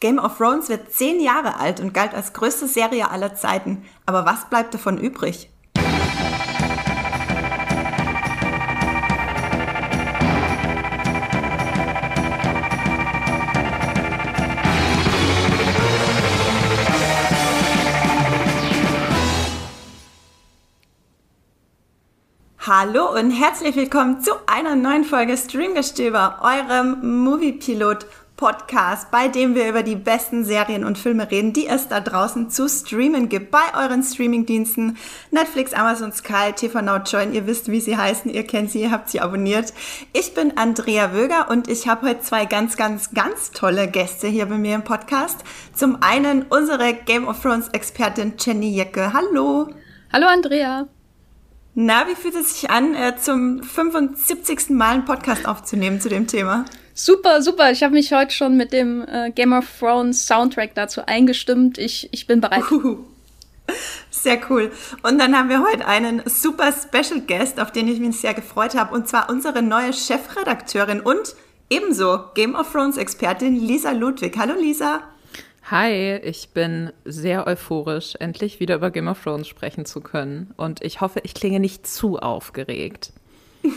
Game of Thrones wird zehn Jahre alt und galt als größte Serie aller Zeiten. Aber was bleibt davon übrig? Hallo und herzlich willkommen zu einer neuen Folge Streamgestöber, eurem Moviepilot Podcast, bei dem wir über die besten Serien und Filme reden, die es da draußen zu streamen gibt. Bei euren Streamingdiensten Netflix, Amazon, Sky, TV Now, Join. Ihr wisst, wie sie heißen. Ihr kennt sie, ihr habt sie abonniert. Ich bin Andrea Wöger und ich habe heute zwei ganz, ganz, ganz tolle Gäste hier bei mir im Podcast. Zum einen unsere Game of Thrones Expertin Jenny Jecke. Hallo. Hallo Andrea. Na, wie fühlt es sich an, äh, zum 75. Mal einen Podcast aufzunehmen zu dem Thema? Super, super. Ich habe mich heute schon mit dem äh, Game of Thrones Soundtrack dazu eingestimmt. Ich, ich bin bereit. Uhuhu. Sehr cool. Und dann haben wir heute einen super Special Guest, auf den ich mich sehr gefreut habe, und zwar unsere neue Chefredakteurin und ebenso Game of Thrones Expertin Lisa Ludwig. Hallo Lisa. Hi, ich bin sehr euphorisch, endlich wieder über Game of Thrones sprechen zu können. Und ich hoffe, ich klinge nicht zu aufgeregt.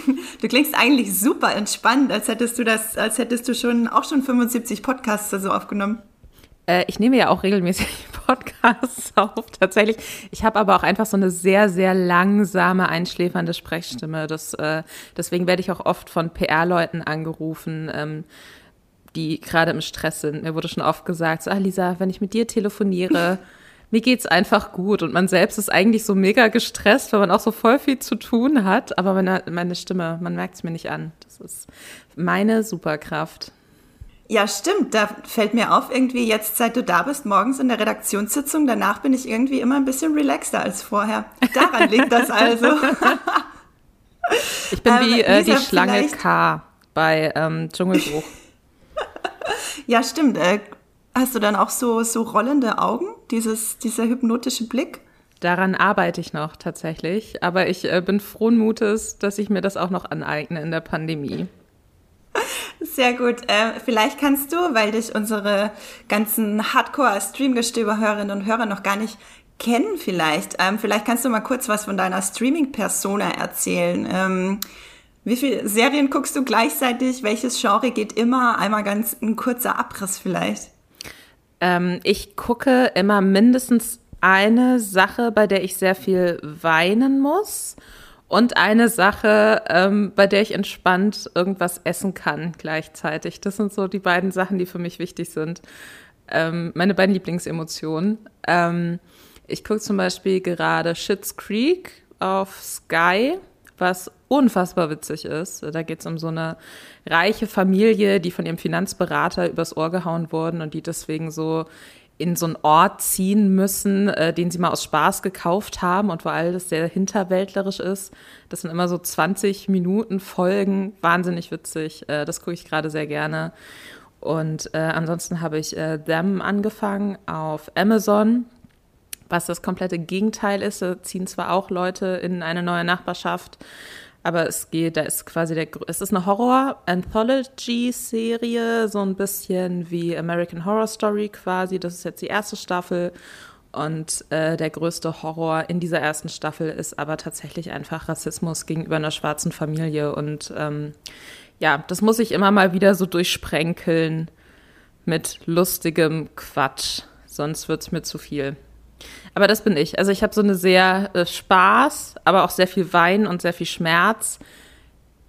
Du klingst eigentlich super entspannt, als hättest du das, als hättest du schon auch schon 75 Podcasts so aufgenommen. Äh, ich nehme ja auch regelmäßig Podcasts auf, tatsächlich. Ich habe aber auch einfach so eine sehr, sehr langsame, einschläfernde Sprechstimme. Das, äh, deswegen werde ich auch oft von PR-Leuten angerufen, ähm, die gerade im Stress sind. Mir wurde schon oft gesagt, so, ah, Lisa, wenn ich mit dir telefoniere, mir geht's einfach gut und man selbst ist eigentlich so mega gestresst, weil man auch so voll viel zu tun hat, aber meine, meine Stimme, man merkt es mir nicht an. Das ist meine Superkraft. Ja, stimmt. Da fällt mir auf, irgendwie jetzt, seit du da bist, morgens in der Redaktionssitzung, danach bin ich irgendwie immer ein bisschen relaxter als vorher. Daran liegt das also. ich bin ähm, wie äh, die Schlange K bei ähm, Dschungelbuch. Ja, stimmt. Äh, Hast du dann auch so, so rollende Augen, dieses, dieser hypnotische Blick? Daran arbeite ich noch tatsächlich, aber ich äh, bin frohen Mutes, dass ich mir das auch noch aneigne in der Pandemie. Sehr gut. Äh, vielleicht kannst du, weil dich unsere ganzen Hardcore-Streamgestöber-Hörerinnen und Hörer noch gar nicht kennen, vielleicht, ähm, vielleicht kannst du mal kurz was von deiner Streaming-Persona erzählen. Ähm, wie viele Serien guckst du gleichzeitig? Welches Genre geht immer? Einmal ganz ein kurzer Abriss vielleicht. Ähm, ich gucke immer mindestens eine Sache, bei der ich sehr viel weinen muss und eine Sache, ähm, bei der ich entspannt irgendwas essen kann gleichzeitig. Das sind so die beiden Sachen, die für mich wichtig sind. Ähm, meine beiden Lieblingsemotionen. Ähm, ich gucke zum Beispiel gerade Schitt's Creek auf Sky was unfassbar witzig ist. Da geht es um so eine reiche Familie, die von ihrem Finanzberater übers Ohr gehauen wurden und die deswegen so in so einen Ort ziehen müssen, äh, den sie mal aus Spaß gekauft haben und wo alles sehr hinterwäldlerisch ist. Das sind immer so 20 Minuten Folgen, wahnsinnig witzig. Äh, das gucke ich gerade sehr gerne. Und äh, ansonsten habe ich äh, Them angefangen auf Amazon was das komplette Gegenteil ist. Da ziehen zwar auch Leute in eine neue Nachbarschaft, aber es geht, da ist quasi der, es ist eine Horror-Anthology-Serie, so ein bisschen wie American Horror Story quasi. Das ist jetzt die erste Staffel. Und äh, der größte Horror in dieser ersten Staffel ist aber tatsächlich einfach Rassismus gegenüber einer schwarzen Familie. Und ähm, ja, das muss ich immer mal wieder so durchsprenkeln mit lustigem Quatsch. Sonst wird es mir zu viel. Aber das bin ich. Also ich habe so eine sehr äh, Spaß, aber auch sehr viel Wein und sehr viel Schmerz.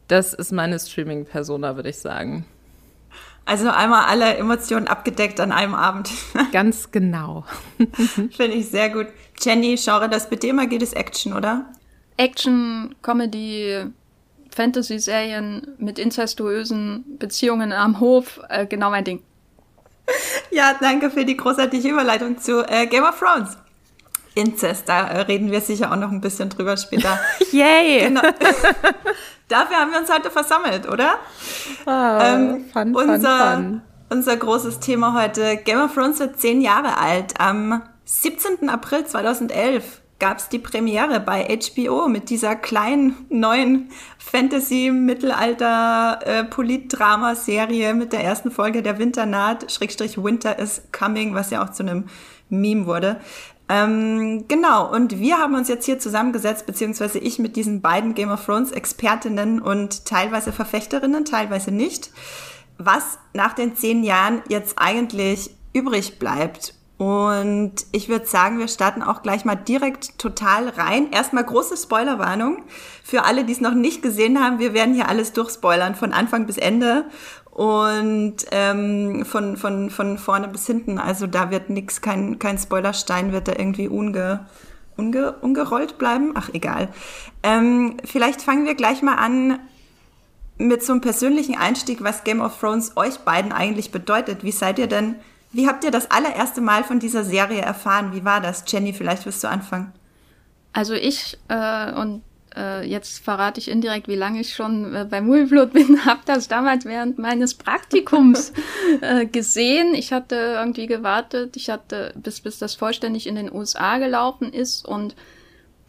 Das ist meine Streaming-Persona, würde ich sagen. Also einmal alle Emotionen abgedeckt an einem Abend. Ganz genau. Finde ich sehr gut. Jenny, Genre, das bei dir immer geht es Action, oder? Action, Comedy, Fantasy-Serien mit incestuösen Beziehungen am Hof, äh, genau mein Ding. Ja, danke für die großartige Überleitung zu äh, Game of Thrones. Inzest, da reden wir sicher auch noch ein bisschen drüber später. Yay! Genau. Dafür haben wir uns heute versammelt, oder? Oh, ähm, fun, unser, fun, fun. unser großes Thema heute, Game of Thrones wird zehn Jahre alt. Am 17. April 2011 gab es die Premiere bei HBO mit dieser kleinen neuen Fantasy-Mittelalter-Polit-Drama-Serie äh, mit der ersten Folge Der Winter naht, Schrägstrich Winter is Coming, was ja auch zu einem Meme wurde. Ähm, genau, und wir haben uns jetzt hier zusammengesetzt, beziehungsweise ich mit diesen beiden Game of Thrones Expertinnen und teilweise Verfechterinnen, teilweise nicht, was nach den zehn Jahren jetzt eigentlich übrig bleibt. Und ich würde sagen, wir starten auch gleich mal direkt total rein. Erstmal große Spoilerwarnung für alle, die es noch nicht gesehen haben. Wir werden hier alles durchspoilern, von Anfang bis Ende und ähm, von, von, von vorne bis hinten. Also da wird nichts, kein, kein Spoilerstein wird da irgendwie unge, unge, ungerollt bleiben. Ach, egal. Ähm, vielleicht fangen wir gleich mal an mit so einem persönlichen Einstieg, was Game of Thrones euch beiden eigentlich bedeutet. Wie seid ihr denn, wie habt ihr das allererste Mal von dieser Serie erfahren? Wie war das? Jenny, vielleicht wirst du anfangen. Also ich äh, und äh, jetzt verrate ich indirekt, wie lange ich schon äh, bei Mulblut bin, habe das damals während meines Praktikums äh, gesehen. Ich hatte irgendwie gewartet, ich hatte, bis, bis das vollständig in den USA gelaufen ist und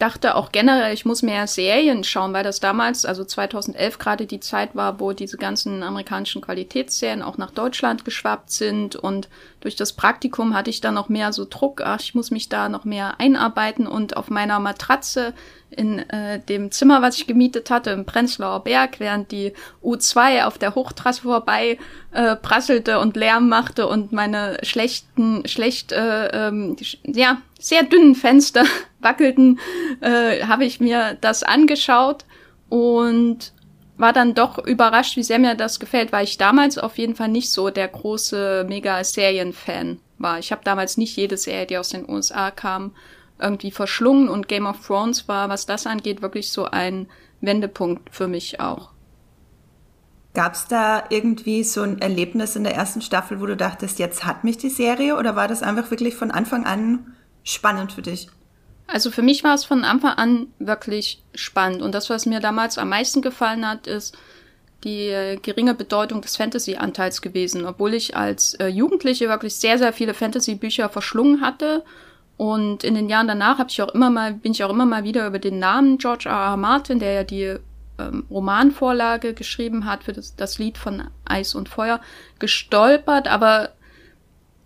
dachte auch generell, ich muss mehr Serien schauen, weil das damals, also 2011 gerade die Zeit war, wo diese ganzen amerikanischen Qualitätsserien auch nach Deutschland geschwappt sind und durch das Praktikum hatte ich dann noch mehr so Druck, ach, ich muss mich da noch mehr einarbeiten und auf meiner Matratze in äh, dem Zimmer, was ich gemietet hatte, im Prenzlauer Berg, während die U2 auf der Hochtrasse vorbei äh, prasselte und Lärm machte und meine schlechten, schlecht, äh, ähm, ja, sehr dünnen Fenster wackelten, äh, habe ich mir das angeschaut und war dann doch überrascht, wie sehr mir das gefällt, weil ich damals auf jeden Fall nicht so der große Mega-Serien-Fan war. Ich habe damals nicht jede Serie, die aus den USA kam, irgendwie verschlungen und Game of Thrones war, was das angeht, wirklich so ein Wendepunkt für mich auch. Gab es da irgendwie so ein Erlebnis in der ersten Staffel, wo du dachtest, jetzt hat mich die Serie oder war das einfach wirklich von Anfang an spannend für dich? Also für mich war es von Anfang an wirklich spannend und das, was mir damals am meisten gefallen hat, ist die geringe Bedeutung des Fantasy-Anteils gewesen, obwohl ich als äh, Jugendliche wirklich sehr, sehr viele Fantasy-Bücher verschlungen hatte und in den Jahren danach habe ich auch immer mal, bin ich auch immer mal wieder über den Namen George R. R. Martin, der ja die ähm, Romanvorlage geschrieben hat für das, das Lied von Eis und Feuer, gestolpert, aber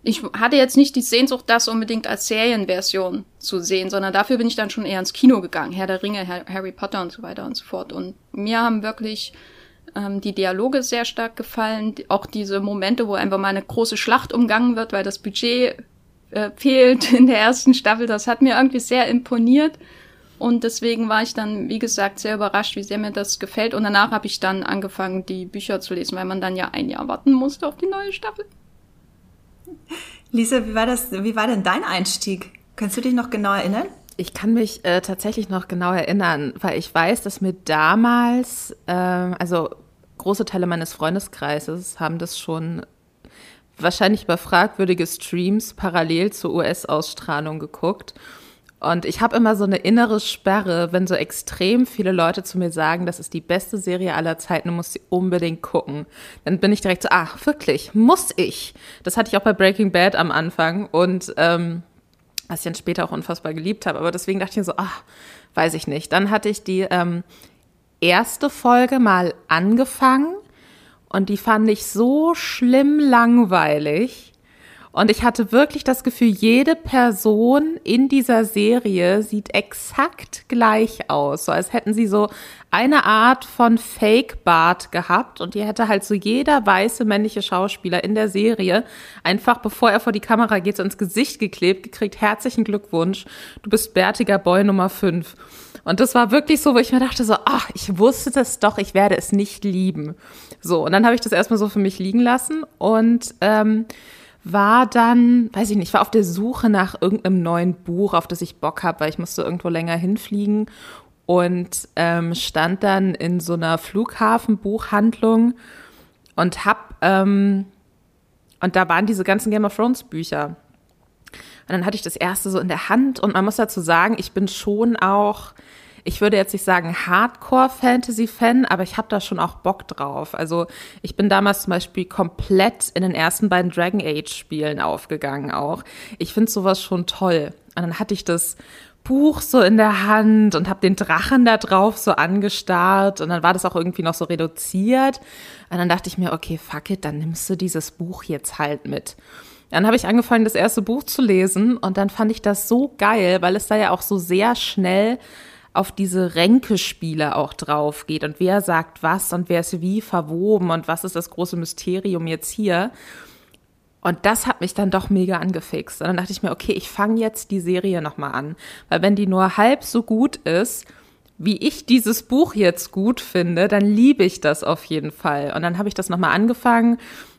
ich hatte jetzt nicht die Sehnsucht, das unbedingt als Serienversion zu sehen, sondern dafür bin ich dann schon eher ins Kino gegangen. Herr der Ringe, Harry Potter und so weiter und so fort. Und mir haben wirklich ähm, die Dialoge sehr stark gefallen. Auch diese Momente, wo einfach mal eine große Schlacht umgangen wird, weil das Budget äh, fehlt in der ersten Staffel. Das hat mir irgendwie sehr imponiert. Und deswegen war ich dann, wie gesagt, sehr überrascht, wie sehr mir das gefällt. Und danach habe ich dann angefangen, die Bücher zu lesen, weil man dann ja ein Jahr warten musste auf die neue Staffel. Lisa, wie war das, wie war denn dein Einstieg? Kannst du dich noch genau erinnern? Ich kann mich äh, tatsächlich noch genau erinnern, weil ich weiß, dass mir damals, äh, also große Teile meines Freundeskreises haben das schon wahrscheinlich über fragwürdige Streams parallel zur US-Ausstrahlung geguckt. Und ich habe immer so eine innere Sperre, wenn so extrem viele Leute zu mir sagen, das ist die beste Serie aller Zeiten, du musst sie unbedingt gucken. Dann bin ich direkt so, ach, wirklich, muss ich? Das hatte ich auch bei Breaking Bad am Anfang und ähm, was ich dann später auch unfassbar geliebt habe. Aber deswegen dachte ich mir so, ach, weiß ich nicht. Dann hatte ich die ähm, erste Folge mal angefangen und die fand ich so schlimm langweilig. Und ich hatte wirklich das Gefühl, jede Person in dieser Serie sieht exakt gleich aus. So als hätten sie so eine Art von Fake-Bart gehabt und die hätte halt so jeder weiße männliche Schauspieler in der Serie einfach, bevor er vor die Kamera geht, so ins Gesicht geklebt, gekriegt, herzlichen Glückwunsch, du bist bärtiger Boy Nummer 5. Und das war wirklich so, wo ich mir dachte so, ach, ich wusste das doch, ich werde es nicht lieben. So, und dann habe ich das erstmal so für mich liegen lassen und ähm, war dann, weiß ich nicht, war auf der Suche nach irgendeinem neuen Buch, auf das ich Bock habe, weil ich musste irgendwo länger hinfliegen und ähm, stand dann in so einer Flughafenbuchhandlung und hab ähm, und da waren diese ganzen Game of Thrones Bücher. Und dann hatte ich das erste so in der Hand und man muss dazu sagen, ich bin schon auch ich würde jetzt nicht sagen Hardcore-Fantasy-Fan, aber ich habe da schon auch Bock drauf. Also ich bin damals zum Beispiel komplett in den ersten beiden Dragon Age-Spielen aufgegangen auch. Ich finde sowas schon toll. Und dann hatte ich das Buch so in der Hand und habe den Drachen da drauf so angestarrt und dann war das auch irgendwie noch so reduziert. Und dann dachte ich mir, okay, fuck it, dann nimmst du dieses Buch jetzt halt mit. Dann habe ich angefangen, das erste Buch zu lesen und dann fand ich das so geil, weil es da ja auch so sehr schnell auf diese Ränkespiele auch drauf geht und wer sagt was und wer ist wie verwoben und was ist das große Mysterium jetzt hier. Und das hat mich dann doch mega angefixt. Und dann dachte ich mir, okay, ich fange jetzt die Serie nochmal an. Weil wenn die nur halb so gut ist, wie ich dieses Buch jetzt gut finde, dann liebe ich das auf jeden Fall. Und dann habe ich das nochmal angefangen,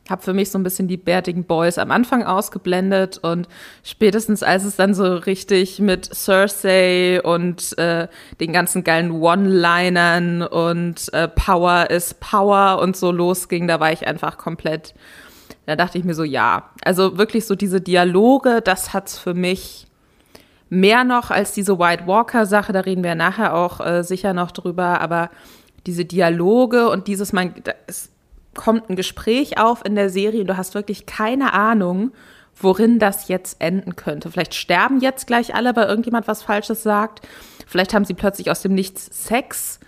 habe für mich so ein bisschen die bärtigen Boys am Anfang ausgeblendet und spätestens als es dann so richtig mit Cersei und äh, den ganzen geilen One-Linern und äh, Power is Power und so losging, da war ich einfach komplett, da dachte ich mir so, ja, also wirklich so diese Dialoge, das hat's für mich mehr noch als diese White Walker Sache, da reden wir nachher auch äh, sicher noch drüber, aber diese Dialoge und dieses, man, es kommt ein Gespräch auf in der Serie und du hast wirklich keine Ahnung, worin das jetzt enden könnte. Vielleicht sterben jetzt gleich alle, weil irgendjemand was Falsches sagt. Vielleicht haben sie plötzlich aus dem Nichts Sex,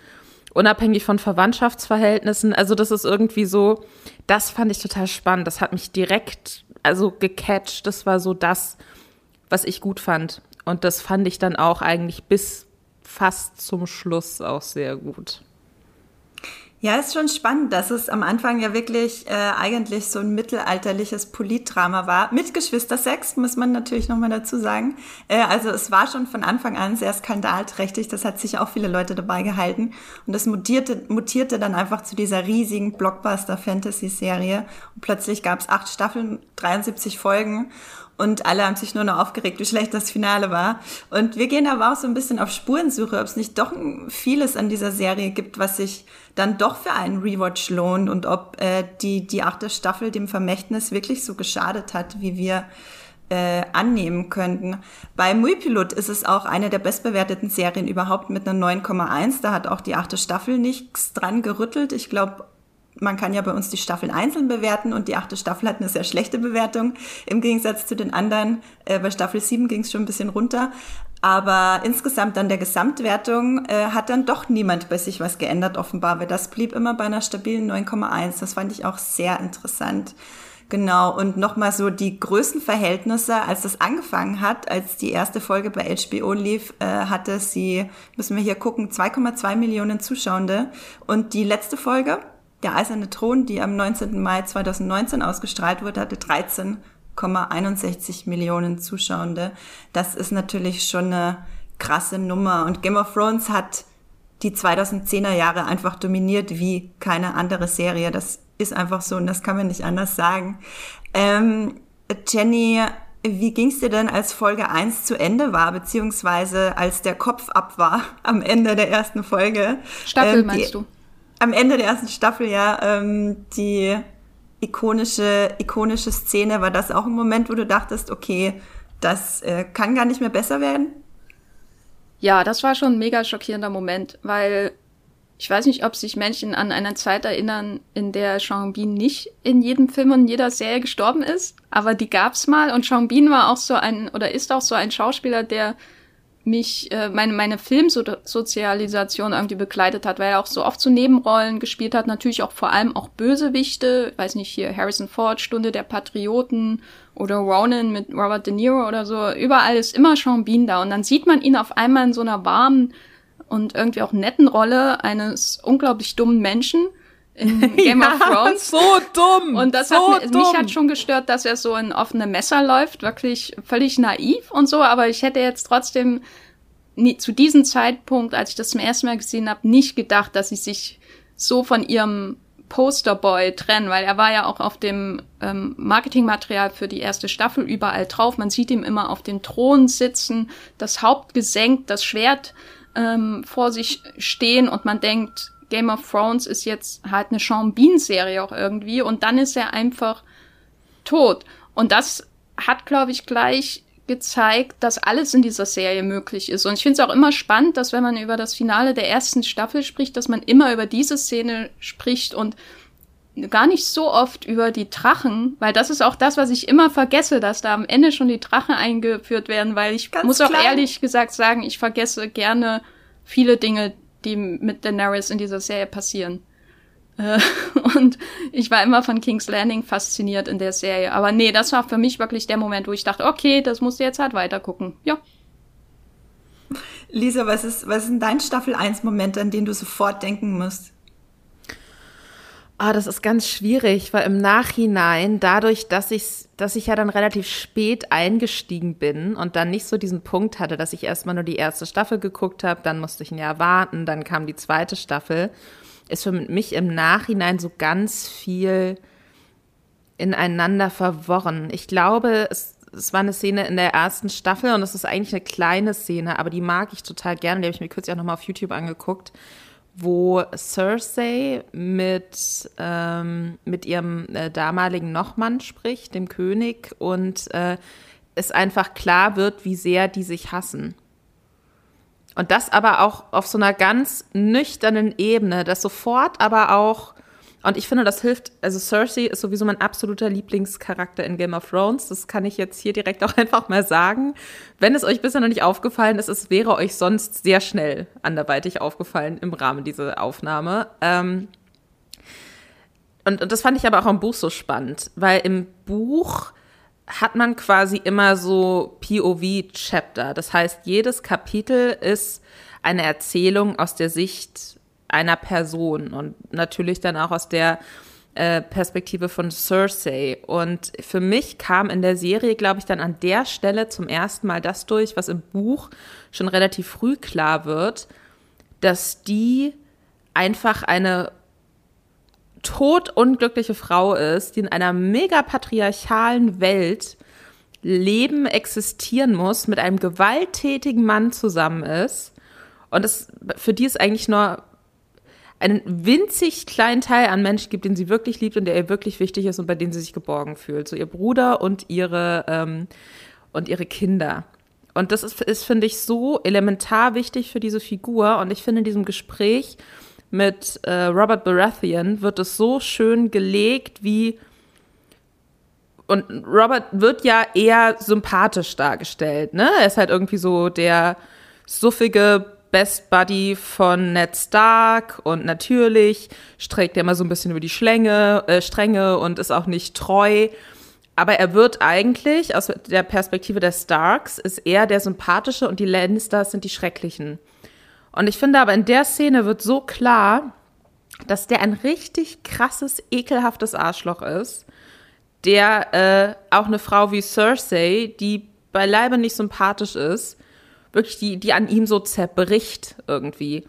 unabhängig von Verwandtschaftsverhältnissen. Also das ist irgendwie so, das fand ich total spannend. Das hat mich direkt, also gecatcht. Das war so das, was ich gut fand. Und das fand ich dann auch eigentlich bis fast zum Schluss auch sehr gut. Ja, ist schon spannend, dass es am Anfang ja wirklich äh, eigentlich so ein mittelalterliches Politdrama war. Mit Geschwistersex, muss man natürlich nochmal dazu sagen. Äh, also es war schon von Anfang an sehr skandalträchtig. Das hat sich auch viele Leute dabei gehalten. Und das mutierte, mutierte dann einfach zu dieser riesigen Blockbuster-Fantasy-Serie. Und plötzlich gab es acht Staffeln, 73 Folgen und alle haben sich nur noch aufgeregt, wie schlecht das Finale war. Und wir gehen aber auch so ein bisschen auf Spurensuche, ob es nicht doch vieles an dieser Serie gibt, was sich dann doch für einen Rewatch lohnt und ob äh, die, die achte Staffel dem Vermächtnis wirklich so geschadet hat, wie wir äh, annehmen könnten. Bei Muipilot ist es auch eine der bestbewerteten Serien überhaupt mit einer 9,1. Da hat auch die achte Staffel nichts dran gerüttelt. Ich glaube, man kann ja bei uns die Staffeln einzeln bewerten und die achte Staffel hat eine sehr schlechte Bewertung im Gegensatz zu den anderen. Äh, bei Staffel 7 ging es schon ein bisschen runter. Aber insgesamt an der Gesamtwertung äh, hat dann doch niemand bei sich was geändert, offenbar, weil das blieb immer bei einer stabilen 9,1. Das fand ich auch sehr interessant. Genau, und nochmal so die Größenverhältnisse, als das angefangen hat, als die erste Folge bei HBO lief, äh, hatte sie, müssen wir hier gucken, 2,2 Millionen Zuschauende. Und die letzte Folge, der Eiserne Thron, die am 19. Mai 2019 ausgestrahlt wurde, hatte 13,61 Millionen Zuschauende. Das ist natürlich schon eine krasse Nummer. Und Game of Thrones hat die 2010er Jahre einfach dominiert wie keine andere Serie. Das ist einfach so und das kann man nicht anders sagen. Ähm, Jenny, wie ging's dir denn, als Folge 1 zu Ende war, beziehungsweise als der Kopf ab war am Ende der ersten Folge? Staffel ähm, meinst du? am Ende der ersten Staffel ja ähm, die ikonische, ikonische Szene. War das auch ein Moment, wo du dachtest, okay, das äh, kann gar nicht mehr besser werden? Ja, das war schon ein mega schockierender Moment, weil ich weiß nicht, ob sich Menschen an eine Zeit erinnern, in der Sean Bean nicht in jedem Film und jeder Serie gestorben ist, aber die gab's mal und Sean Bean war auch so ein oder ist auch so ein Schauspieler, der mich äh, meine meine Filmsozialisation irgendwie begleitet hat, weil er auch so oft so Nebenrollen gespielt hat, natürlich auch vor allem auch Bösewichte, weiß nicht hier Harrison Ford Stunde der Patrioten oder Ronan mit Robert De Niro oder so, überall ist immer Sean Bean da und dann sieht man ihn auf einmal in so einer warmen und irgendwie auch netten Rolle eines unglaublich dummen Menschen in Game ja, of Thrones. So dumm. Und das so hat dumm. mich hat schon gestört, dass er so in offene Messer läuft, wirklich völlig naiv und so, aber ich hätte jetzt trotzdem nie, zu diesem Zeitpunkt, als ich das zum ersten Mal gesehen habe, nicht gedacht, dass sie sich so von ihrem Posterboy trennen, weil er war ja auch auf dem ähm, Marketingmaterial für die erste Staffel überall drauf. Man sieht ihn immer auf dem Thron sitzen, das Haupt gesenkt, das Schwert ähm, vor sich stehen und man denkt, Game of Thrones ist jetzt halt eine Sean Bean-Serie auch irgendwie und dann ist er einfach tot. Und das hat, glaube ich, gleich gezeigt, dass alles in dieser Serie möglich ist. Und ich finde es auch immer spannend, dass wenn man über das Finale der ersten Staffel spricht, dass man immer über diese Szene spricht und gar nicht so oft über die Drachen, weil das ist auch das, was ich immer vergesse, dass da am Ende schon die Drachen eingeführt werden, weil ich Ganz muss auch klar. ehrlich gesagt sagen, ich vergesse gerne viele Dinge, die mit Daenerys in dieser Serie passieren. Äh, und ich war immer von King's Landing fasziniert in der Serie. Aber nee, das war für mich wirklich der Moment, wo ich dachte, okay, das musst du jetzt halt weiter gucken. Ja. Lisa, was ist, was ist denn dein Staffel 1 Moment, an den du sofort denken musst? Ah, das ist ganz schwierig, weil im Nachhinein, dadurch, dass ich, dass ich ja dann relativ spät eingestiegen bin und dann nicht so diesen Punkt hatte, dass ich erstmal nur die erste Staffel geguckt habe, dann musste ich ein Jahr warten, dann kam die zweite Staffel, ist für mich im Nachhinein so ganz viel ineinander verworren. Ich glaube, es, es war eine Szene in der ersten Staffel und es ist eigentlich eine kleine Szene, aber die mag ich total gerne. Die habe ich mir kürzlich auch nochmal auf YouTube angeguckt wo Cersei mit, ähm, mit ihrem äh, damaligen Nochmann spricht, dem König, und äh, es einfach klar wird, wie sehr die sich hassen. Und das aber auch auf so einer ganz nüchternen Ebene, das sofort aber auch und ich finde, das hilft, also Cersei ist sowieso mein absoluter Lieblingscharakter in Game of Thrones. Das kann ich jetzt hier direkt auch einfach mal sagen. Wenn es euch bisher noch nicht aufgefallen ist, es wäre euch sonst sehr schnell anderweitig aufgefallen im Rahmen dieser Aufnahme. Ähm und, und das fand ich aber auch im Buch so spannend, weil im Buch hat man quasi immer so POV-Chapter. Das heißt, jedes Kapitel ist eine Erzählung aus der Sicht einer Person und natürlich dann auch aus der äh, Perspektive von Cersei. Und für mich kam in der Serie, glaube ich, dann an der Stelle zum ersten Mal das durch, was im Buch schon relativ früh klar wird, dass die einfach eine todunglückliche Frau ist, die in einer mega patriarchalen Welt leben, existieren muss, mit einem gewalttätigen Mann zusammen ist. Und es, für die ist eigentlich nur einen winzig kleinen Teil an Menschen gibt, den sie wirklich liebt und der ihr wirklich wichtig ist und bei denen sie sich geborgen fühlt. So ihr Bruder und ihre, ähm, und ihre Kinder. Und das ist, ist finde ich, so elementar wichtig für diese Figur. Und ich finde, in diesem Gespräch mit äh, Robert Baratheon wird es so schön gelegt, wie. Und Robert wird ja eher sympathisch dargestellt, ne? Er ist halt irgendwie so der suffige Best Buddy von Ned Stark und natürlich streckt er immer so ein bisschen über die Schlänge, äh, Stränge und ist auch nicht treu. Aber er wird eigentlich, aus der Perspektive der Starks, ist er der Sympathische und die Lannisters sind die Schrecklichen. Und ich finde aber in der Szene wird so klar, dass der ein richtig krasses, ekelhaftes Arschloch ist, der äh, auch eine Frau wie Cersei, die beileibe nicht sympathisch ist, wirklich die, die an ihm so zerbricht irgendwie.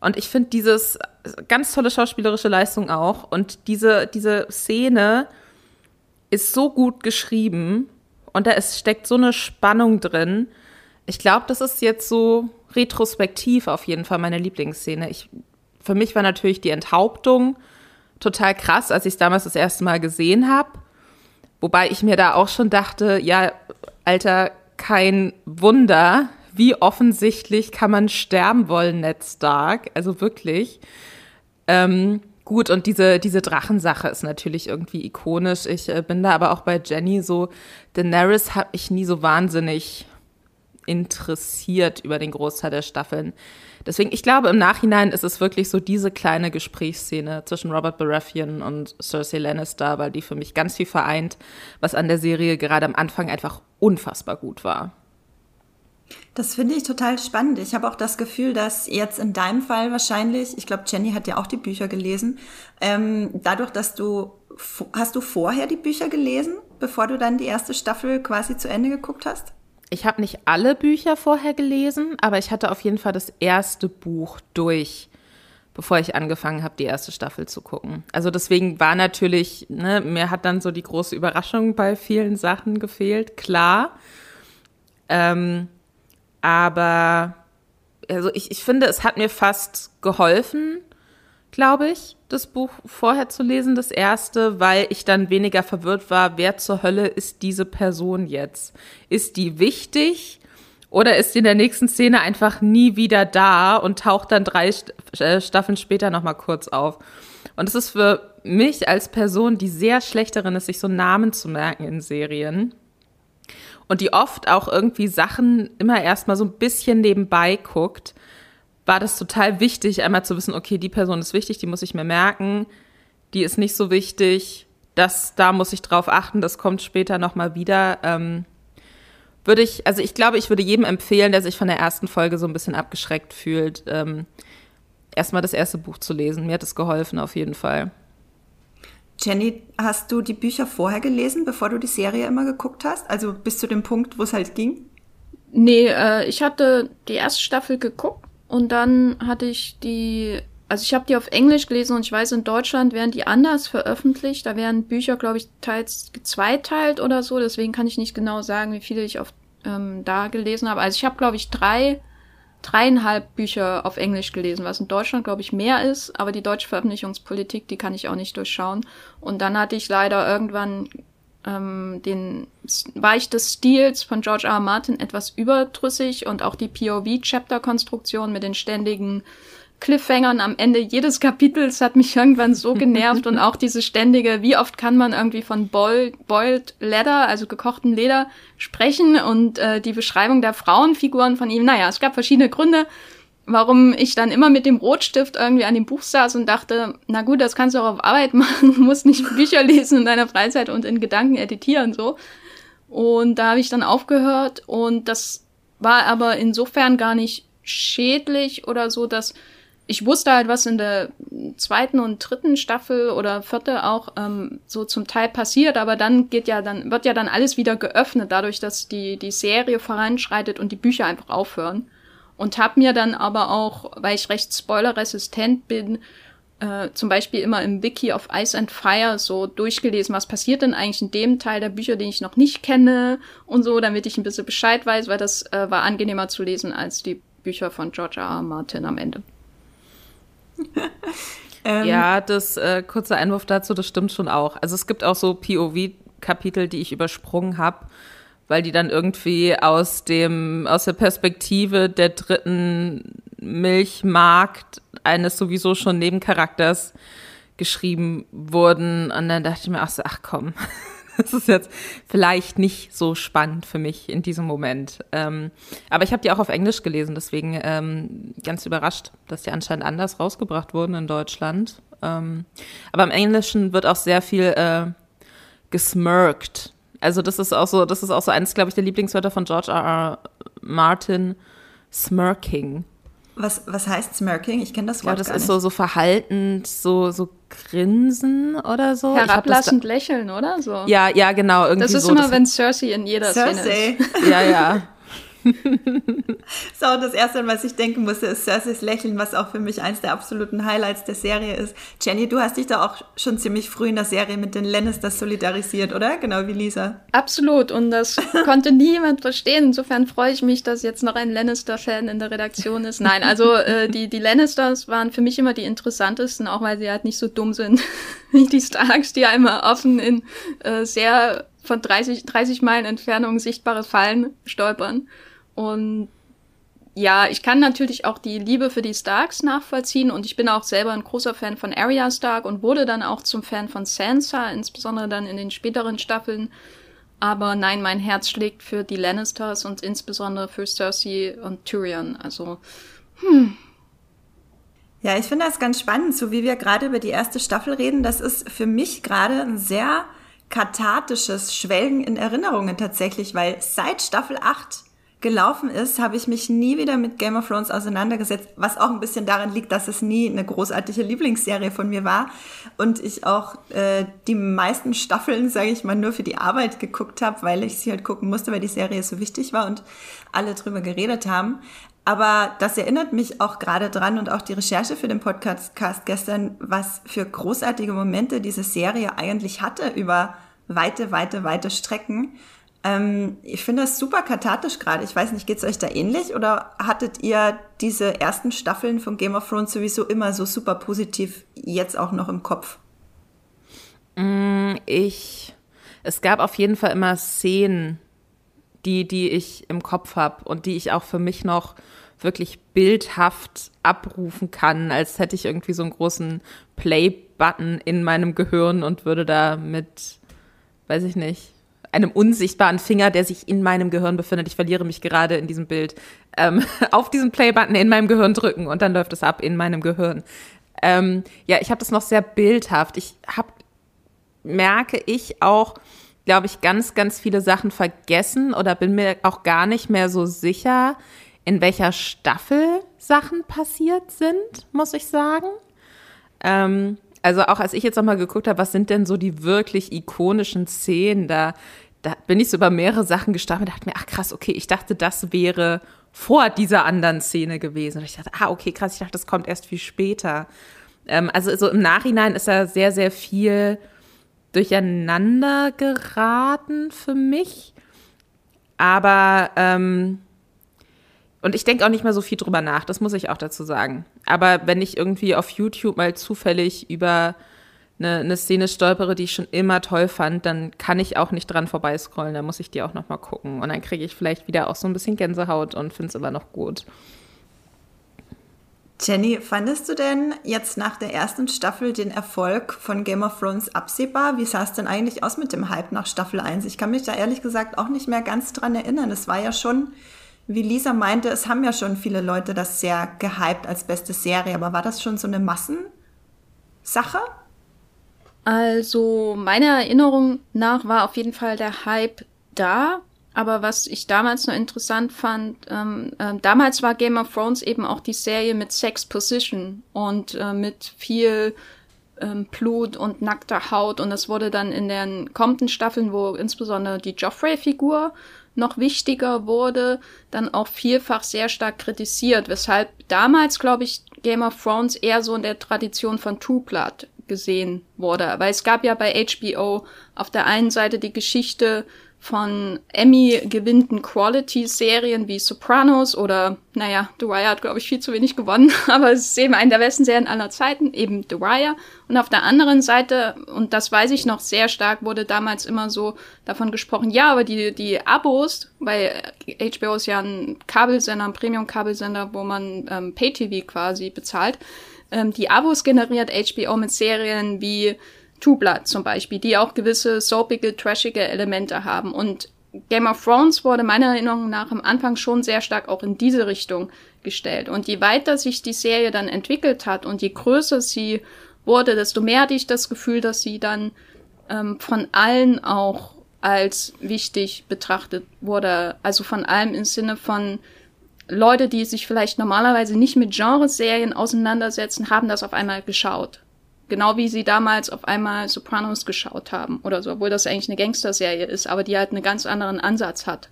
Und ich finde dieses ganz tolle schauspielerische Leistung auch. Und diese, diese Szene ist so gut geschrieben und da ist, steckt so eine Spannung drin. Ich glaube, das ist jetzt so retrospektiv auf jeden Fall meine Lieblingsszene. Ich, für mich war natürlich die Enthauptung total krass, als ich es damals das erste Mal gesehen habe. Wobei ich mir da auch schon dachte, ja, Alter, kein Wunder, wie offensichtlich kann man sterben wollen, Ned Stark? Also wirklich. Ähm, gut, und diese, diese Drachensache ist natürlich irgendwie ikonisch. Ich äh, bin da aber auch bei Jenny so, Daenerys habe ich nie so wahnsinnig interessiert über den Großteil der Staffeln. Deswegen, ich glaube, im Nachhinein ist es wirklich so diese kleine Gesprächsszene zwischen Robert Baratheon und Cersei Lannister, weil die für mich ganz viel vereint, was an der Serie gerade am Anfang einfach unfassbar gut war. Das finde ich total spannend. Ich habe auch das Gefühl, dass jetzt in deinem Fall wahrscheinlich, ich glaube, Jenny hat ja auch die Bücher gelesen, ähm, dadurch, dass du, hast du vorher die Bücher gelesen, bevor du dann die erste Staffel quasi zu Ende geguckt hast? Ich habe nicht alle Bücher vorher gelesen, aber ich hatte auf jeden Fall das erste Buch durch, bevor ich angefangen habe, die erste Staffel zu gucken. Also deswegen war natürlich, ne, mir hat dann so die große Überraschung bei vielen Sachen gefehlt, klar. Ähm, aber also ich, ich finde, es hat mir fast geholfen, glaube ich, das Buch vorher zu lesen, das erste, weil ich dann weniger verwirrt war, wer zur Hölle ist diese Person jetzt? Ist die wichtig? Oder ist sie in der nächsten Szene einfach nie wieder da und taucht dann drei äh, Staffeln später nochmal kurz auf? Und es ist für mich als Person, die sehr schlecht darin ist, sich so Namen zu merken in Serien und die oft auch irgendwie Sachen immer erstmal so ein bisschen nebenbei guckt, war das total wichtig, einmal zu wissen, okay, die Person ist wichtig, die muss ich mir merken, die ist nicht so wichtig, das, da muss ich drauf achten, das kommt später nochmal wieder. Ähm, würde ich, also ich glaube, ich würde jedem empfehlen, der sich von der ersten Folge so ein bisschen abgeschreckt fühlt, ähm, erstmal das erste Buch zu lesen. Mir hat es geholfen, auf jeden Fall. Jenny, hast du die Bücher vorher gelesen, bevor du die Serie immer geguckt hast? Also bis zu dem Punkt, wo es halt ging? Nee, äh, ich hatte die erste Staffel geguckt und dann hatte ich die, also ich habe die auf Englisch gelesen und ich weiß, in Deutschland werden die anders veröffentlicht. Da werden Bücher, glaube ich, teils gezweiteilt oder so. Deswegen kann ich nicht genau sagen, wie viele ich auf ähm, da gelesen habe. Also ich habe, glaube ich, drei dreieinhalb Bücher auf Englisch gelesen, was in Deutschland, glaube ich, mehr ist, aber die deutsche Veröffentlichungspolitik, die kann ich auch nicht durchschauen. Und dann hatte ich leider irgendwann ähm, den war ich des Stils von George R. R. Martin etwas überdrüssig und auch die POV-Chapter-Konstruktion mit den ständigen Cliffhangern am Ende jedes Kapitels hat mich irgendwann so genervt und auch diese ständige, wie oft kann man irgendwie von boiled, boiled Leather, also gekochten Leder, sprechen und äh, die Beschreibung der Frauenfiguren von ihm. Naja, es gab verschiedene Gründe, warum ich dann immer mit dem Rotstift irgendwie an dem Buch saß und dachte, na gut, das kannst du auch auf Arbeit machen, du musst nicht Bücher lesen in deiner Freizeit und in Gedanken editieren so. Und da habe ich dann aufgehört und das war aber insofern gar nicht schädlich oder so, dass ich wusste halt, was in der zweiten und dritten Staffel oder vierte auch ähm, so zum Teil passiert, aber dann geht ja dann, wird ja dann alles wieder geöffnet, dadurch, dass die, die Serie voranschreitet und die Bücher einfach aufhören. Und hab mir dann aber auch, weil ich recht spoilerresistent bin, äh, zum Beispiel immer im Wiki of Ice and Fire so durchgelesen, was passiert denn eigentlich in dem Teil der Bücher, den ich noch nicht kenne und so, damit ich ein bisschen Bescheid weiß, weil das äh, war angenehmer zu lesen als die Bücher von George R. R. Martin am Ende. ähm, ja, das äh, kurze Einwurf dazu, das stimmt schon auch. Also es gibt auch so POV-Kapitel, die ich übersprungen habe, weil die dann irgendwie aus dem aus der Perspektive der dritten Milchmarkt eines sowieso schon Nebencharakters geschrieben wurden. Und dann dachte ich mir auch so, ach komm, das ist jetzt vielleicht nicht so spannend für mich in diesem Moment. Ähm, aber ich habe die auch auf Englisch gelesen, deswegen ähm, ganz überrascht, dass die anscheinend anders rausgebracht wurden in Deutschland. Ähm, aber im Englischen wird auch sehr viel äh, gesmirkt. Also das ist auch so, das ist auch so eines, glaube ich, der Lieblingswörter von George R. R. Martin, smirking. Was, was heißt smirking? Ich kenne das Wort ja, das gar ist nicht. so, so verhaltend, so, so grinsen oder so. Herablassend lächeln, oder so? Ja, ja, genau. Irgendwie das ist so, immer, wenn Cersei in jeder Cersei. Szene ist. Ja, ja. so, das erste, was ich denken musste, ist Cerseis Lächeln, was auch für mich eins der absoluten Highlights der Serie ist. Jenny, du hast dich da auch schon ziemlich früh in der Serie mit den Lannisters solidarisiert, oder? Genau wie Lisa. Absolut. Und das konnte niemand verstehen. Insofern freue ich mich, dass jetzt noch ein Lannister-Fan in der Redaktion ist. Nein, also äh, die, die Lannisters waren für mich immer die interessantesten, auch weil sie halt nicht so dumm sind wie die Starks, die einmal offen in äh, sehr von 30, 30 Meilen Entfernung sichtbare Fallen stolpern. Und ja, ich kann natürlich auch die Liebe für die Starks nachvollziehen und ich bin auch selber ein großer Fan von Arya Stark und wurde dann auch zum Fan von Sansa, insbesondere dann in den späteren Staffeln. Aber nein, mein Herz schlägt für die Lannisters und insbesondere für Cersei und Tyrion. Also, hm. Ja, ich finde das ganz spannend, so wie wir gerade über die erste Staffel reden. Das ist für mich gerade ein sehr kathartisches Schwelgen in Erinnerungen tatsächlich, weil seit Staffel 8 gelaufen ist, habe ich mich nie wieder mit Game of Thrones auseinandergesetzt, was auch ein bisschen daran liegt, dass es nie eine großartige Lieblingsserie von mir war und ich auch äh, die meisten Staffeln, sage ich mal, nur für die Arbeit geguckt habe, weil ich sie halt gucken musste, weil die Serie so wichtig war und alle drüber geredet haben. Aber das erinnert mich auch gerade dran und auch die Recherche für den Podcast gestern, was für großartige Momente diese Serie eigentlich hatte über weite, weite, weite Strecken. Ähm, ich finde das super kathartisch gerade. Ich weiß nicht, geht's euch da ähnlich oder hattet ihr diese ersten Staffeln von Game of Thrones sowieso immer so super positiv jetzt auch noch im Kopf? Mm, ich, es gab auf jeden Fall immer Szenen, die, die ich im Kopf habe und die ich auch für mich noch wirklich bildhaft abrufen kann, als hätte ich irgendwie so einen großen Play-Button in meinem Gehirn und würde da mit, weiß ich nicht, einem unsichtbaren Finger, der sich in meinem Gehirn befindet, ich verliere mich gerade in diesem Bild, ähm, auf diesen Play-Button in meinem Gehirn drücken und dann läuft es ab in meinem Gehirn. Ähm, ja, ich habe das noch sehr bildhaft. Ich habe, merke ich auch, glaube ich, ganz, ganz viele Sachen vergessen oder bin mir auch gar nicht mehr so sicher, in welcher Staffel Sachen passiert sind, muss ich sagen. Ähm, also auch als ich jetzt nochmal geguckt habe, was sind denn so die wirklich ikonischen Szenen, da, da bin ich so über mehrere Sachen gestartet und dachte mir, ach krass, okay, ich dachte, das wäre vor dieser anderen Szene gewesen. Und ich dachte, ah, okay, krass, ich dachte, das kommt erst viel später. Ähm, also so im Nachhinein ist da sehr, sehr viel durcheinander geraten für mich. Aber ähm, und ich denke auch nicht mehr so viel drüber nach, das muss ich auch dazu sagen. Aber wenn ich irgendwie auf YouTube mal zufällig über eine, eine Szene stolpere, die ich schon immer toll fand, dann kann ich auch nicht dran vorbeiscrollen, dann muss ich die auch noch mal gucken. Und dann kriege ich vielleicht wieder auch so ein bisschen Gänsehaut und finde es immer noch gut. Jenny, fandest du denn jetzt nach der ersten Staffel den Erfolg von Game of Thrones absehbar? Wie sah es denn eigentlich aus mit dem Hype nach Staffel 1? Ich kann mich da ehrlich gesagt auch nicht mehr ganz dran erinnern. Es war ja schon, wie Lisa meinte, es haben ja schon viele Leute das sehr gehypt als beste Serie, aber war das schon so eine Massensache? Also meiner Erinnerung nach war auf jeden Fall der Hype da. Aber was ich damals noch interessant fand, ähm, äh, damals war Game of Thrones eben auch die Serie mit Sex Position und äh, mit viel ähm, Blut und nackter Haut. Und das wurde dann in den kommenden Staffeln, wo insbesondere die Joffrey-Figur noch wichtiger wurde, dann auch vielfach sehr stark kritisiert, weshalb damals, glaube ich, Game of Thrones eher so in der Tradition von True Blood gesehen wurde. Weil es gab ja bei HBO auf der einen Seite die Geschichte von Emmy gewinnten Quality-Serien wie Sopranos oder, naja, The Wire hat, glaube ich, viel zu wenig gewonnen, aber es ist eben eine der besten Serien aller Zeiten, eben The Wire. Und auf der anderen Seite, und das weiß ich noch sehr stark, wurde damals immer so davon gesprochen, ja, aber die, die Abos, weil HBO ist ja ein Kabelsender, ein Premium-Kabelsender, wo man ähm, Pay-TV quasi bezahlt, ähm, die Abos generiert HBO mit Serien wie Two Blood zum Beispiel, die auch gewisse soapige, trashige Elemente haben. Und Game of Thrones wurde meiner Erinnerung nach am Anfang schon sehr stark auch in diese Richtung gestellt. Und je weiter sich die Serie dann entwickelt hat und je größer sie wurde, desto mehr hatte ich das Gefühl, dass sie dann ähm, von allen auch als wichtig betrachtet wurde. Also von allem im Sinne von Leute, die sich vielleicht normalerweise nicht mit Genreserien auseinandersetzen, haben das auf einmal geschaut. Genau wie sie damals auf einmal Sopranos geschaut haben oder so, obwohl das eigentlich eine Gangster-Serie ist, aber die halt einen ganz anderen Ansatz hat.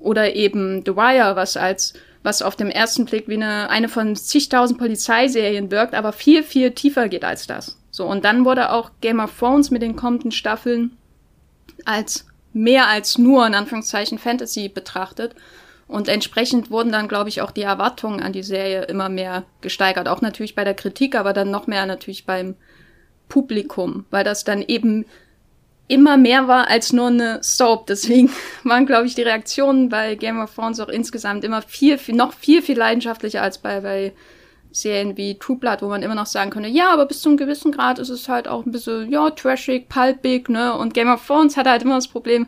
Oder eben The Wire, was als, was auf dem ersten Blick wie eine, eine von zigtausend Polizeiserien wirkt, aber viel, viel tiefer geht als das. So, und dann wurde auch Game of Thrones mit den kommenden Staffeln als mehr als nur, in Anführungszeichen, Fantasy betrachtet. Und entsprechend wurden dann, glaube ich, auch die Erwartungen an die Serie immer mehr gesteigert. Auch natürlich bei der Kritik, aber dann noch mehr natürlich beim Publikum, weil das dann eben immer mehr war als nur eine Soap. Deswegen waren, glaube ich, die Reaktionen bei Game of Thrones auch insgesamt immer viel, viel, noch viel, viel leidenschaftlicher als bei, bei Serien wie True Blood, wo man immer noch sagen könnte, ja, aber bis zu einem gewissen Grad ist es halt auch ein bisschen, ja, trashig, pulpig, ne? Und Game of Thrones hat halt immer das Problem,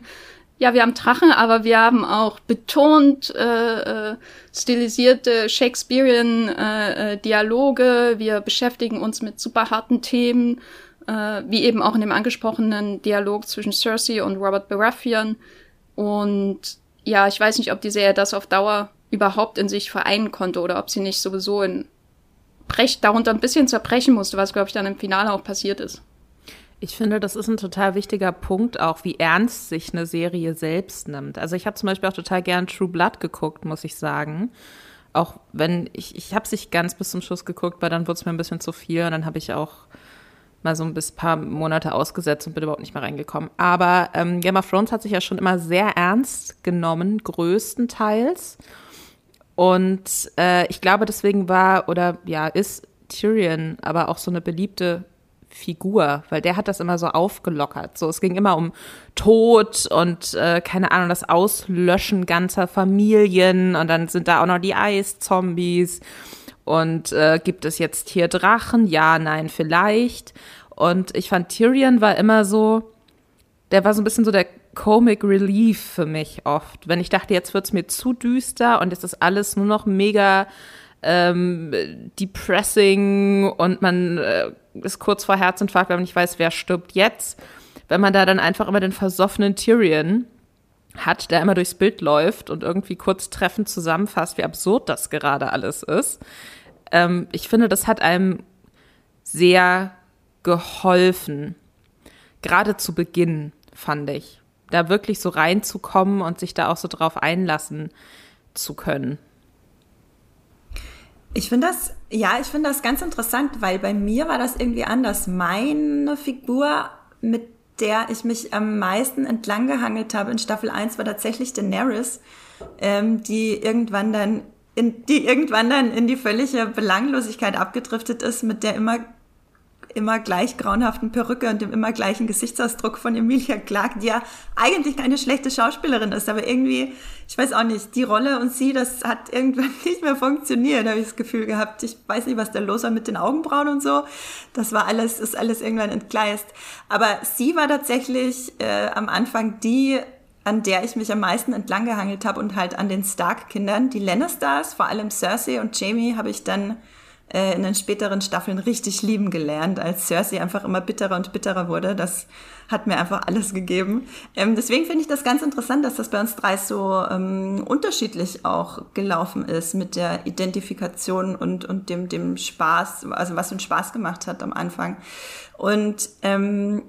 ja, wir haben Drachen, aber wir haben auch betont äh, äh, stilisierte Shakespearean äh, äh, Dialoge. Wir beschäftigen uns mit super harten Themen, äh, wie eben auch in dem angesprochenen Dialog zwischen Cersei und Robert Baratheon. Und ja, ich weiß nicht, ob die Serie das auf Dauer überhaupt in sich vereinen konnte oder ob sie nicht sowieso in Brech darunter ein bisschen zerbrechen musste, was glaube ich dann im Finale auch passiert ist. Ich finde, das ist ein total wichtiger Punkt auch, wie ernst sich eine Serie selbst nimmt. Also ich habe zum Beispiel auch total gern True Blood geguckt, muss ich sagen. Auch wenn ich, ich habe es nicht ganz bis zum Schluss geguckt, weil dann wurde es mir ein bisschen zu viel und dann habe ich auch mal so ein paar Monate ausgesetzt und bin überhaupt nicht mehr reingekommen. Aber ähm, Game of Thrones hat sich ja schon immer sehr ernst genommen, größtenteils. Und äh, ich glaube, deswegen war oder ja, ist Tyrion aber auch so eine beliebte Figur, weil der hat das immer so aufgelockert. So, es ging immer um Tod und äh, keine Ahnung, das Auslöschen ganzer Familien und dann sind da auch noch die Eiszombies und äh, gibt es jetzt hier Drachen? Ja, nein, vielleicht. Und ich fand Tyrion war immer so, der war so ein bisschen so der Comic Relief für mich oft. Wenn ich dachte, jetzt wird's mir zu düster und jetzt ist alles nur noch mega ähm, depressing und man äh, ist kurz vor Herzinfarkt, weil man nicht weiß, wer stirbt jetzt. Wenn man da dann einfach immer den versoffenen Tyrion hat, der immer durchs Bild läuft und irgendwie kurz treffend zusammenfasst, wie absurd das gerade alles ist. Ähm, ich finde, das hat einem sehr geholfen. Gerade zu Beginn, fand ich. Da wirklich so reinzukommen und sich da auch so drauf einlassen zu können. Ich finde das, ja, ich finde das ganz interessant, weil bei mir war das irgendwie anders. Meine Figur, mit der ich mich am meisten entlang gehangelt habe in Staffel 1, war tatsächlich Daenerys, ähm, die irgendwann dann in, die irgendwann dann in die völlige Belanglosigkeit abgedriftet ist, mit der immer immer gleich grauenhaften Perücke und dem immer gleichen Gesichtsausdruck von Emilia Clarke, die ja eigentlich keine schlechte Schauspielerin ist, aber irgendwie, ich weiß auch nicht, die Rolle und sie, das hat irgendwann nicht mehr funktioniert, habe ich das Gefühl gehabt. Ich weiß nicht, was da los war mit den Augenbrauen und so. Das war alles, ist alles irgendwann entgleist. Aber sie war tatsächlich äh, am Anfang die an der ich mich am meisten entlang gehangelt habe und halt an den Stark-Kindern. Die Lannisters, vor allem Cersei und Jamie, habe ich dann äh, in den späteren Staffeln richtig lieben gelernt, als Cersei einfach immer bitterer und bitterer wurde. Das hat mir einfach alles gegeben. Ähm, deswegen finde ich das ganz interessant, dass das bei uns drei so ähm, unterschiedlich auch gelaufen ist mit der Identifikation und, und dem, dem Spaß, also was uns Spaß gemacht hat am Anfang. Und ähm,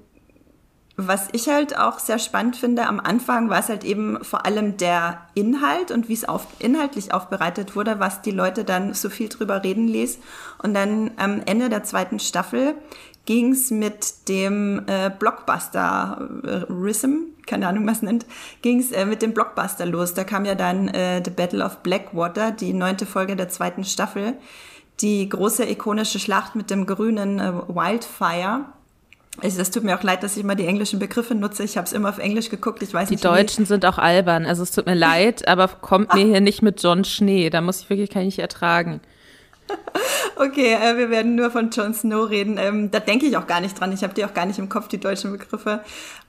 was ich halt auch sehr spannend finde, am Anfang war es halt eben vor allem der Inhalt und wie es auf, inhaltlich aufbereitet wurde, was die Leute dann so viel drüber reden ließ. Und dann am Ende der zweiten Staffel ging es mit dem äh, Blockbuster äh, Rhythm, keine Ahnung, was nennt, ging es äh, mit dem Blockbuster los. Da kam ja dann äh, The Battle of Blackwater, die neunte Folge der zweiten Staffel, die große ikonische Schlacht mit dem grünen äh, Wildfire also das tut mir auch leid, dass ich immer die englischen Begriffe nutze. Ich habe es immer auf Englisch geguckt. Ich weiß die nicht. Die Deutschen sind auch albern. Also es tut mir leid, aber kommt mir hier nicht mit John Schnee. Da muss ich wirklich kann ich nicht ertragen. Okay, äh, wir werden nur von Jon Snow reden. Ähm, da denke ich auch gar nicht dran. Ich habe die auch gar nicht im Kopf, die deutschen Begriffe.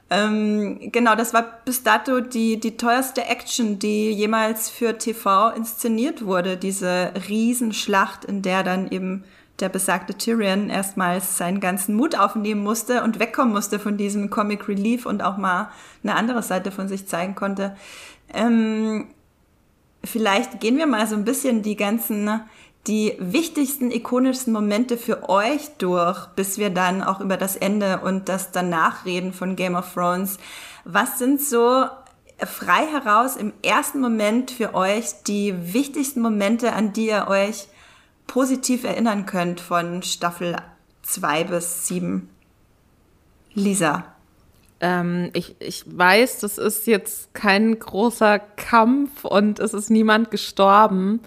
Ähm, genau, das war bis dato die, die teuerste Action, die jemals für TV inszeniert wurde. Diese Riesenschlacht, in der dann eben der besagte Tyrion erstmals seinen ganzen Mut aufnehmen musste und wegkommen musste von diesem Comic Relief und auch mal eine andere Seite von sich zeigen konnte. Ähm, vielleicht gehen wir mal so ein bisschen die ganzen, die wichtigsten, ikonischsten Momente für euch durch, bis wir dann auch über das Ende und das danach reden von Game of Thrones. Was sind so frei heraus im ersten Moment für euch die wichtigsten Momente, an die ihr euch positiv erinnern könnt von Staffel 2 bis 7. Lisa. Ähm, ich, ich weiß, das ist jetzt kein großer Kampf und es ist niemand gestorben.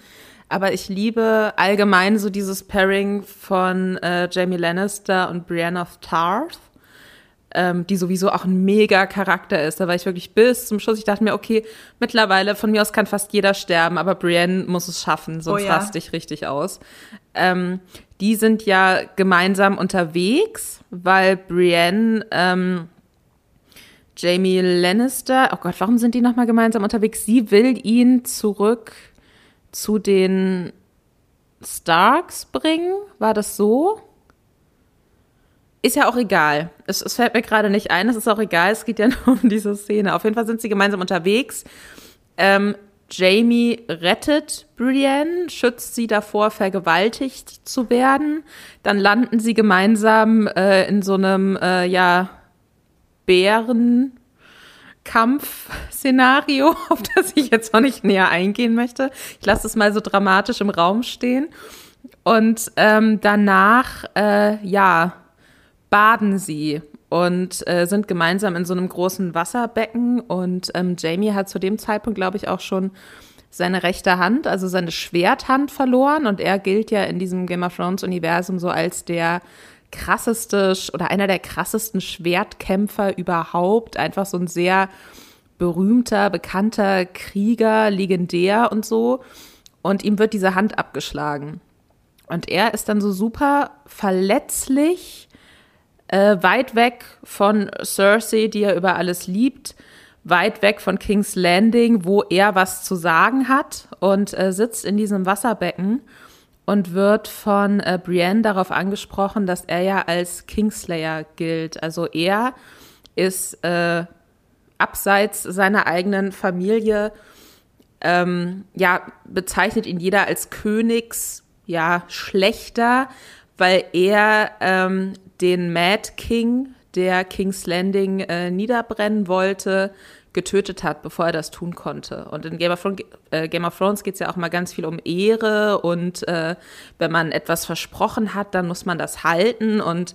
Aber ich liebe allgemein so dieses Pairing von äh, Jamie Lannister und Brienne of Tarth ähm, die sowieso auch ein mega Charakter ist. Da war ich wirklich bis zum Schluss. Ich dachte mir, okay, mittlerweile von mir aus kann fast jeder sterben, aber Brienne muss es schaffen, sonst oh ja. raste ich richtig aus. Ähm, die sind ja gemeinsam unterwegs, weil Brienne ähm, Jamie Lannister, oh Gott, warum sind die nochmal gemeinsam unterwegs? Sie will ihn zurück zu den Starks bringen. War das so? Ist ja auch egal. Es, es fällt mir gerade nicht ein, es ist auch egal, es geht ja nur um diese Szene. Auf jeden Fall sind sie gemeinsam unterwegs. Ähm, Jamie rettet Brienne, schützt sie davor, vergewaltigt zu werden. Dann landen sie gemeinsam äh, in so einem, äh, ja, Bärenkampf-Szenario, auf das ich jetzt noch nicht näher eingehen möchte. Ich lasse es mal so dramatisch im Raum stehen. Und ähm, danach, äh, ja, baden sie und äh, sind gemeinsam in so einem großen Wasserbecken. Und ähm, Jamie hat zu dem Zeitpunkt, glaube ich, auch schon seine rechte Hand, also seine Schwerthand verloren. Und er gilt ja in diesem Game of Thrones-Universum so als der krasseste oder einer der krassesten Schwertkämpfer überhaupt. Einfach so ein sehr berühmter, bekannter Krieger, legendär und so. Und ihm wird diese Hand abgeschlagen. Und er ist dann so super verletzlich, äh, weit weg von Cersei, die er über alles liebt, weit weg von King's Landing, wo er was zu sagen hat und äh, sitzt in diesem Wasserbecken und wird von äh, Brienne darauf angesprochen, dass er ja als Kingslayer gilt. Also er ist äh, abseits seiner eigenen Familie, ähm, ja, bezeichnet ihn jeder als Königs, ja, schlechter, weil er ähm, den Mad King, der King's Landing äh, niederbrennen wollte, getötet hat, bevor er das tun konnte. Und in Game of, Thrones, äh, Game of Thrones geht es ja auch mal ganz viel um Ehre und äh, wenn man etwas versprochen hat, dann muss man das halten und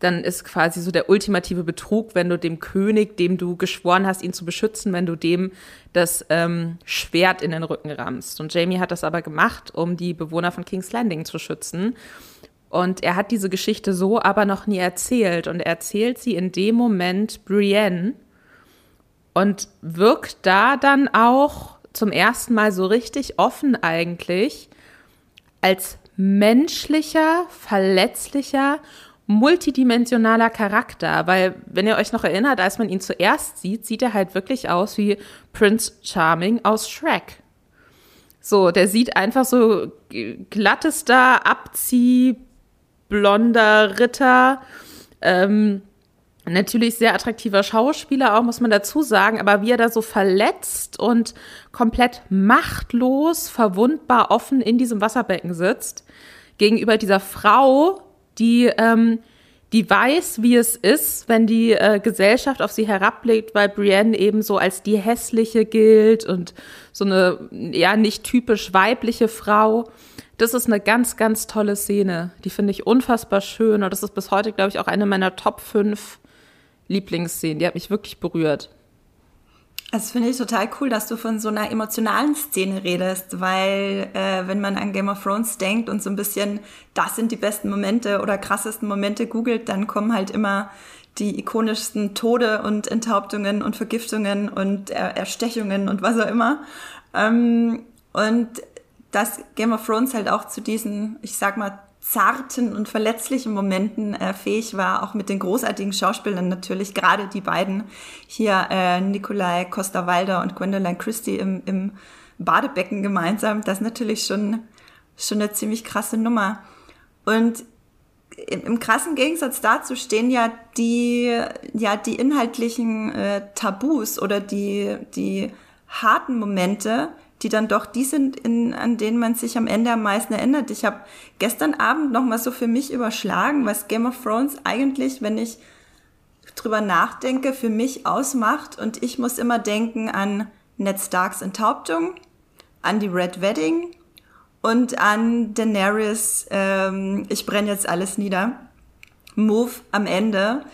dann ist quasi so der ultimative Betrug, wenn du dem König, dem du geschworen hast, ihn zu beschützen, wenn du dem das ähm, Schwert in den Rücken rammst. Und Jamie hat das aber gemacht, um die Bewohner von King's Landing zu schützen. Und er hat diese Geschichte so aber noch nie erzählt. Und er erzählt sie in dem Moment Brienne, und wirkt da dann auch zum ersten Mal so richtig offen eigentlich als menschlicher, verletzlicher, multidimensionaler Charakter, weil wenn ihr euch noch erinnert, als man ihn zuerst sieht, sieht er halt wirklich aus wie Prince Charming aus Shrek. So, der sieht einfach so glattester, abzieh, blonder Ritter, ähm, natürlich sehr attraktiver Schauspieler auch, muss man dazu sagen, aber wie er da so verletzt und komplett machtlos, verwundbar offen in diesem Wasserbecken sitzt, gegenüber dieser Frau, die, ähm, die weiß, wie es ist, wenn die äh, Gesellschaft auf sie herabblickt, weil Brienne eben so als die hässliche gilt und so eine, ja, nicht typisch weibliche Frau. Das ist eine ganz, ganz tolle Szene. Die finde ich unfassbar schön und das ist bis heute, glaube ich, auch eine meiner Top 5 Lieblingsszenen. Die hat mich wirklich berührt. Das finde ich total cool, dass du von so einer emotionalen Szene redest, weil äh, wenn man an Game of Thrones denkt und so ein bisschen, das sind die besten Momente oder krassesten Momente googelt, dann kommen halt immer die ikonischsten Tode und Enthauptungen und Vergiftungen und er Erstechungen und was auch immer. Ähm, und dass Game of Thrones halt auch zu diesen, ich sag mal, zarten und verletzlichen Momenten äh, fähig war, auch mit den großartigen Schauspielern natürlich, gerade die beiden hier, äh, Nikolai Costa-Waldau und Gwendolyn Christie im, im Badebecken gemeinsam, das ist natürlich schon, schon eine ziemlich krasse Nummer. Und im, im krassen Gegensatz dazu stehen ja die, ja, die inhaltlichen äh, Tabus oder die, die harten Momente, die dann doch die sind, in, an denen man sich am Ende am meisten erinnert. Ich habe gestern Abend noch mal so für mich überschlagen, was Game of Thrones eigentlich, wenn ich drüber nachdenke, für mich ausmacht. Und ich muss immer denken an Ned Starks Enthauptung, an die Red Wedding und an Daenerys, ähm, ich brenne jetzt alles nieder. Move am Ende,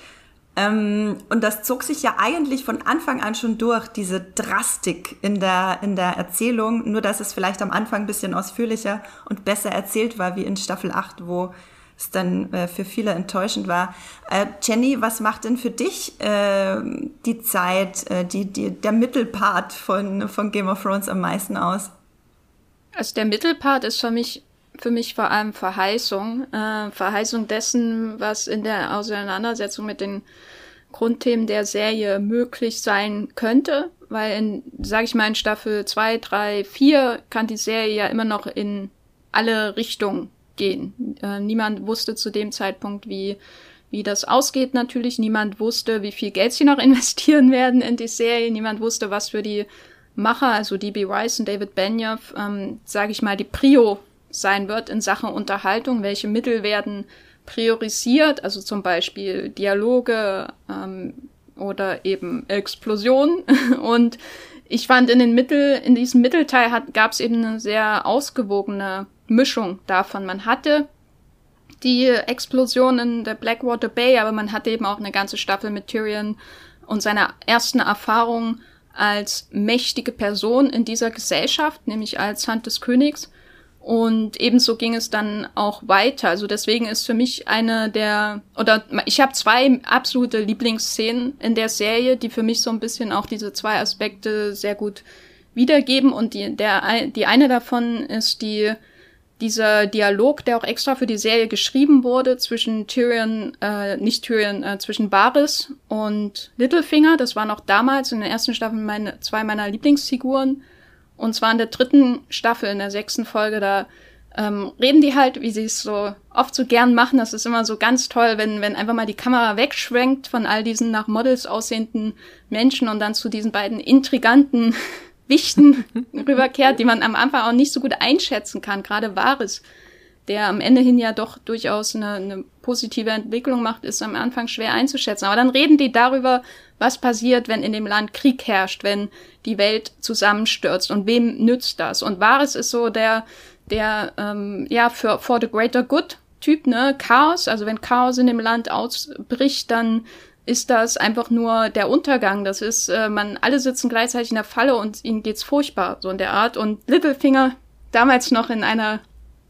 und das zog sich ja eigentlich von Anfang an schon durch, diese Drastik in der, in der Erzählung, nur dass es vielleicht am Anfang ein bisschen ausführlicher und besser erzählt war, wie in Staffel 8, wo es dann äh, für viele enttäuschend war. Äh, Jenny, was macht denn für dich äh, die Zeit, äh, die, die, der Mittelpart von, von Game of Thrones am meisten aus? Also der Mittelpart ist für mich für mich vor allem Verheißung. Äh, Verheißung dessen, was in der Auseinandersetzung mit den Grundthemen der Serie möglich sein könnte. Weil in, sag ich mal, in Staffel 2, 3, 4 kann die Serie ja immer noch in alle Richtungen gehen. Äh, niemand wusste zu dem Zeitpunkt, wie, wie das ausgeht natürlich. Niemand wusste, wie viel Geld sie noch investieren werden in die Serie. Niemand wusste, was für die Macher, also D.B. Rice und David Benioff, ähm, sage ich mal, die Prio sein wird in Sachen Unterhaltung, welche Mittel werden priorisiert, also zum Beispiel Dialoge ähm, oder eben Explosionen. Und ich fand in den Mittel, in diesem Mittelteil gab es eben eine sehr ausgewogene Mischung davon. Man hatte die Explosion in der Blackwater Bay, aber man hatte eben auch eine ganze Staffel mit Tyrion und seiner ersten Erfahrung als mächtige Person in dieser Gesellschaft, nämlich als Hand des Königs. Und ebenso ging es dann auch weiter. Also deswegen ist für mich eine der, oder ich habe zwei absolute Lieblingsszenen in der Serie, die für mich so ein bisschen auch diese zwei Aspekte sehr gut wiedergeben. Und die, der, die eine davon ist die, dieser Dialog, der auch extra für die Serie geschrieben wurde zwischen Tyrion, äh, nicht Tyrion, äh, zwischen Varys und Littlefinger. Das waren auch damals in der ersten Staffel meine, zwei meiner Lieblingsfiguren. Und zwar in der dritten Staffel, in der sechsten Folge, da ähm, reden die halt, wie sie es so oft so gern machen. Das ist immer so ganz toll, wenn, wenn einfach mal die Kamera wegschwenkt von all diesen nach Models aussehenden Menschen und dann zu diesen beiden intriganten Wichten rüberkehrt, die man am Anfang auch nicht so gut einschätzen kann. Gerade Wahres, der am Ende hin ja doch durchaus eine, eine positive Entwicklung macht, ist am Anfang schwer einzuschätzen. Aber dann reden die darüber, was passiert, wenn in dem Land Krieg herrscht, wenn die Welt zusammenstürzt und wem nützt das? Und Varys ist so der, der, ähm, ja, für for the greater good Typ, ne? Chaos, also wenn Chaos in dem Land ausbricht, dann ist das einfach nur der Untergang. Das ist, äh, man, alle sitzen gleichzeitig in der Falle und ihnen geht's furchtbar, so in der Art. Und Littlefinger, damals noch in einer,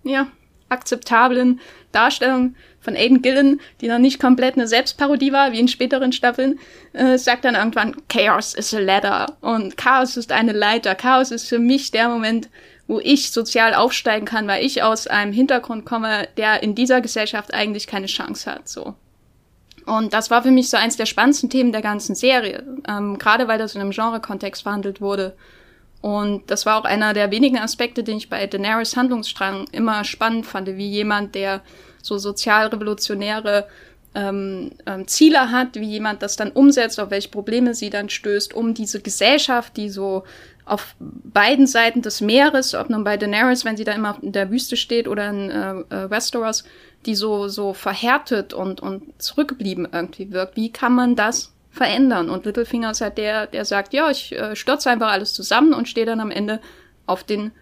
ja, akzeptablen Darstellung von Aiden Gillen, die noch nicht komplett eine Selbstparodie war, wie in späteren Staffeln, äh, sagt dann irgendwann, Chaos is a ladder. Und Chaos ist eine Leiter. Chaos ist für mich der Moment, wo ich sozial aufsteigen kann, weil ich aus einem Hintergrund komme, der in dieser Gesellschaft eigentlich keine Chance hat, so. Und das war für mich so eins der spannendsten Themen der ganzen Serie, ähm, gerade weil das in einem Genre-Kontext verhandelt wurde. Und das war auch einer der wenigen Aspekte, den ich bei Daenerys Handlungsstrang immer spannend fand, wie jemand, der so sozialrevolutionäre ähm, ähm, Ziele hat, wie jemand das dann umsetzt, auf welche Probleme sie dann stößt, um diese Gesellschaft, die so auf beiden Seiten des Meeres, ob nun bei Daenerys, wenn sie da immer in der Wüste steht, oder in äh, äh, Westeros, die so, so verhärtet und, und zurückgeblieben irgendwie wirkt. Wie kann man das verändern? Und Littlefinger ist halt der, der sagt, ja, ich äh, stürze einfach alles zusammen und stehe dann am Ende auf den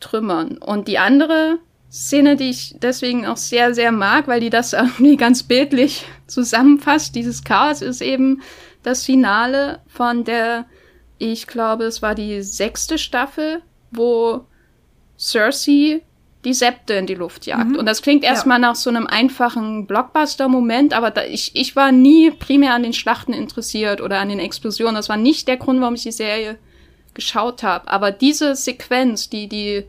Trümmern. Und die andere Szene, die ich deswegen auch sehr, sehr mag, weil die das irgendwie ganz bildlich zusammenfasst, dieses Chaos, ist eben das Finale von der, ich glaube, es war die sechste Staffel, wo Cersei die Septe in die Luft jagt. Mhm. Und das klingt erstmal ja. nach so einem einfachen Blockbuster-Moment, aber da, ich, ich war nie primär an den Schlachten interessiert oder an den Explosionen. Das war nicht der Grund, warum ich die Serie geschaut habe. Aber diese Sequenz, die die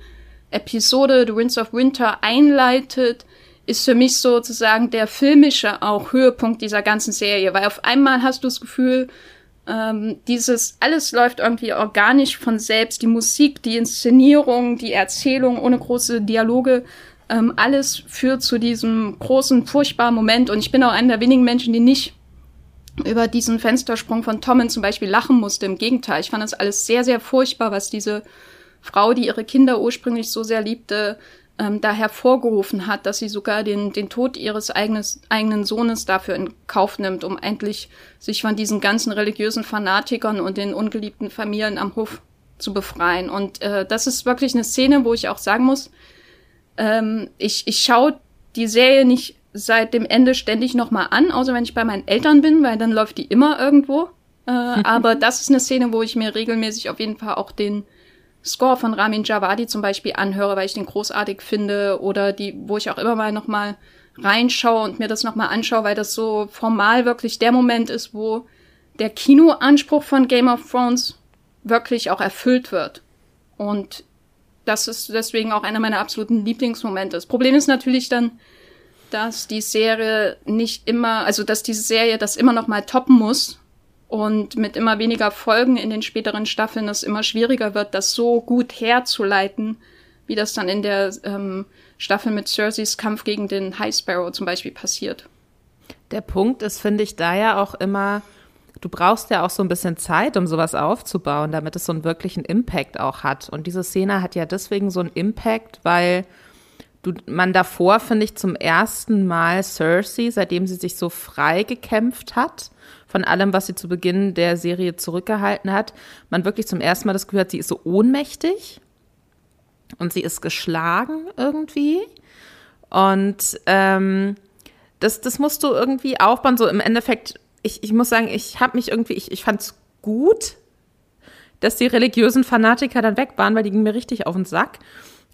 Episode The Winds of Winter einleitet, ist für mich sozusagen der filmische auch Höhepunkt dieser ganzen Serie, weil auf einmal hast du das Gefühl, ähm, dieses alles läuft irgendwie organisch von selbst, die Musik, die Inszenierung, die Erzählung ohne große Dialoge, ähm, alles führt zu diesem großen, furchtbaren Moment. Und ich bin auch einer der wenigen Menschen, die nicht über diesen Fenstersprung von Tommen zum Beispiel lachen musste. Im Gegenteil, ich fand das alles sehr, sehr furchtbar, was diese Frau, die ihre Kinder ursprünglich so sehr liebte, ähm, da hervorgerufen hat, dass sie sogar den, den Tod ihres eigenes, eigenen Sohnes dafür in Kauf nimmt, um endlich sich von diesen ganzen religiösen Fanatikern und den ungeliebten Familien am Hof zu befreien. Und äh, das ist wirklich eine Szene, wo ich auch sagen muss, ähm, ich, ich schaue die Serie nicht seit dem Ende ständig nochmal an, außer wenn ich bei meinen Eltern bin, weil dann läuft die immer irgendwo. Äh, aber das ist eine Szene, wo ich mir regelmäßig auf jeden Fall auch den Score von Ramin Javadi zum Beispiel anhöre, weil ich den großartig finde oder die, wo ich auch immer mal nochmal reinschaue und mir das nochmal anschaue, weil das so formal wirklich der Moment ist, wo der Kinoanspruch von Game of Thrones wirklich auch erfüllt wird. Und das ist deswegen auch einer meiner absoluten Lieblingsmomente. Das Problem ist natürlich dann, dass die Serie nicht immer, also dass diese Serie das immer noch mal toppen muss und mit immer weniger Folgen in den späteren Staffeln es immer schwieriger wird, das so gut herzuleiten, wie das dann in der ähm, Staffel mit Cerseis Kampf gegen den High Sparrow zum Beispiel passiert. Der Punkt ist, finde ich, da ja auch immer, du brauchst ja auch so ein bisschen Zeit, um sowas aufzubauen, damit es so einen wirklichen Impact auch hat. Und diese Szene hat ja deswegen so einen Impact, weil du, man davor, finde ich, zum ersten Mal Cersei, seitdem sie sich so frei gekämpft hat, von allem, was sie zu Beginn der Serie zurückgehalten hat, man wirklich zum ersten Mal das Gefühl hat, sie ist so ohnmächtig und sie ist geschlagen irgendwie. Und ähm, das, das musst du irgendwie aufbauen. So im Endeffekt, ich, ich muss sagen, ich habe mich irgendwie, ich, ich fand es gut, dass die religiösen Fanatiker dann weg waren, weil die gingen mir richtig auf den Sack.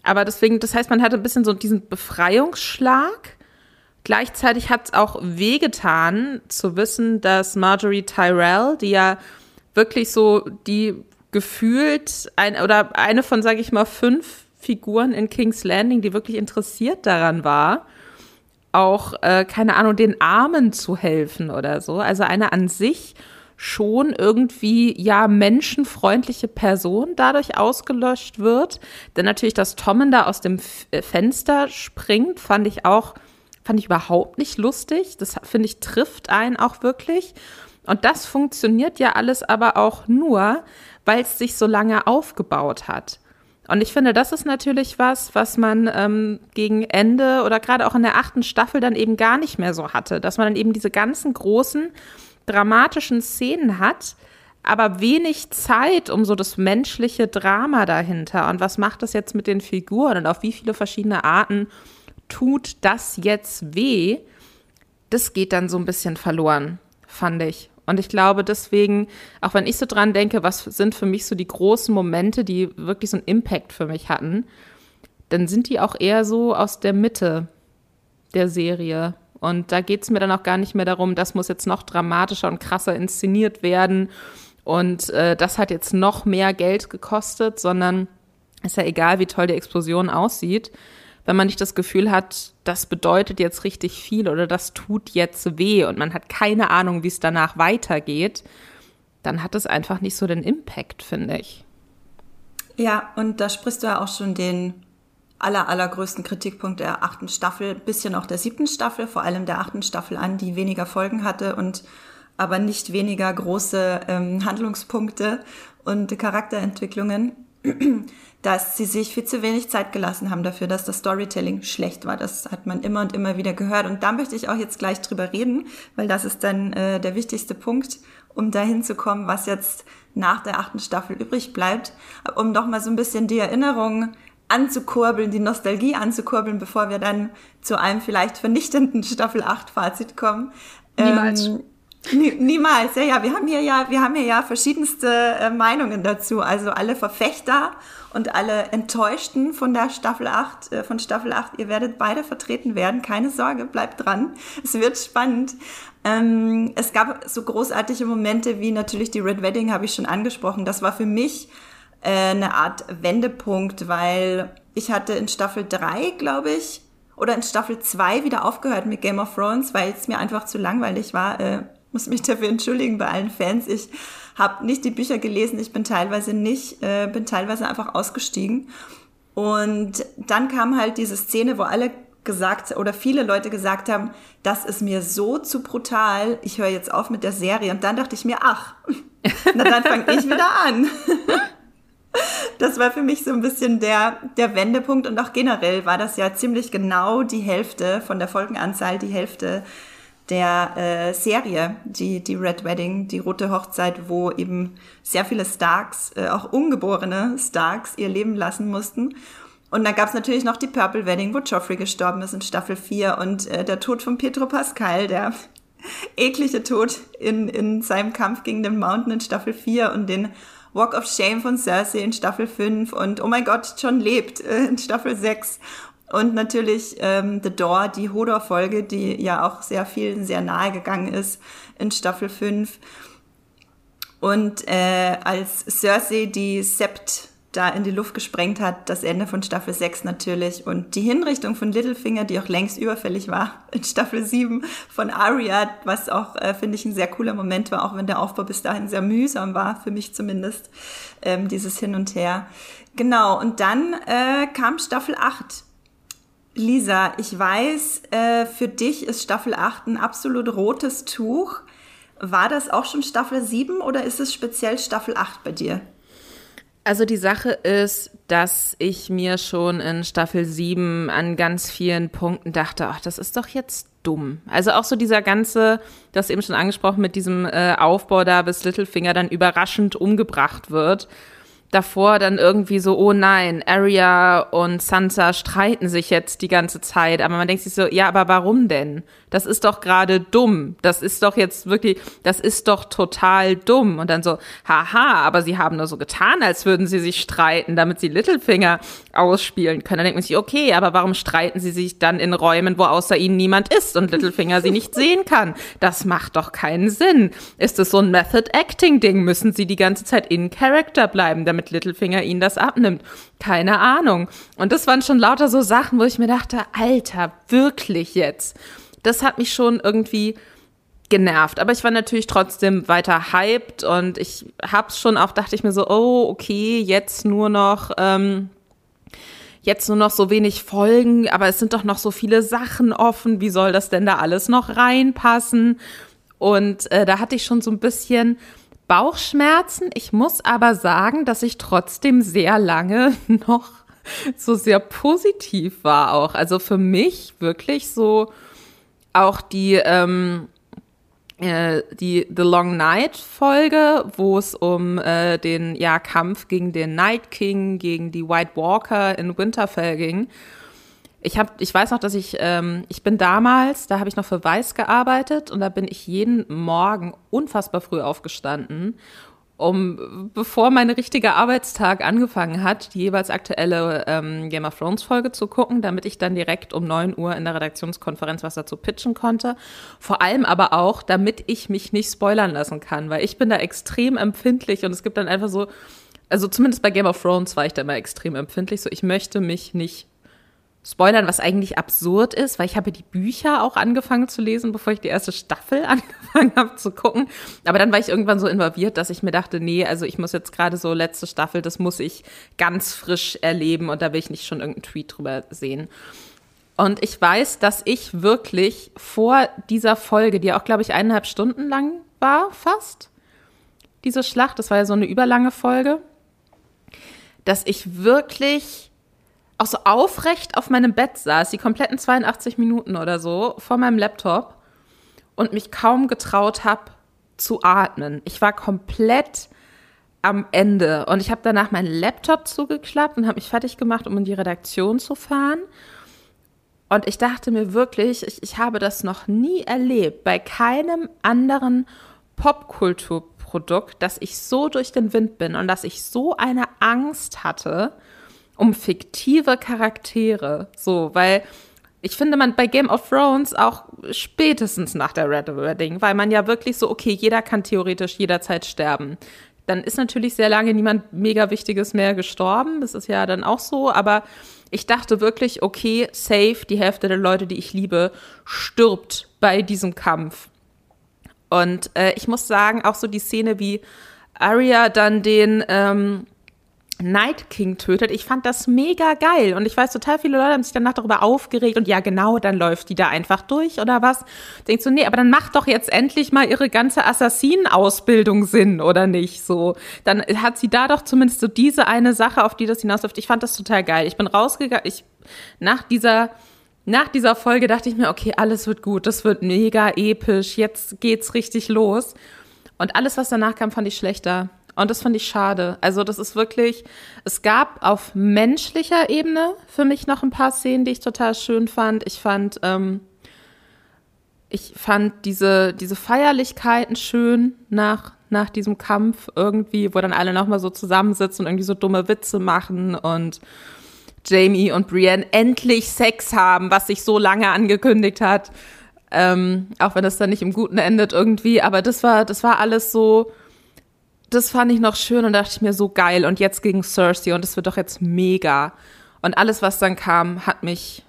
Aber deswegen, das heißt, man hatte ein bisschen so diesen Befreiungsschlag. Gleichzeitig hat es auch wehgetan zu wissen, dass Marjorie Tyrell, die ja wirklich so die gefühlt ein oder eine von, sage ich mal, fünf Figuren in King's Landing, die wirklich interessiert daran war, auch, äh, keine Ahnung, den Armen zu helfen oder so. Also eine an sich schon irgendwie ja menschenfreundliche Person dadurch ausgelöscht wird. Denn natürlich, dass Tommen da aus dem Fenster springt, fand ich auch, fand ich überhaupt nicht lustig. Das finde ich trifft einen auch wirklich. Und das funktioniert ja alles aber auch nur, weil es sich so lange aufgebaut hat. Und ich finde, das ist natürlich was, was man ähm, gegen Ende oder gerade auch in der achten Staffel dann eben gar nicht mehr so hatte, dass man dann eben diese ganzen großen dramatischen Szenen hat, aber wenig Zeit um so das menschliche Drama dahinter. Und was macht das jetzt mit den Figuren und auf wie viele verschiedene Arten tut das jetzt weh? Das geht dann so ein bisschen verloren, fand ich. Und ich glaube deswegen, auch wenn ich so dran denke, was sind für mich so die großen Momente, die wirklich so einen Impact für mich hatten, dann sind die auch eher so aus der Mitte der Serie. Und da geht es mir dann auch gar nicht mehr darum, das muss jetzt noch dramatischer und krasser inszeniert werden. Und äh, das hat jetzt noch mehr Geld gekostet, sondern ist ja egal, wie toll die Explosion aussieht wenn man nicht das Gefühl hat, das bedeutet jetzt richtig viel oder das tut jetzt weh und man hat keine Ahnung, wie es danach weitergeht, dann hat es einfach nicht so den Impact, finde ich. Ja, und da sprichst du ja auch schon den aller, allergrößten Kritikpunkt der achten Staffel, bisschen auch der siebten Staffel, vor allem der achten Staffel an, die weniger Folgen hatte und aber nicht weniger große ähm, Handlungspunkte und Charakterentwicklungen dass sie sich viel zu wenig Zeit gelassen haben dafür, dass das Storytelling schlecht war. Das hat man immer und immer wieder gehört. Und da möchte ich auch jetzt gleich drüber reden, weil das ist dann äh, der wichtigste Punkt, um dahin zu kommen, was jetzt nach der achten Staffel übrig bleibt, um doch mal so ein bisschen die Erinnerung anzukurbeln, die Nostalgie anzukurbeln, bevor wir dann zu einem vielleicht vernichtenden Staffel 8 Fazit kommen. Niemals. Ähm, Niemals, ja, ja. Wir haben hier ja, wir haben hier ja verschiedenste äh, Meinungen dazu. Also alle Verfechter und alle Enttäuschten von der Staffel 8, äh, von Staffel 8, ihr werdet beide vertreten werden. Keine Sorge, bleibt dran. Es wird spannend. Ähm, es gab so großartige Momente wie natürlich die Red Wedding, habe ich schon angesprochen. Das war für mich äh, eine Art Wendepunkt, weil ich hatte in Staffel 3, glaube ich, oder in Staffel 2 wieder aufgehört mit Game of Thrones, weil es mir einfach zu langweilig war. Muss mich dafür entschuldigen bei allen Fans. Ich habe nicht die Bücher gelesen, ich bin teilweise nicht, äh, bin teilweise einfach ausgestiegen. Und dann kam halt diese Szene, wo alle gesagt oder viele Leute gesagt haben, das ist mir so zu brutal, ich höre jetzt auf mit der Serie. Und dann dachte ich mir, ach, na dann fange ich wieder an. Das war für mich so ein bisschen der, der Wendepunkt und auch generell war das ja ziemlich genau die Hälfte von der Folgenanzahl, die Hälfte der äh, Serie, die, die Red Wedding, die Rote Hochzeit, wo eben sehr viele Starks, äh, auch ungeborene Starks, ihr Leben lassen mussten. Und dann gab's natürlich noch die Purple Wedding, wo Joffrey gestorben ist in Staffel 4 und äh, der Tod von Pedro Pascal, der eklige Tod in, in seinem Kampf gegen den Mountain in Staffel 4 und den Walk of Shame von Cersei in Staffel 5 und oh mein Gott, John lebt äh, in Staffel 6 und natürlich ähm, The Door, die Hodor-Folge, die ja auch sehr vielen sehr nahe gegangen ist in Staffel 5. Und äh, als Cersei die Sept da in die Luft gesprengt hat, das Ende von Staffel 6 natürlich. Und die Hinrichtung von Littlefinger, die auch längst überfällig war in Staffel 7 von Arya, was auch, äh, finde ich, ein sehr cooler Moment war, auch wenn der Aufbau bis dahin sehr mühsam war, für mich zumindest, ähm, dieses Hin und Her. Genau, und dann äh, kam Staffel 8 Lisa, ich weiß, äh, für dich ist Staffel 8 ein absolut rotes Tuch. War das auch schon Staffel 7 oder ist es speziell Staffel 8 bei dir? Also die Sache ist, dass ich mir schon in Staffel 7 an ganz vielen Punkten dachte, ach, das ist doch jetzt dumm. Also auch so dieser ganze, das eben schon angesprochen mit diesem äh, Aufbau da, bis Littlefinger dann überraschend umgebracht wird davor dann irgendwie so, oh nein, Arya und Sansa streiten sich jetzt die ganze Zeit. Aber man denkt sich so, ja, aber warum denn? Das ist doch gerade dumm. Das ist doch jetzt wirklich, das ist doch total dumm. Und dann so, haha, aber sie haben nur so getan, als würden sie sich streiten, damit sie Littlefinger ausspielen können. Dann denkt man sich, okay, aber warum streiten sie sich dann in Räumen, wo außer ihnen niemand ist und Littlefinger sie nicht sehen kann? Das macht doch keinen Sinn. Ist es so ein Method-Acting-Ding? Müssen sie die ganze Zeit in Character bleiben, damit Littlefinger ihnen das abnimmt? Keine Ahnung. Und das waren schon lauter so Sachen, wo ich mir dachte, Alter, wirklich jetzt? Das hat mich schon irgendwie genervt. Aber ich war natürlich trotzdem weiter hyped und ich hab's schon auch, dachte ich mir so, oh, okay, jetzt nur noch, ähm, jetzt nur noch so wenig Folgen, aber es sind doch noch so viele Sachen offen. Wie soll das denn da alles noch reinpassen? Und äh, da hatte ich schon so ein bisschen Bauchschmerzen. Ich muss aber sagen, dass ich trotzdem sehr lange noch so sehr positiv war auch. Also für mich wirklich so, auch die, ähm, äh, die The Long Night Folge, wo es um äh, den ja, Kampf gegen den Night King, gegen die White Walker in Winterfell ging. Ich, hab, ich weiß noch, dass ich, ähm, ich bin damals, da habe ich noch für Weiß gearbeitet und da bin ich jeden Morgen unfassbar früh aufgestanden um, bevor mein richtiger Arbeitstag angefangen hat, die jeweils aktuelle ähm, Game of Thrones Folge zu gucken, damit ich dann direkt um neun Uhr in der Redaktionskonferenz was dazu pitchen konnte. Vor allem aber auch, damit ich mich nicht spoilern lassen kann, weil ich bin da extrem empfindlich und es gibt dann einfach so, also zumindest bei Game of Thrones war ich da immer extrem empfindlich, so ich möchte mich nicht spoilern, was eigentlich absurd ist, weil ich habe die Bücher auch angefangen zu lesen, bevor ich die erste Staffel angefangen habe zu gucken. Aber dann war ich irgendwann so involviert, dass ich mir dachte, nee, also ich muss jetzt gerade so letzte Staffel, das muss ich ganz frisch erleben und da will ich nicht schon irgendeinen Tweet drüber sehen. Und ich weiß, dass ich wirklich vor dieser Folge, die auch, glaube ich, eineinhalb Stunden lang war, fast, diese Schlacht, das war ja so eine überlange Folge, dass ich wirklich auch so aufrecht auf meinem Bett saß, die kompletten 82 Minuten oder so, vor meinem Laptop und mich kaum getraut habe zu atmen. Ich war komplett am Ende und ich habe danach meinen Laptop zugeklappt und habe mich fertig gemacht, um in die Redaktion zu fahren. Und ich dachte mir wirklich, ich, ich habe das noch nie erlebt bei keinem anderen Popkulturprodukt, dass ich so durch den Wind bin und dass ich so eine Angst hatte, um fiktive Charaktere. So, weil ich finde man bei Game of Thrones auch spätestens nach der Red Wedding, weil man ja wirklich so, okay, jeder kann theoretisch jederzeit sterben. Dann ist natürlich sehr lange niemand mega Wichtiges mehr gestorben. Das ist ja dann auch so. Aber ich dachte wirklich, okay, safe, die Hälfte der Leute, die ich liebe, stirbt bei diesem Kampf. Und äh, ich muss sagen, auch so die Szene, wie Arya dann den ähm, Night King tötet. Ich fand das mega geil und ich weiß, total viele Leute haben sich danach darüber aufgeregt und ja, genau, dann läuft die da einfach durch oder was. Denkst du, nee, aber dann macht doch jetzt endlich mal ihre ganze Assassinen-Ausbildung Sinn oder nicht? So, dann hat sie da doch zumindest so diese eine Sache, auf die das hinausläuft. Ich fand das total geil. Ich bin rausgegangen, ich, nach dieser, nach dieser Folge dachte ich mir, okay, alles wird gut, das wird mega episch, jetzt geht's richtig los. Und alles, was danach kam, fand ich schlechter. Und das fand ich schade. Also das ist wirklich, es gab auf menschlicher Ebene für mich noch ein paar Szenen, die ich total schön fand. Ich fand, ähm, ich fand diese, diese Feierlichkeiten schön nach, nach diesem Kampf irgendwie, wo dann alle nochmal so zusammensitzen und irgendwie so dumme Witze machen und Jamie und Brienne endlich Sex haben, was sich so lange angekündigt hat. Ähm, auch wenn das dann nicht im Guten endet irgendwie. Aber das war, das war alles so, das fand ich noch schön und dachte ich mir so geil. Und jetzt gegen Cersei und das wird doch jetzt mega. Und alles, was dann kam, hat mich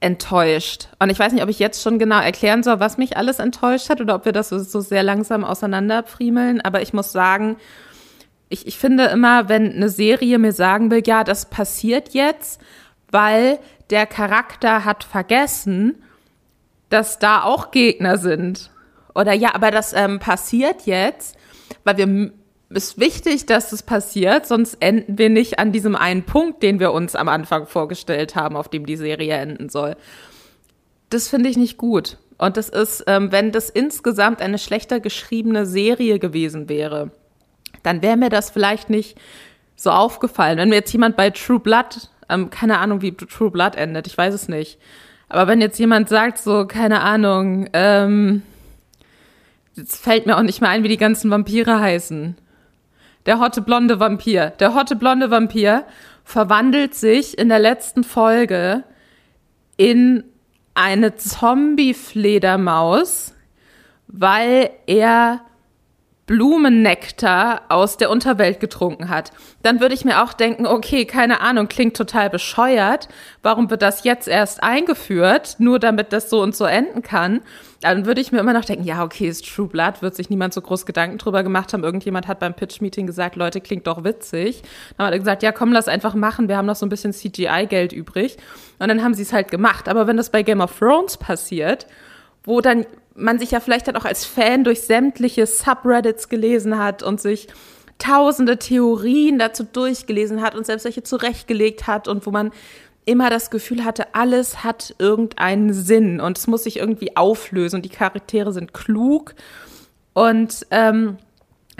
enttäuscht. Und ich weiß nicht, ob ich jetzt schon genau erklären soll, was mich alles enttäuscht hat oder ob wir das so, so sehr langsam auseinanderfriemeln. Aber ich muss sagen, ich, ich finde immer, wenn eine Serie mir sagen will, ja, das passiert jetzt, weil der Charakter hat vergessen, dass da auch Gegner sind. Oder ja, aber das ähm, passiert jetzt, weil wir ist wichtig, dass es passiert, sonst enden wir nicht an diesem einen Punkt, den wir uns am Anfang vorgestellt haben, auf dem die Serie enden soll. Das finde ich nicht gut. Und das ist, ähm, wenn das insgesamt eine schlechter geschriebene Serie gewesen wäre, dann wäre mir das vielleicht nicht so aufgefallen. Wenn mir jetzt jemand bei True Blood, ähm, keine Ahnung, wie True Blood endet, ich weiß es nicht. Aber wenn jetzt jemand sagt, so, keine Ahnung, ähm, jetzt fällt mir auch nicht mehr ein, wie die ganzen Vampire heißen. Der hotte blonde Vampir. Der hotte blonde Vampir verwandelt sich in der letzten Folge in eine Zombie-Fledermaus, weil er Blumennektar aus der Unterwelt getrunken hat, dann würde ich mir auch denken, okay, keine Ahnung, klingt total bescheuert. Warum wird das jetzt erst eingeführt, nur damit das so und so enden kann? Dann würde ich mir immer noch denken, ja, okay, ist True Blood, wird sich niemand so groß Gedanken drüber gemacht haben. Irgendjemand hat beim Pitch-Meeting gesagt, Leute, klingt doch witzig. Dann hat er gesagt, ja, komm, lass einfach machen, wir haben noch so ein bisschen CGI-Geld übrig. Und dann haben sie es halt gemacht. Aber wenn das bei Game of Thrones passiert, wo dann man sich ja vielleicht dann auch als Fan durch sämtliche Subreddits gelesen hat und sich tausende Theorien dazu durchgelesen hat und selbst welche zurechtgelegt hat und wo man immer das Gefühl hatte, alles hat irgendeinen Sinn und es muss sich irgendwie auflösen und die Charaktere sind klug und ähm,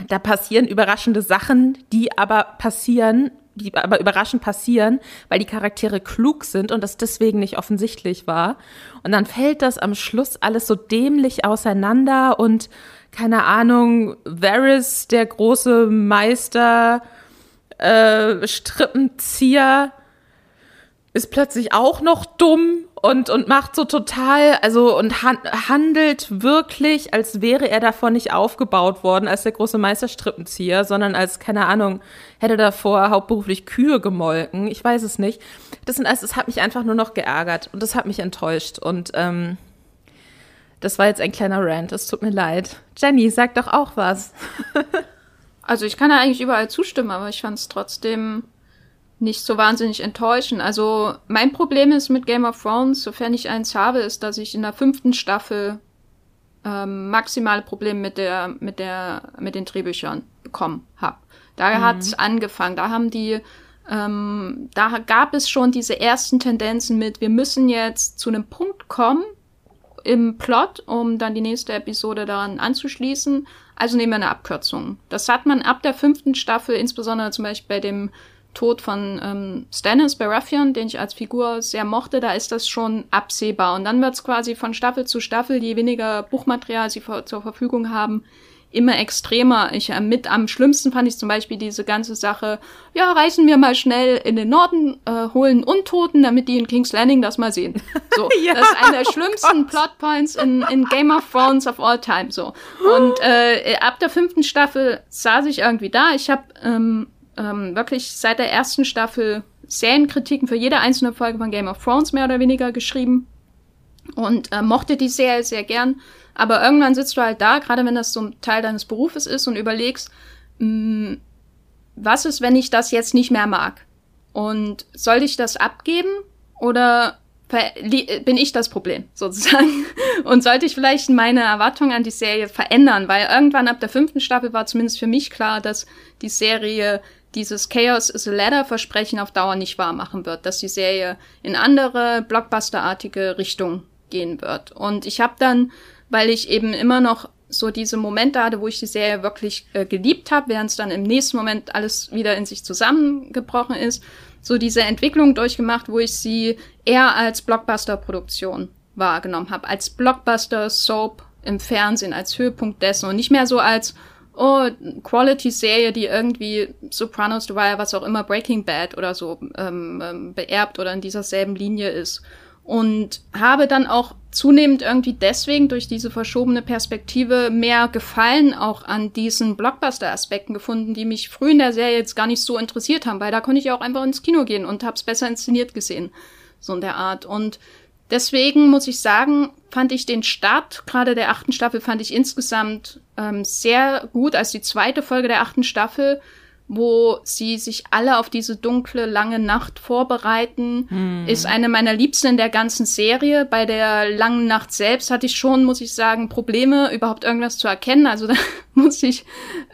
da passieren überraschende Sachen, die aber passieren die aber überraschend passieren, weil die Charaktere klug sind und das deswegen nicht offensichtlich war. Und dann fällt das am Schluss alles so dämlich auseinander und keine Ahnung, Varys, der große Meister, äh, Strippenzieher, ist plötzlich auch noch dumm und, und macht so total, also und han handelt wirklich, als wäre er davon nicht aufgebaut worden als der große Meisterstrippenzieher, sondern als, keine Ahnung, hätte davor hauptberuflich Kühe gemolken. Ich weiß es nicht. Das sind alles, es hat mich einfach nur noch geärgert und das hat mich enttäuscht. Und ähm, das war jetzt ein kleiner Rant, es tut mir leid. Jenny, sag doch auch was. also ich kann ja eigentlich überall zustimmen, aber ich fand es trotzdem nicht so wahnsinnig enttäuschen. Also mein Problem ist mit Game of Thrones, sofern ich eins habe, ist, dass ich in der fünften Staffel ähm, maximale Probleme mit der mit der mit den Drehbüchern bekommen habe. Da mhm. hat's angefangen. Da haben die ähm, da gab es schon diese ersten Tendenzen mit, wir müssen jetzt zu einem Punkt kommen im Plot, um dann die nächste Episode daran anzuschließen. Also nehmen wir eine Abkürzung. Das hat man ab der fünften Staffel, insbesondere zum Beispiel bei dem Tod von ähm, Stannis Baratheon, den ich als Figur sehr mochte, da ist das schon absehbar. Und dann wird es quasi von Staffel zu Staffel, je weniger Buchmaterial sie vor, zur Verfügung haben, immer extremer. Ich äh, mit am schlimmsten fand ich zum Beispiel diese ganze Sache, ja, reisen wir mal schnell in den Norden, äh, holen Untoten, damit die in King's Landing das mal sehen. So, ja, das ist einer der oh schlimmsten oh Plotpoints in, in Game of Thrones of all time. So. Und äh, ab der fünften Staffel saß ich irgendwie da. Ich habe ähm, ähm, wirklich seit der ersten Staffel Serienkritiken für jede einzelne Folge von Game of Thrones mehr oder weniger geschrieben und äh, mochte die Serie sehr gern. Aber irgendwann sitzt du halt da, gerade wenn das so ein Teil deines Berufes ist und überlegst, mh, mm, was ist, wenn ich das jetzt nicht mehr mag? Und soll ich das abgeben oder bin ich das Problem sozusagen? Und sollte ich vielleicht meine Erwartungen an die Serie verändern? Weil irgendwann ab der fünften Staffel war zumindest für mich klar, dass die Serie dieses Chaos is a Ladder Versprechen auf Dauer nicht wahr machen wird, dass die Serie in andere Blockbuster-artige Richtung gehen wird. Und ich habe dann, weil ich eben immer noch so diese Momente hatte, wo ich die Serie wirklich äh, geliebt habe, während es dann im nächsten Moment alles wieder in sich zusammengebrochen ist, so diese Entwicklung durchgemacht, wo ich sie eher als Blockbuster-Produktion wahrgenommen habe, als Blockbuster-Soap im Fernsehen, als Höhepunkt dessen und nicht mehr so als oh, Quality-Serie, die irgendwie Sopranos, Wire, was auch immer, Breaking Bad oder so ähm, ähm, beerbt oder in dieser selben Linie ist. Und habe dann auch zunehmend irgendwie deswegen durch diese verschobene Perspektive mehr Gefallen auch an diesen Blockbuster-Aspekten gefunden, die mich früh in der Serie jetzt gar nicht so interessiert haben, weil da konnte ich auch einfach ins Kino gehen und hab's besser inszeniert gesehen. So in der Art. Und deswegen muss ich sagen, fand ich den Start gerade der achten Staffel fand ich insgesamt ähm, sehr gut als die zweite Folge der achten Staffel, wo sie sich alle auf diese dunkle, lange Nacht vorbereiten, hm. ist eine meiner Liebsten in der ganzen Serie. Bei der langen Nacht selbst hatte ich schon, muss ich sagen, Probleme, überhaupt irgendwas zu erkennen. Also da muss ich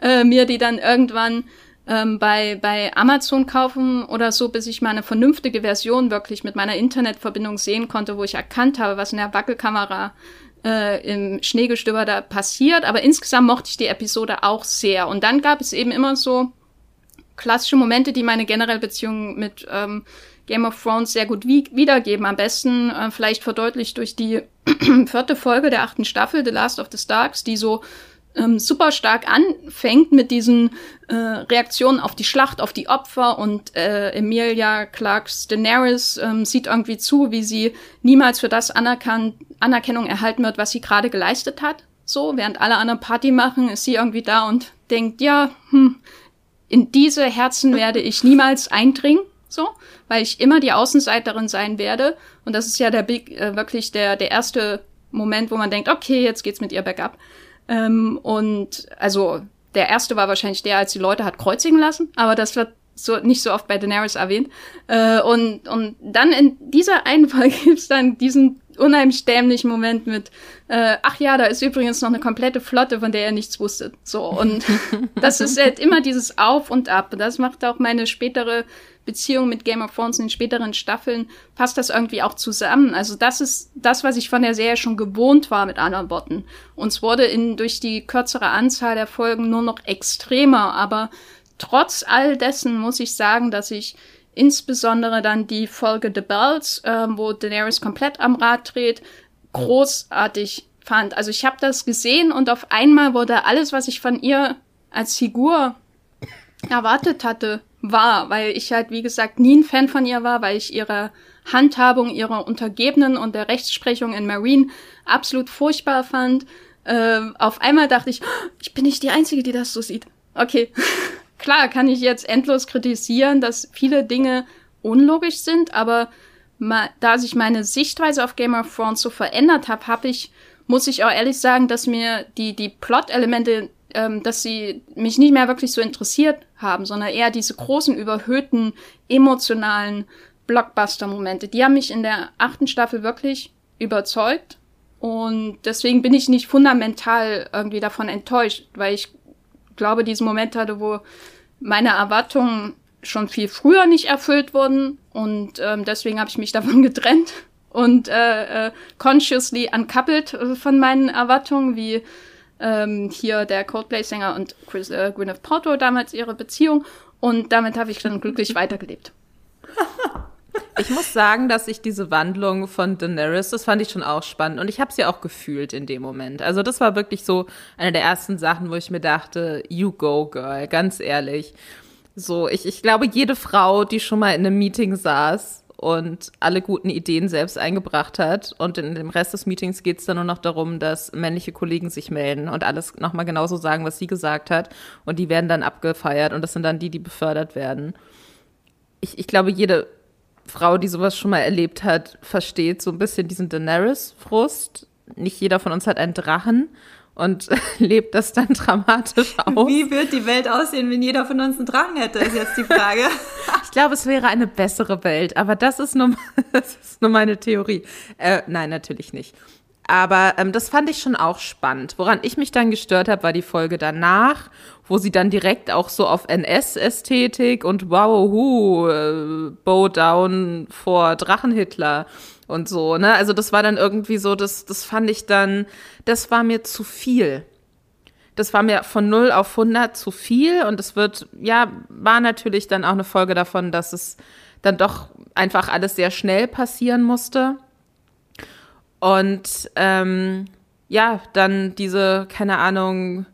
äh, mir die dann irgendwann ähm, bei, bei Amazon kaufen oder so, bis ich mal eine vernünftige Version wirklich mit meiner Internetverbindung sehen konnte, wo ich erkannt habe, was in der Wackelkamera äh, im Schneegestöber da passiert. Aber insgesamt mochte ich die Episode auch sehr. Und dann gab es eben immer so klassische Momente, die meine generelle Beziehung mit ähm, Game of Thrones sehr gut wie wiedergeben. Am besten äh, vielleicht verdeutlicht durch die vierte Folge der achten Staffel, The Last of the Starks, die so ähm, super stark anfängt mit diesen äh, Reaktionen auf die Schlacht, auf die Opfer und äh, Emilia Clarks Daenerys ähm, sieht irgendwie zu, wie sie niemals für das Anerkan Anerkennung erhalten wird, was sie gerade geleistet hat. So, während alle anderen Party machen, ist sie irgendwie da und denkt, ja, hm, in diese Herzen werde ich niemals eindringen, so, weil ich immer die Außenseiterin sein werde. Und das ist ja der Big, äh, wirklich der, der erste Moment, wo man denkt, okay, jetzt geht's mit ihr bergab. Ähm, und also der erste war wahrscheinlich der, als die Leute hat kreuzigen lassen, aber das wird so nicht so oft bei Daenerys erwähnt. Äh, und, und dann in dieser einen Folge gibt's dann diesen unheimlich dämlichen Moment mit, äh, ach ja, da ist übrigens noch eine komplette Flotte, von der er nichts wusste. So, und das ist halt immer dieses Auf und Ab. Das macht auch meine spätere Beziehung mit Game of Thrones in den späteren Staffeln, passt das irgendwie auch zusammen. Also das ist das, was ich von der Serie schon gewohnt war, mit anderen Worten. Uns wurde in, durch die kürzere Anzahl der Folgen nur noch extremer, aber trotz all dessen muss ich sagen, dass ich insbesondere dann die Folge The Bells, äh, wo Daenerys komplett am Rad dreht, großartig fand. Also ich habe das gesehen und auf einmal wurde alles, was ich von ihr als Figur erwartet hatte, wahr, weil ich halt, wie gesagt, nie ein Fan von ihr war, weil ich ihre Handhabung ihrer Untergebenen und der Rechtsprechung in Marine absolut furchtbar fand. Äh, auf einmal dachte ich, ich bin nicht die Einzige, die das so sieht. Okay. Klar kann ich jetzt endlos kritisieren, dass viele Dinge unlogisch sind, aber da sich meine Sichtweise auf Game of Thrones so verändert hat, habe ich, muss ich auch ehrlich sagen, dass mir die, die Plot-Elemente, ähm, dass sie mich nicht mehr wirklich so interessiert haben, sondern eher diese großen, überhöhten, emotionalen Blockbuster-Momente. Die haben mich in der achten Staffel wirklich überzeugt. Und deswegen bin ich nicht fundamental irgendwie davon enttäuscht, weil ich glaube, diesen Moment hatte, wo meine Erwartungen schon viel früher nicht erfüllt wurden und ähm, deswegen habe ich mich davon getrennt und äh, äh, consciously uncoupled äh, von meinen Erwartungen, wie ähm, hier der Coldplay-Sänger und Chris, äh, Gwyneth Paltrow damals ihre Beziehung und damit habe ich dann glücklich weitergelebt. Ich muss sagen, dass ich diese Wandlung von Daenerys, das fand ich schon auch spannend und ich habe sie auch gefühlt in dem Moment. Also das war wirklich so eine der ersten Sachen, wo ich mir dachte, you go girl, ganz ehrlich. So, ich, ich glaube, jede Frau, die schon mal in einem Meeting saß und alle guten Ideen selbst eingebracht hat und in dem Rest des Meetings geht es dann nur noch darum, dass männliche Kollegen sich melden und alles nochmal genauso sagen, was sie gesagt hat und die werden dann abgefeiert und das sind dann die, die befördert werden. Ich, ich glaube, jede Frau, die sowas schon mal erlebt hat, versteht so ein bisschen diesen Daenerys-Frust. Nicht jeder von uns hat einen Drachen und lebt das dann dramatisch aus. Wie wird die Welt aussehen, wenn jeder von uns einen Drachen hätte, ist jetzt die Frage. ich glaube, es wäre eine bessere Welt, aber das ist nur, das ist nur meine Theorie. Äh, nein, natürlich nicht. Aber ähm, das fand ich schon auch spannend. Woran ich mich dann gestört habe, war die Folge danach, wo sie dann direkt auch so auf NS-Ästhetik und wow, hu, äh, Bow Down vor Drachenhitler und so, ne? Also das war dann irgendwie so, das, das fand ich dann, das war mir zu viel. Das war mir von 0 auf 100 zu viel und es wird, ja, war natürlich dann auch eine Folge davon, dass es dann doch einfach alles sehr schnell passieren musste. Und ähm, ja, dann diese, keine Ahnung,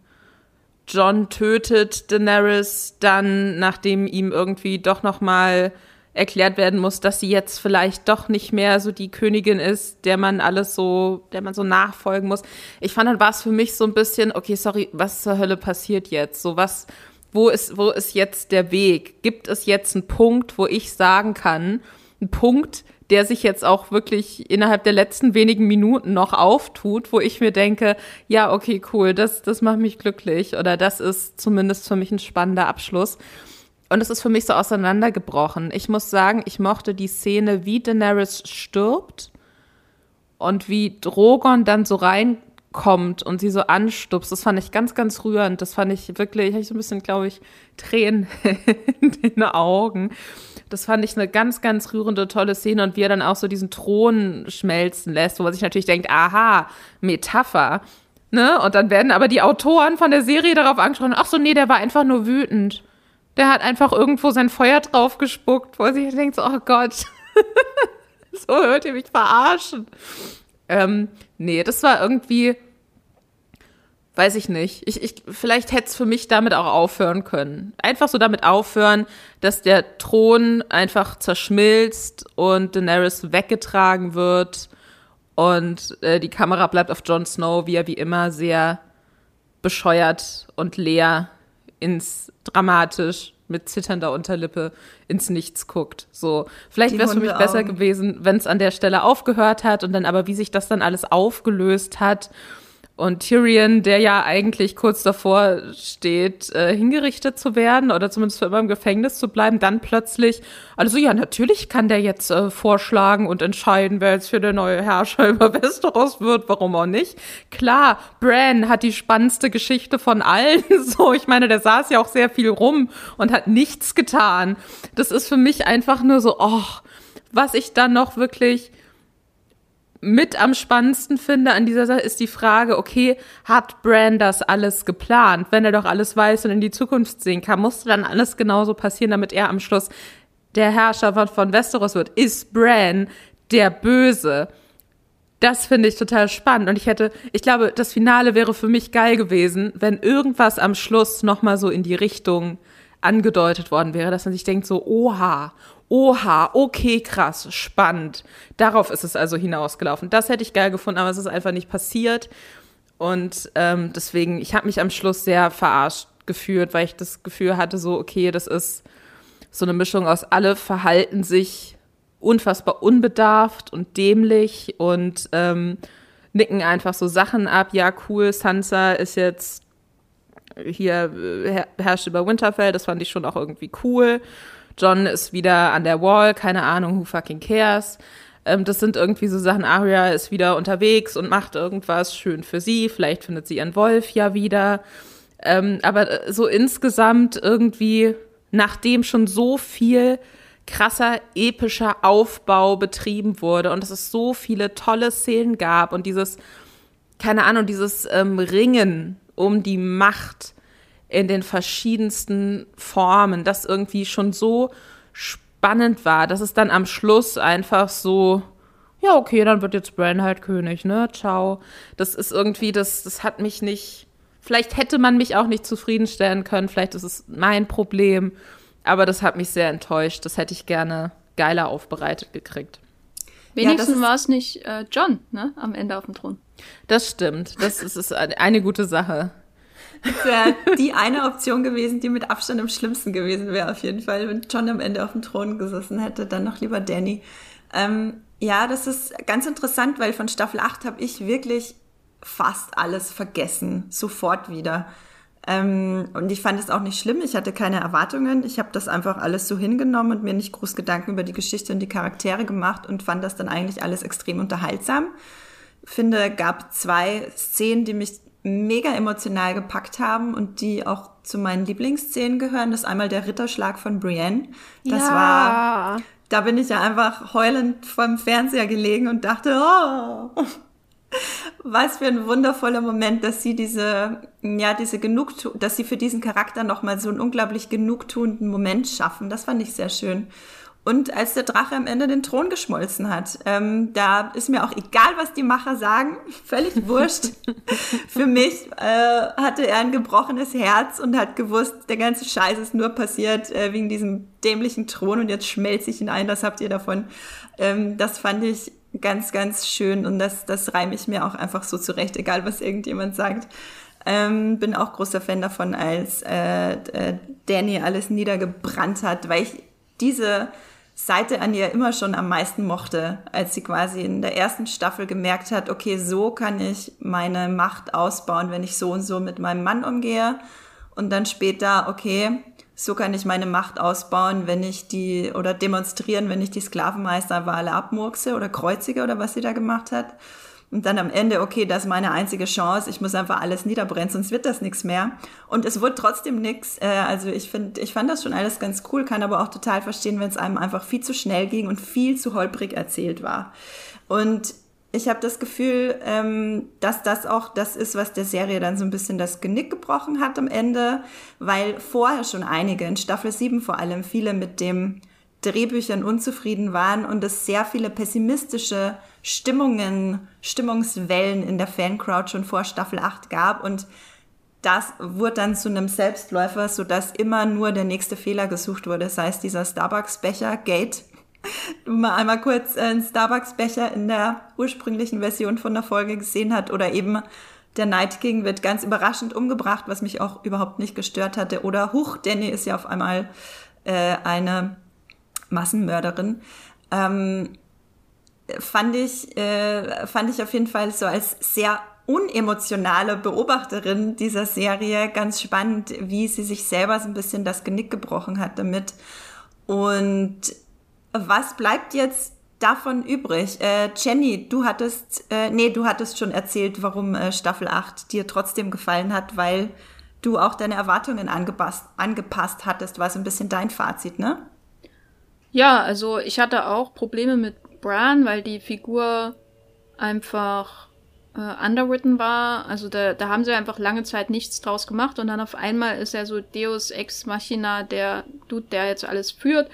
John tötet Daenerys dann, nachdem ihm irgendwie doch noch mal erklärt werden muss, dass sie jetzt vielleicht doch nicht mehr so die Königin ist, der man alles so, der man so nachfolgen muss. Ich fand, dann war es für mich so ein bisschen, okay, sorry, was zur Hölle passiert jetzt? So was, wo ist, wo ist jetzt der Weg? Gibt es jetzt einen Punkt, wo ich sagen kann, einen Punkt, der sich jetzt auch wirklich innerhalb der letzten wenigen Minuten noch auftut, wo ich mir denke, ja, okay, cool, das, das macht mich glücklich oder das ist zumindest für mich ein spannender Abschluss. Und es ist für mich so auseinandergebrochen. Ich muss sagen, ich mochte die Szene, wie Daenerys stirbt und wie Drogon dann so rein kommt und sie so anstupst. Das fand ich ganz, ganz rührend. Das fand ich wirklich, habe ich so ein bisschen, glaube ich, Tränen in den Augen. Das fand ich eine ganz, ganz rührende, tolle Szene und wie er dann auch so diesen Thron schmelzen lässt, wo man sich natürlich denkt, aha, Metapher. Ne? Und dann werden aber die Autoren von der Serie darauf angesprochen, ach so, nee, der war einfach nur wütend. Der hat einfach irgendwo sein Feuer drauf gespuckt, wo er sich denkt, oh Gott, so hört ihr mich verarschen. Ähm, nee, das war irgendwie, weiß ich nicht. Ich, ich, vielleicht hätte es für mich damit auch aufhören können. Einfach so damit aufhören, dass der Thron einfach zerschmilzt und Daenerys weggetragen wird und äh, die Kamera bleibt auf Jon Snow, wie er wie immer sehr bescheuert und leer ins dramatisch mit zitternder Unterlippe ins Nichts guckt. So, vielleicht wäre es für mich besser gewesen, wenn es an der Stelle aufgehört hat und dann aber wie sich das dann alles aufgelöst hat und Tyrion, der ja eigentlich kurz davor steht, äh, hingerichtet zu werden oder zumindest für immer im Gefängnis zu bleiben, dann plötzlich, also ja, natürlich kann der jetzt äh, vorschlagen und entscheiden, wer jetzt für der neue Herrscher über Westeros wird, warum auch nicht. Klar, Bran hat die spannendste Geschichte von allen, so, ich meine, der saß ja auch sehr viel rum und hat nichts getan. Das ist für mich einfach nur so, oh, was ich dann noch wirklich mit am spannendsten finde an dieser Sache ist die Frage, okay, hat Bran das alles geplant? Wenn er doch alles weiß und in die Zukunft sehen kann, musste dann alles genauso passieren, damit er am Schluss der Herrscher von, von Westeros wird? Ist Bran der Böse? Das finde ich total spannend und ich hätte, ich glaube, das Finale wäre für mich geil gewesen, wenn irgendwas am Schluss nochmal so in die Richtung angedeutet worden wäre, dass man sich denkt so, oha, oha, okay, krass, spannend. Darauf ist es also hinausgelaufen. Das hätte ich geil gefunden, aber es ist einfach nicht passiert. Und ähm, deswegen, ich habe mich am Schluss sehr verarscht gefühlt, weil ich das Gefühl hatte, so, okay, das ist so eine Mischung aus, alle verhalten sich unfassbar unbedarft und dämlich und ähm, nicken einfach so Sachen ab. Ja, cool, Sansa ist jetzt hier, äh, herrscht über Winterfell, das fand ich schon auch irgendwie cool. John ist wieder an der Wall, keine Ahnung, who fucking cares. Ähm, das sind irgendwie so Sachen, Arya ist wieder unterwegs und macht irgendwas schön für sie. Vielleicht findet sie ihren Wolf ja wieder. Ähm, aber äh, so insgesamt irgendwie, nachdem schon so viel krasser, epischer Aufbau betrieben wurde und es so viele tolle Szenen gab und dieses, keine Ahnung, dieses ähm, Ringen um die Macht, in den verschiedensten Formen, das irgendwie schon so spannend war, dass es dann am Schluss einfach so, ja, okay, dann wird jetzt Bran halt König, ne? Ciao. Das ist irgendwie, das, das hat mich nicht, vielleicht hätte man mich auch nicht zufriedenstellen können, vielleicht ist es mein Problem, aber das hat mich sehr enttäuscht. Das hätte ich gerne geiler aufbereitet gekriegt. Wenigstens ja, war es nicht äh, John, ne, am Ende auf dem Thron. Das stimmt. Das ist, ist eine gute Sache. Das wäre die eine Option gewesen, die mit Abstand am schlimmsten gewesen wäre, auf jeden Fall. Wenn John am Ende auf dem Thron gesessen hätte, dann noch lieber Danny. Ähm, ja, das ist ganz interessant, weil von Staffel 8 habe ich wirklich fast alles vergessen, sofort wieder. Ähm, und ich fand es auch nicht schlimm, ich hatte keine Erwartungen, ich habe das einfach alles so hingenommen und mir nicht groß Gedanken über die Geschichte und die Charaktere gemacht und fand das dann eigentlich alles extrem unterhaltsam. Finde, gab zwei Szenen, die mich mega emotional gepackt haben und die auch zu meinen Lieblingsszenen gehören. Das ist einmal der Ritterschlag von Brienne. Das ja. war, da bin ich ja einfach heulend vom Fernseher gelegen und dachte, oh, was für ein wundervoller Moment, dass sie diese, ja, diese Genugtu dass sie für diesen Charakter nochmal so einen unglaublich genugtuenden Moment schaffen. Das fand ich sehr schön. Und als der Drache am Ende den Thron geschmolzen hat, ähm, da ist mir auch egal, was die Macher sagen, völlig wurscht. Für mich äh, hatte er ein gebrochenes Herz und hat gewusst, der ganze Scheiß ist nur passiert äh, wegen diesem dämlichen Thron und jetzt schmelze ich ihn ein, das habt ihr davon. Ähm, das fand ich ganz, ganz schön und das, das reime ich mir auch einfach so zurecht, egal was irgendjemand sagt. Ähm, bin auch großer Fan davon, als äh, äh, Danny alles niedergebrannt hat, weil ich diese Seite an ihr immer schon am meisten mochte, als sie quasi in der ersten Staffel gemerkt hat, okay, so kann ich meine Macht ausbauen, wenn ich so und so mit meinem Mann umgehe. Und dann später, okay, so kann ich meine Macht ausbauen, wenn ich die, oder demonstrieren, wenn ich die Sklavenmeisterwale abmurkse oder kreuzige oder was sie da gemacht hat. Und dann am Ende, okay, das ist meine einzige Chance, ich muss einfach alles niederbrennen, sonst wird das nichts mehr. Und es wird trotzdem nichts. Äh, also ich finde, ich fand das schon alles ganz cool, kann aber auch total verstehen, wenn es einem einfach viel zu schnell ging und viel zu holprig erzählt war. Und ich habe das Gefühl, ähm, dass das auch das ist, was der Serie dann so ein bisschen das Genick gebrochen hat am Ende, weil vorher schon einige, in Staffel 7 vor allem, viele mit dem Drehbüchern unzufrieden waren und es sehr viele pessimistische Stimmungen, Stimmungswellen in der Fancrowd schon vor Staffel 8 gab und das wurde dann zu einem Selbstläufer, sodass immer nur der nächste Fehler gesucht wurde, sei es dieser Starbucks-Becher Gate. Mal einmal kurz einen Starbucks-Becher in der ursprünglichen Version von der Folge gesehen hat oder eben der Night King wird ganz überraschend umgebracht, was mich auch überhaupt nicht gestört hatte. Oder Huch, Danny ist ja auf einmal äh, eine Massenmörderin. Ähm, fand ich, äh, fand ich auf jeden Fall so als sehr unemotionale Beobachterin dieser Serie ganz spannend, wie sie sich selber so ein bisschen das Genick gebrochen hat damit. Und was bleibt jetzt davon übrig? Äh, Jenny, du hattest, äh, nee, du hattest schon erzählt, warum äh, Staffel 8 dir trotzdem gefallen hat, weil du auch deine Erwartungen angepasst, angepasst hattest, war so ein bisschen dein Fazit, ne? Ja, also ich hatte auch Probleme mit Bran, weil die Figur einfach äh, underwritten war. Also da, da haben sie einfach lange Zeit nichts draus gemacht und dann auf einmal ist er so Deus Ex Machina, der Dude, der jetzt alles führt.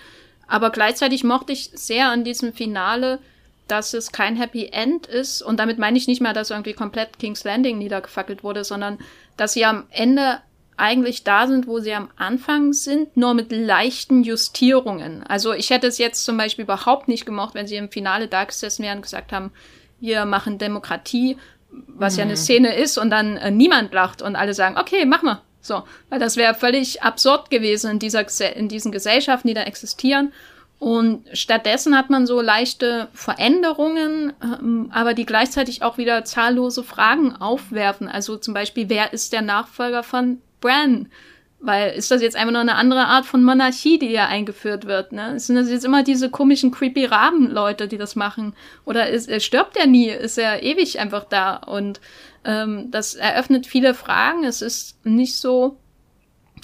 Aber gleichzeitig mochte ich sehr an diesem Finale, dass es kein Happy End ist. Und damit meine ich nicht mal, dass irgendwie komplett King's Landing niedergefackelt wurde, sondern dass sie am Ende eigentlich da sind, wo sie am Anfang sind, nur mit leichten Justierungen. Also ich hätte es jetzt zum Beispiel überhaupt nicht gemocht, wenn sie im Finale da gesessen wären und gesagt haben, wir machen Demokratie, was mhm. ja eine mhm. Szene ist, und dann äh, niemand lacht und alle sagen, okay, mach mal. So, weil das wäre völlig absurd gewesen in, dieser, in diesen Gesellschaften, die da existieren. Und stattdessen hat man so leichte Veränderungen, ähm, aber die gleichzeitig auch wieder zahllose Fragen aufwerfen. Also zum Beispiel, wer ist der Nachfolger von Bran? Weil ist das jetzt einfach nur eine andere Art von Monarchie, die ja eingeführt wird? Ne? Sind das jetzt immer diese komischen creepy Raben-Leute, die das machen? Oder ist, er stirbt er nie? Ist er ewig einfach da? Und ähm, das eröffnet viele Fragen. Es ist nicht so,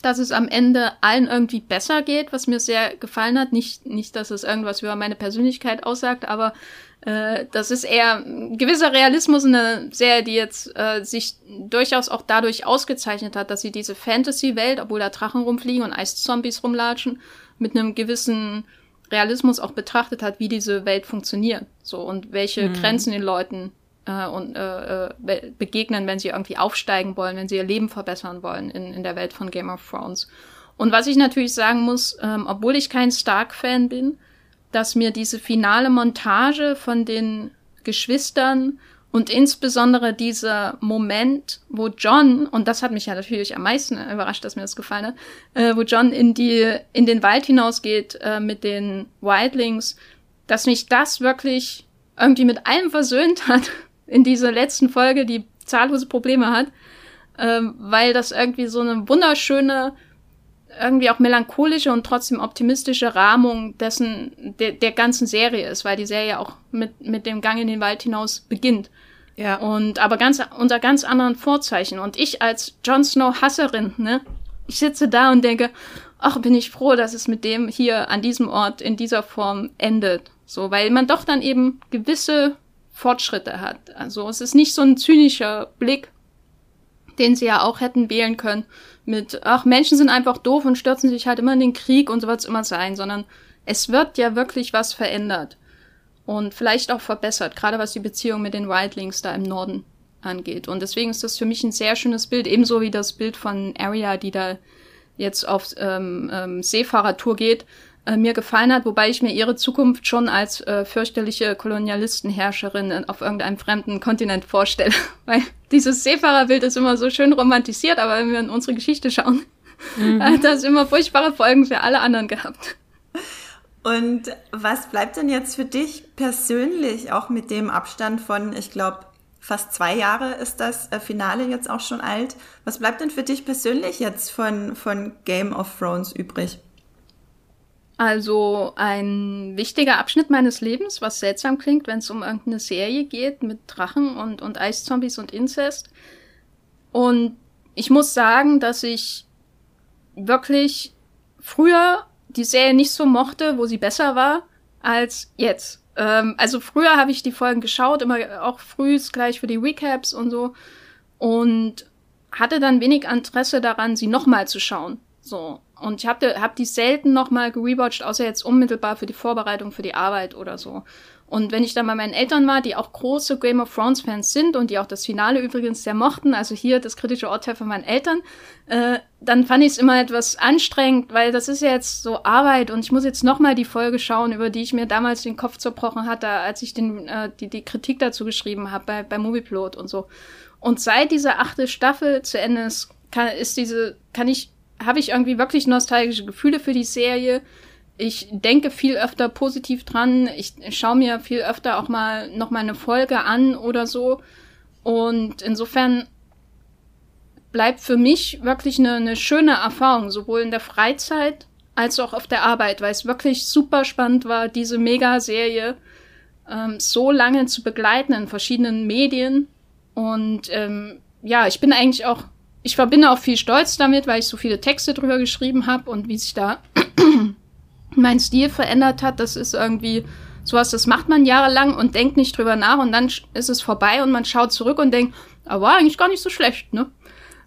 dass es am Ende allen irgendwie besser geht, was mir sehr gefallen hat. Nicht, nicht, dass es irgendwas über meine Persönlichkeit aussagt, aber äh, das ist eher ein gewisser Realismus in der Serie, die jetzt äh, sich durchaus auch dadurch ausgezeichnet hat, dass sie diese Fantasy-Welt, obwohl da Drachen rumfliegen und Eiszombies rumlatschen, mit einem gewissen Realismus auch betrachtet hat, wie diese Welt funktioniert. So und welche mhm. Grenzen den Leuten äh, und äh begegnen, wenn sie irgendwie aufsteigen wollen, wenn sie ihr Leben verbessern wollen in, in der Welt von Game of Thrones. Und was ich natürlich sagen muss, ähm, obwohl ich kein Stark-Fan bin, dass mir diese finale Montage von den Geschwistern und insbesondere dieser Moment, wo John, und das hat mich ja natürlich am meisten überrascht, dass mir das gefallen hat, äh, wo John in die, in den Wald hinausgeht äh, mit den Wildlings, dass mich das wirklich irgendwie mit allem versöhnt hat in dieser letzten Folge, die zahllose Probleme hat, äh, weil das irgendwie so eine wunderschöne irgendwie auch melancholische und trotzdem optimistische Rahmung dessen, de, der ganzen Serie ist, weil die Serie auch mit, mit dem Gang in den Wald hinaus beginnt. Ja. Und aber ganz, unter ganz anderen Vorzeichen. Und ich als Jon Snow Hasserin, ne, ich sitze da und denke, ach, bin ich froh, dass es mit dem hier an diesem Ort in dieser Form endet. So, weil man doch dann eben gewisse Fortschritte hat. Also es ist nicht so ein zynischer Blick, den sie ja auch hätten wählen können mit, ach, Menschen sind einfach doof und stürzen sich halt immer in den Krieg und so wird es immer sein, sondern es wird ja wirklich was verändert. Und vielleicht auch verbessert, gerade was die Beziehung mit den Wildlings da im Norden angeht. Und deswegen ist das für mich ein sehr schönes Bild, ebenso wie das Bild von Arya, die da jetzt auf ähm, ähm, Seefahrertour geht, äh, mir gefallen hat, wobei ich mir ihre Zukunft schon als äh, fürchterliche Kolonialistenherrscherin auf irgendeinem fremden Kontinent vorstelle. Weil dieses Seefahrerbild ist immer so schön romantisiert, aber wenn wir in unsere Geschichte schauen, mhm. hat das immer furchtbare Folgen für alle anderen gehabt. Und was bleibt denn jetzt für dich persönlich, auch mit dem Abstand von, ich glaube, fast zwei Jahre ist das äh, Finale jetzt auch schon alt. Was bleibt denn für dich persönlich jetzt von, von Game of Thrones übrig? Also ein wichtiger Abschnitt meines Lebens, was seltsam klingt, wenn es um irgendeine Serie geht mit Drachen und, und Eiszombies und Inzest. Und ich muss sagen, dass ich wirklich früher die Serie nicht so mochte, wo sie besser war, als jetzt. Ähm, also früher habe ich die Folgen geschaut, immer auch frühs gleich für die Recaps und so. Und hatte dann wenig Interesse daran, sie nochmal zu schauen. So. Und ich habe hab die selten nochmal gerewatcht, außer jetzt unmittelbar für die Vorbereitung für die Arbeit oder so. Und wenn ich dann bei meinen Eltern war, die auch große Game of Thrones Fans sind und die auch das Finale übrigens sehr mochten, also hier das kritische Urteil von meinen Eltern, äh, dann fand ich es immer etwas anstrengend, weil das ist ja jetzt so Arbeit und ich muss jetzt nochmal die Folge schauen, über die ich mir damals den Kopf zerbrochen hatte, als ich den, äh, die, die Kritik dazu geschrieben habe bei, bei Movieplot und so. Und seit dieser achte Staffel zu Ende ist, kann, ist diese, kann ich, habe ich irgendwie wirklich nostalgische Gefühle für die Serie ich denke viel öfter positiv dran. Ich schaue mir viel öfter auch mal noch mal eine Folge an oder so. Und insofern bleibt für mich wirklich eine, eine schöne Erfahrung, sowohl in der Freizeit als auch auf der Arbeit, weil es wirklich super spannend war, diese Mega-Serie ähm, so lange zu begleiten in verschiedenen Medien. Und ähm, ja, ich bin eigentlich auch, ich verbinde auch viel Stolz damit, weil ich so viele Texte drüber geschrieben habe und wie sich da mein Stil verändert hat. Das ist irgendwie sowas, das macht man jahrelang und denkt nicht drüber nach und dann ist es vorbei und man schaut zurück und denkt, aber war eigentlich gar nicht so schlecht, ne?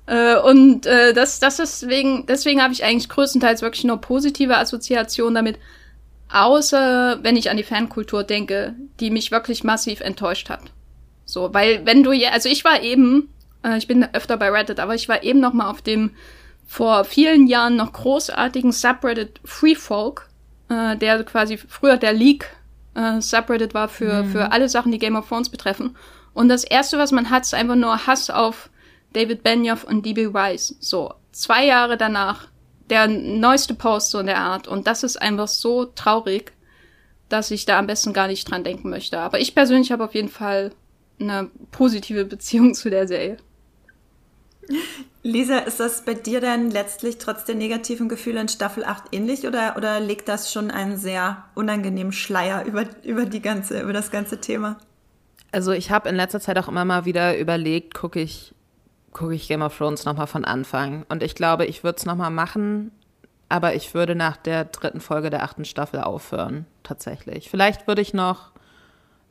Äh, und äh, das, das ist wegen, deswegen habe ich eigentlich größtenteils wirklich nur positive Assoziationen damit, außer wenn ich an die Fankultur denke, die mich wirklich massiv enttäuscht hat. So, weil wenn du ja, also ich war eben, äh, ich bin öfter bei Reddit, aber ich war eben noch mal auf dem vor vielen Jahren noch großartigen Subreddit Free Folk, äh, der quasi früher der Leak äh, Subreddit war für, mhm. für alle Sachen, die Game of Thrones betreffen. Und das erste, was man hat, ist einfach nur Hass auf David Benioff und D.B. Weiss. So, zwei Jahre danach, der neueste Post so in der Art. Und das ist einfach so traurig, dass ich da am besten gar nicht dran denken möchte. Aber ich persönlich habe auf jeden Fall eine positive Beziehung zu der Serie. Lisa, ist das bei dir denn letztlich trotz der negativen Gefühle in Staffel 8 ähnlich oder, oder legt das schon einen sehr unangenehmen Schleier über, über, die ganze, über das ganze Thema? Also ich habe in letzter Zeit auch immer mal wieder überlegt, gucke ich, guck ich Game of Thrones nochmal von Anfang. Und ich glaube, ich würde es nochmal machen, aber ich würde nach der dritten Folge der achten Staffel aufhören, tatsächlich. Vielleicht würde ich noch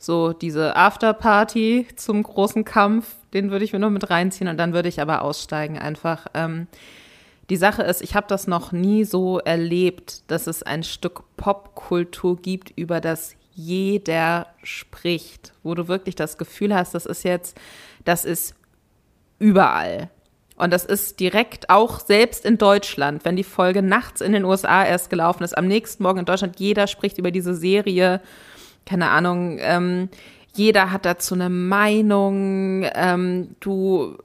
so diese Afterparty zum großen Kampf, den würde ich mir noch mit reinziehen und dann würde ich aber aussteigen einfach. Ähm, die Sache ist, ich habe das noch nie so erlebt, dass es ein Stück Popkultur gibt, über das jeder spricht, wo du wirklich das Gefühl hast, das ist jetzt, das ist überall. Und das ist direkt auch selbst in Deutschland, wenn die Folge nachts in den USA erst gelaufen ist, am nächsten Morgen in Deutschland, jeder spricht über diese Serie keine Ahnung, ähm, jeder hat dazu eine Meinung, ähm, du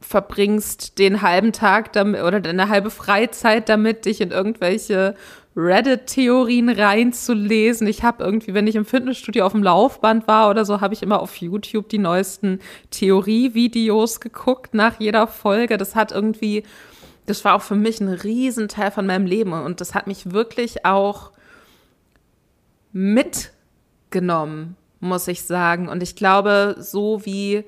verbringst den halben Tag damit oder deine halbe Freizeit damit, dich in irgendwelche Reddit-Theorien reinzulesen. Ich habe irgendwie, wenn ich im Fitnessstudio auf dem Laufband war oder so, habe ich immer auf YouTube die neuesten Theorie-Videos geguckt nach jeder Folge. Das hat irgendwie, das war auch für mich ein Riesenteil von meinem Leben und das hat mich wirklich auch mit genommen, muss ich sagen. Und ich glaube, so wie,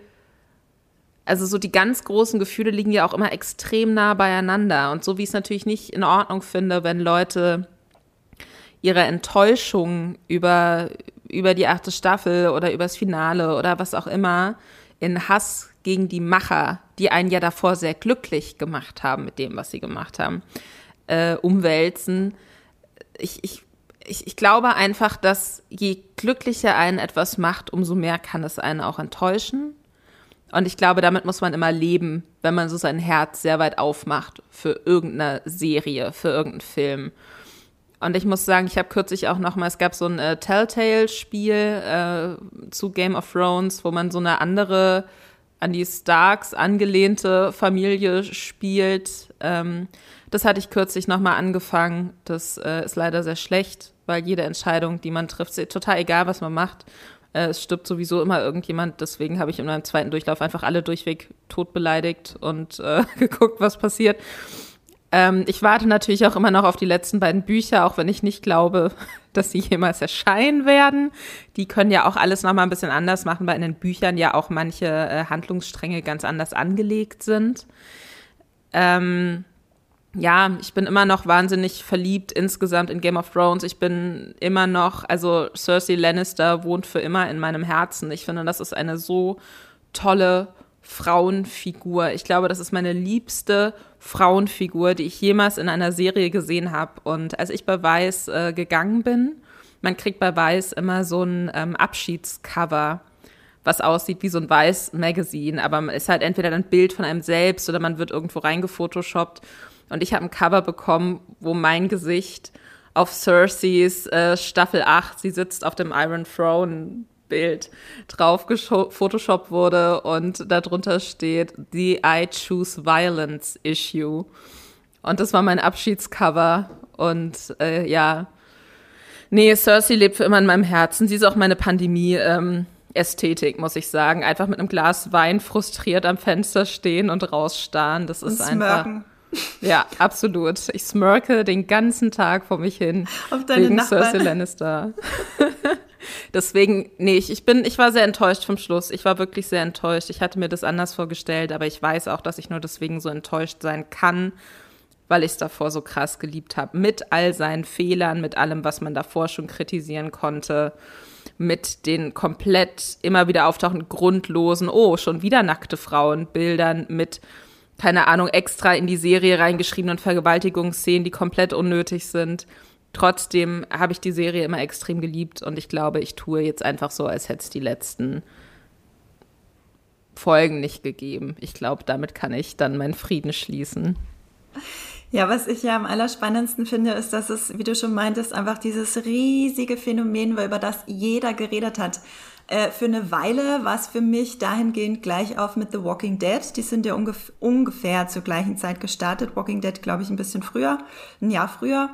also so die ganz großen Gefühle liegen ja auch immer extrem nah beieinander. Und so wie ich es natürlich nicht in Ordnung finde, wenn Leute ihre Enttäuschung über, über die achte Staffel oder übers Finale oder was auch immer in Hass gegen die Macher, die einen ja davor sehr glücklich gemacht haben mit dem, was sie gemacht haben, äh, umwälzen. Ich, ich ich, ich glaube einfach, dass je glücklicher einen etwas macht, umso mehr kann es einen auch enttäuschen. Und ich glaube, damit muss man immer leben, wenn man so sein Herz sehr weit aufmacht für irgendeine Serie, für irgendeinen Film. Und ich muss sagen, ich habe kürzlich auch noch mal, es gab so ein äh, Telltale-Spiel äh, zu Game of Thrones, wo man so eine andere, an die Starks angelehnte Familie spielt. Ähm, das hatte ich kürzlich noch mal angefangen. Das äh, ist leider sehr schlecht weil jede Entscheidung, die man trifft, total egal, was man macht. Äh, es stirbt sowieso immer irgendjemand, deswegen habe ich in meinem zweiten Durchlauf einfach alle durchweg tot beleidigt und äh, geguckt, was passiert. Ähm, ich warte natürlich auch immer noch auf die letzten beiden Bücher, auch wenn ich nicht glaube, dass sie jemals erscheinen werden. Die können ja auch alles nochmal ein bisschen anders machen, weil in den Büchern ja auch manche äh, Handlungsstränge ganz anders angelegt sind. Ähm, ja, ich bin immer noch wahnsinnig verliebt insgesamt in Game of Thrones. Ich bin immer noch, also Cersei Lannister wohnt für immer in meinem Herzen. Ich finde, das ist eine so tolle Frauenfigur. Ich glaube, das ist meine liebste Frauenfigur, die ich jemals in einer Serie gesehen habe. Und als ich bei Weiß äh, gegangen bin, man kriegt bei Weiß immer so ein ähm, Abschiedscover, was aussieht wie so ein Weiß Magazine, aber man ist halt entweder ein Bild von einem selbst oder man wird irgendwo reingefotoshoppt. Und ich habe ein Cover bekommen, wo mein Gesicht auf Cerseis äh, Staffel 8, sie sitzt auf dem Iron Throne Bild drauf gefotoshoppt wurde und darunter steht The I Choose Violence Issue. Und das war mein Abschiedscover. Und äh, ja, nee, Cersei lebt für immer in meinem Herzen. Sie ist auch meine Pandemie. Ähm, Ästhetik, muss ich sagen. Einfach mit einem Glas Wein frustriert am Fenster stehen und rausstarren. Das ist einfach. Ja, absolut. Ich smirke den ganzen Tag vor mich hin. Auf deine wegen Nachbarn. Cersei Lannister. Deswegen, nee, ich, ich bin, ich war sehr enttäuscht vom Schluss. Ich war wirklich sehr enttäuscht. Ich hatte mir das anders vorgestellt, aber ich weiß auch, dass ich nur deswegen so enttäuscht sein kann, weil ich es davor so krass geliebt habe. Mit all seinen Fehlern, mit allem, was man davor schon kritisieren konnte, mit den komplett immer wieder auftauchenden grundlosen, oh, schon wieder nackte Frauenbildern, mit keine Ahnung, extra in die Serie reingeschriebenen Vergewaltigungsszenen, die komplett unnötig sind. Trotzdem habe ich die Serie immer extrem geliebt und ich glaube, ich tue jetzt einfach so, als hätte es die letzten Folgen nicht gegeben. Ich glaube, damit kann ich dann meinen Frieden schließen. Ja, was ich ja am allerspannendsten finde, ist, dass es, wie du schon meintest, einfach dieses riesige Phänomen war, über das jeder geredet hat. Äh, für eine Weile war es für mich dahingehend gleich auf mit The Walking Dead. Die sind ja ungef ungefähr zur gleichen Zeit gestartet. Walking Dead, glaube ich, ein bisschen früher, ein Jahr früher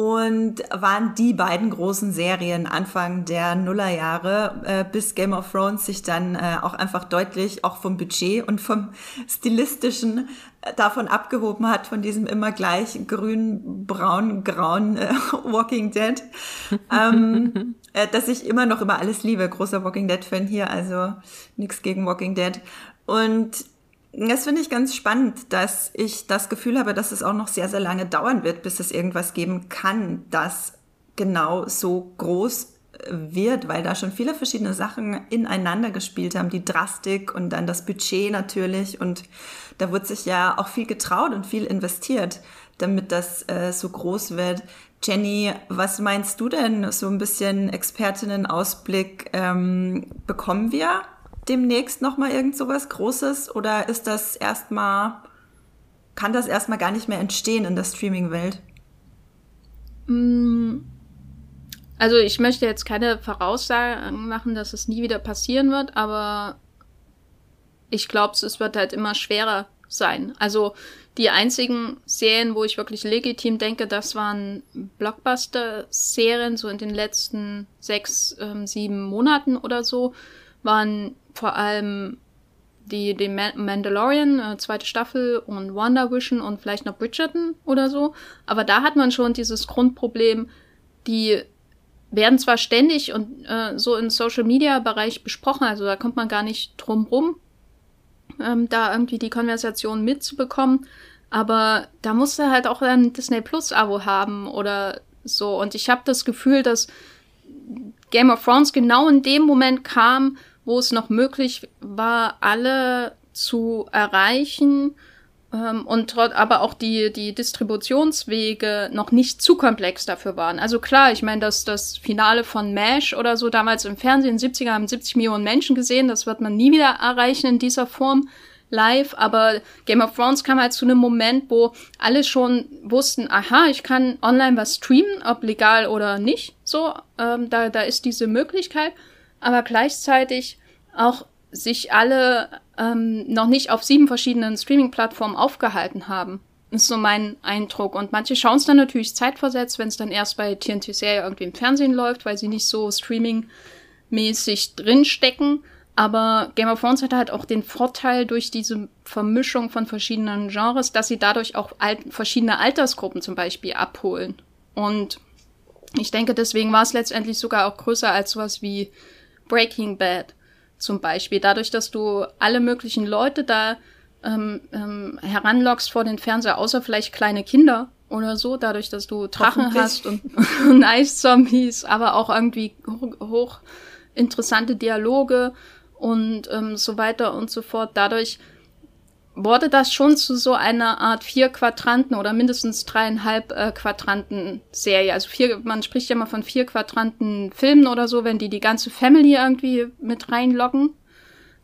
und waren die beiden großen Serien Anfang der Nullerjahre, äh, bis Game of Thrones sich dann äh, auch einfach deutlich auch vom Budget und vom stilistischen äh, davon abgehoben hat, von diesem immer gleich grün, braun, grauen äh, Walking Dead, ähm, äh, dass ich immer noch immer alles liebe. Großer Walking Dead-Fan hier, also nichts gegen Walking Dead. Und das finde ich ganz spannend, dass ich das Gefühl habe, dass es auch noch sehr, sehr lange dauern wird, bis es irgendwas geben kann, das genau so groß äh, wird, weil da schon viele verschiedene Sachen ineinander gespielt haben, die Drastik und dann das Budget natürlich und da wird sich ja auch viel getraut und viel investiert, damit das äh, so groß wird. Jenny, was meinst du denn? So ein bisschen Expertinnenausblick ähm, bekommen wir demnächst noch mal irgend sowas Großes oder ist das erstmal kann das erstmal gar nicht mehr entstehen in der Streaming-Welt? Mm, also ich möchte jetzt keine Voraussagen machen, dass es nie wieder passieren wird, aber ich glaube, es wird halt immer schwerer sein. Also die einzigen Serien, wo ich wirklich legitim denke, das waren Blockbuster-Serien, so in den letzten sechs, ähm, sieben Monaten oder so, waren vor allem die, die Mandalorian, äh, zweite Staffel und WandaVision und vielleicht noch Bridgerton oder so. Aber da hat man schon dieses Grundproblem, die werden zwar ständig und äh, so im Social Media Bereich besprochen, also da kommt man gar nicht drum rum, ähm, da irgendwie die Konversation mitzubekommen, aber da musst du halt auch ein Disney Plus Abo haben oder so. Und ich habe das Gefühl, dass Game of Thrones genau in dem Moment kam, wo es noch möglich war, alle zu erreichen ähm, und aber auch die, die Distributionswege noch nicht zu komplex dafür waren. Also klar, ich meine, dass das Finale von MASH oder so damals im Fernsehen in den 70er haben 70 Millionen Menschen gesehen, das wird man nie wieder erreichen in dieser Form live, aber Game of Thrones kam halt zu einem Moment, wo alle schon wussten, aha, ich kann online was streamen, ob legal oder nicht, so, ähm, da, da ist diese Möglichkeit aber gleichzeitig auch sich alle ähm, noch nicht auf sieben verschiedenen Streaming-Plattformen aufgehalten haben. Ist so mein Eindruck. Und manche schauen es dann natürlich zeitversetzt, wenn es dann erst bei TNT-Serie irgendwie im Fernsehen läuft, weil sie nicht so streaming-mäßig drinstecken. Aber Game of Thrones hat halt auch den Vorteil durch diese Vermischung von verschiedenen Genres, dass sie dadurch auch alt verschiedene Altersgruppen zum Beispiel abholen. Und ich denke, deswegen war es letztendlich sogar auch größer als sowas wie Breaking Bad zum Beispiel. Dadurch, dass du alle möglichen Leute da ähm, ähm, heranlockst vor den Fernseher, außer vielleicht kleine Kinder oder so, dadurch, dass du Drachen hast und, und Eiszombies, aber auch irgendwie hoch, hoch interessante Dialoge und ähm, so weiter und so fort. Dadurch wurde das schon zu so einer Art vier Quadranten oder mindestens dreieinhalb äh, Quadranten Serie. Also vier, man spricht ja mal von vier Quadranten Filmen oder so, wenn die die ganze Family irgendwie mit reinloggen.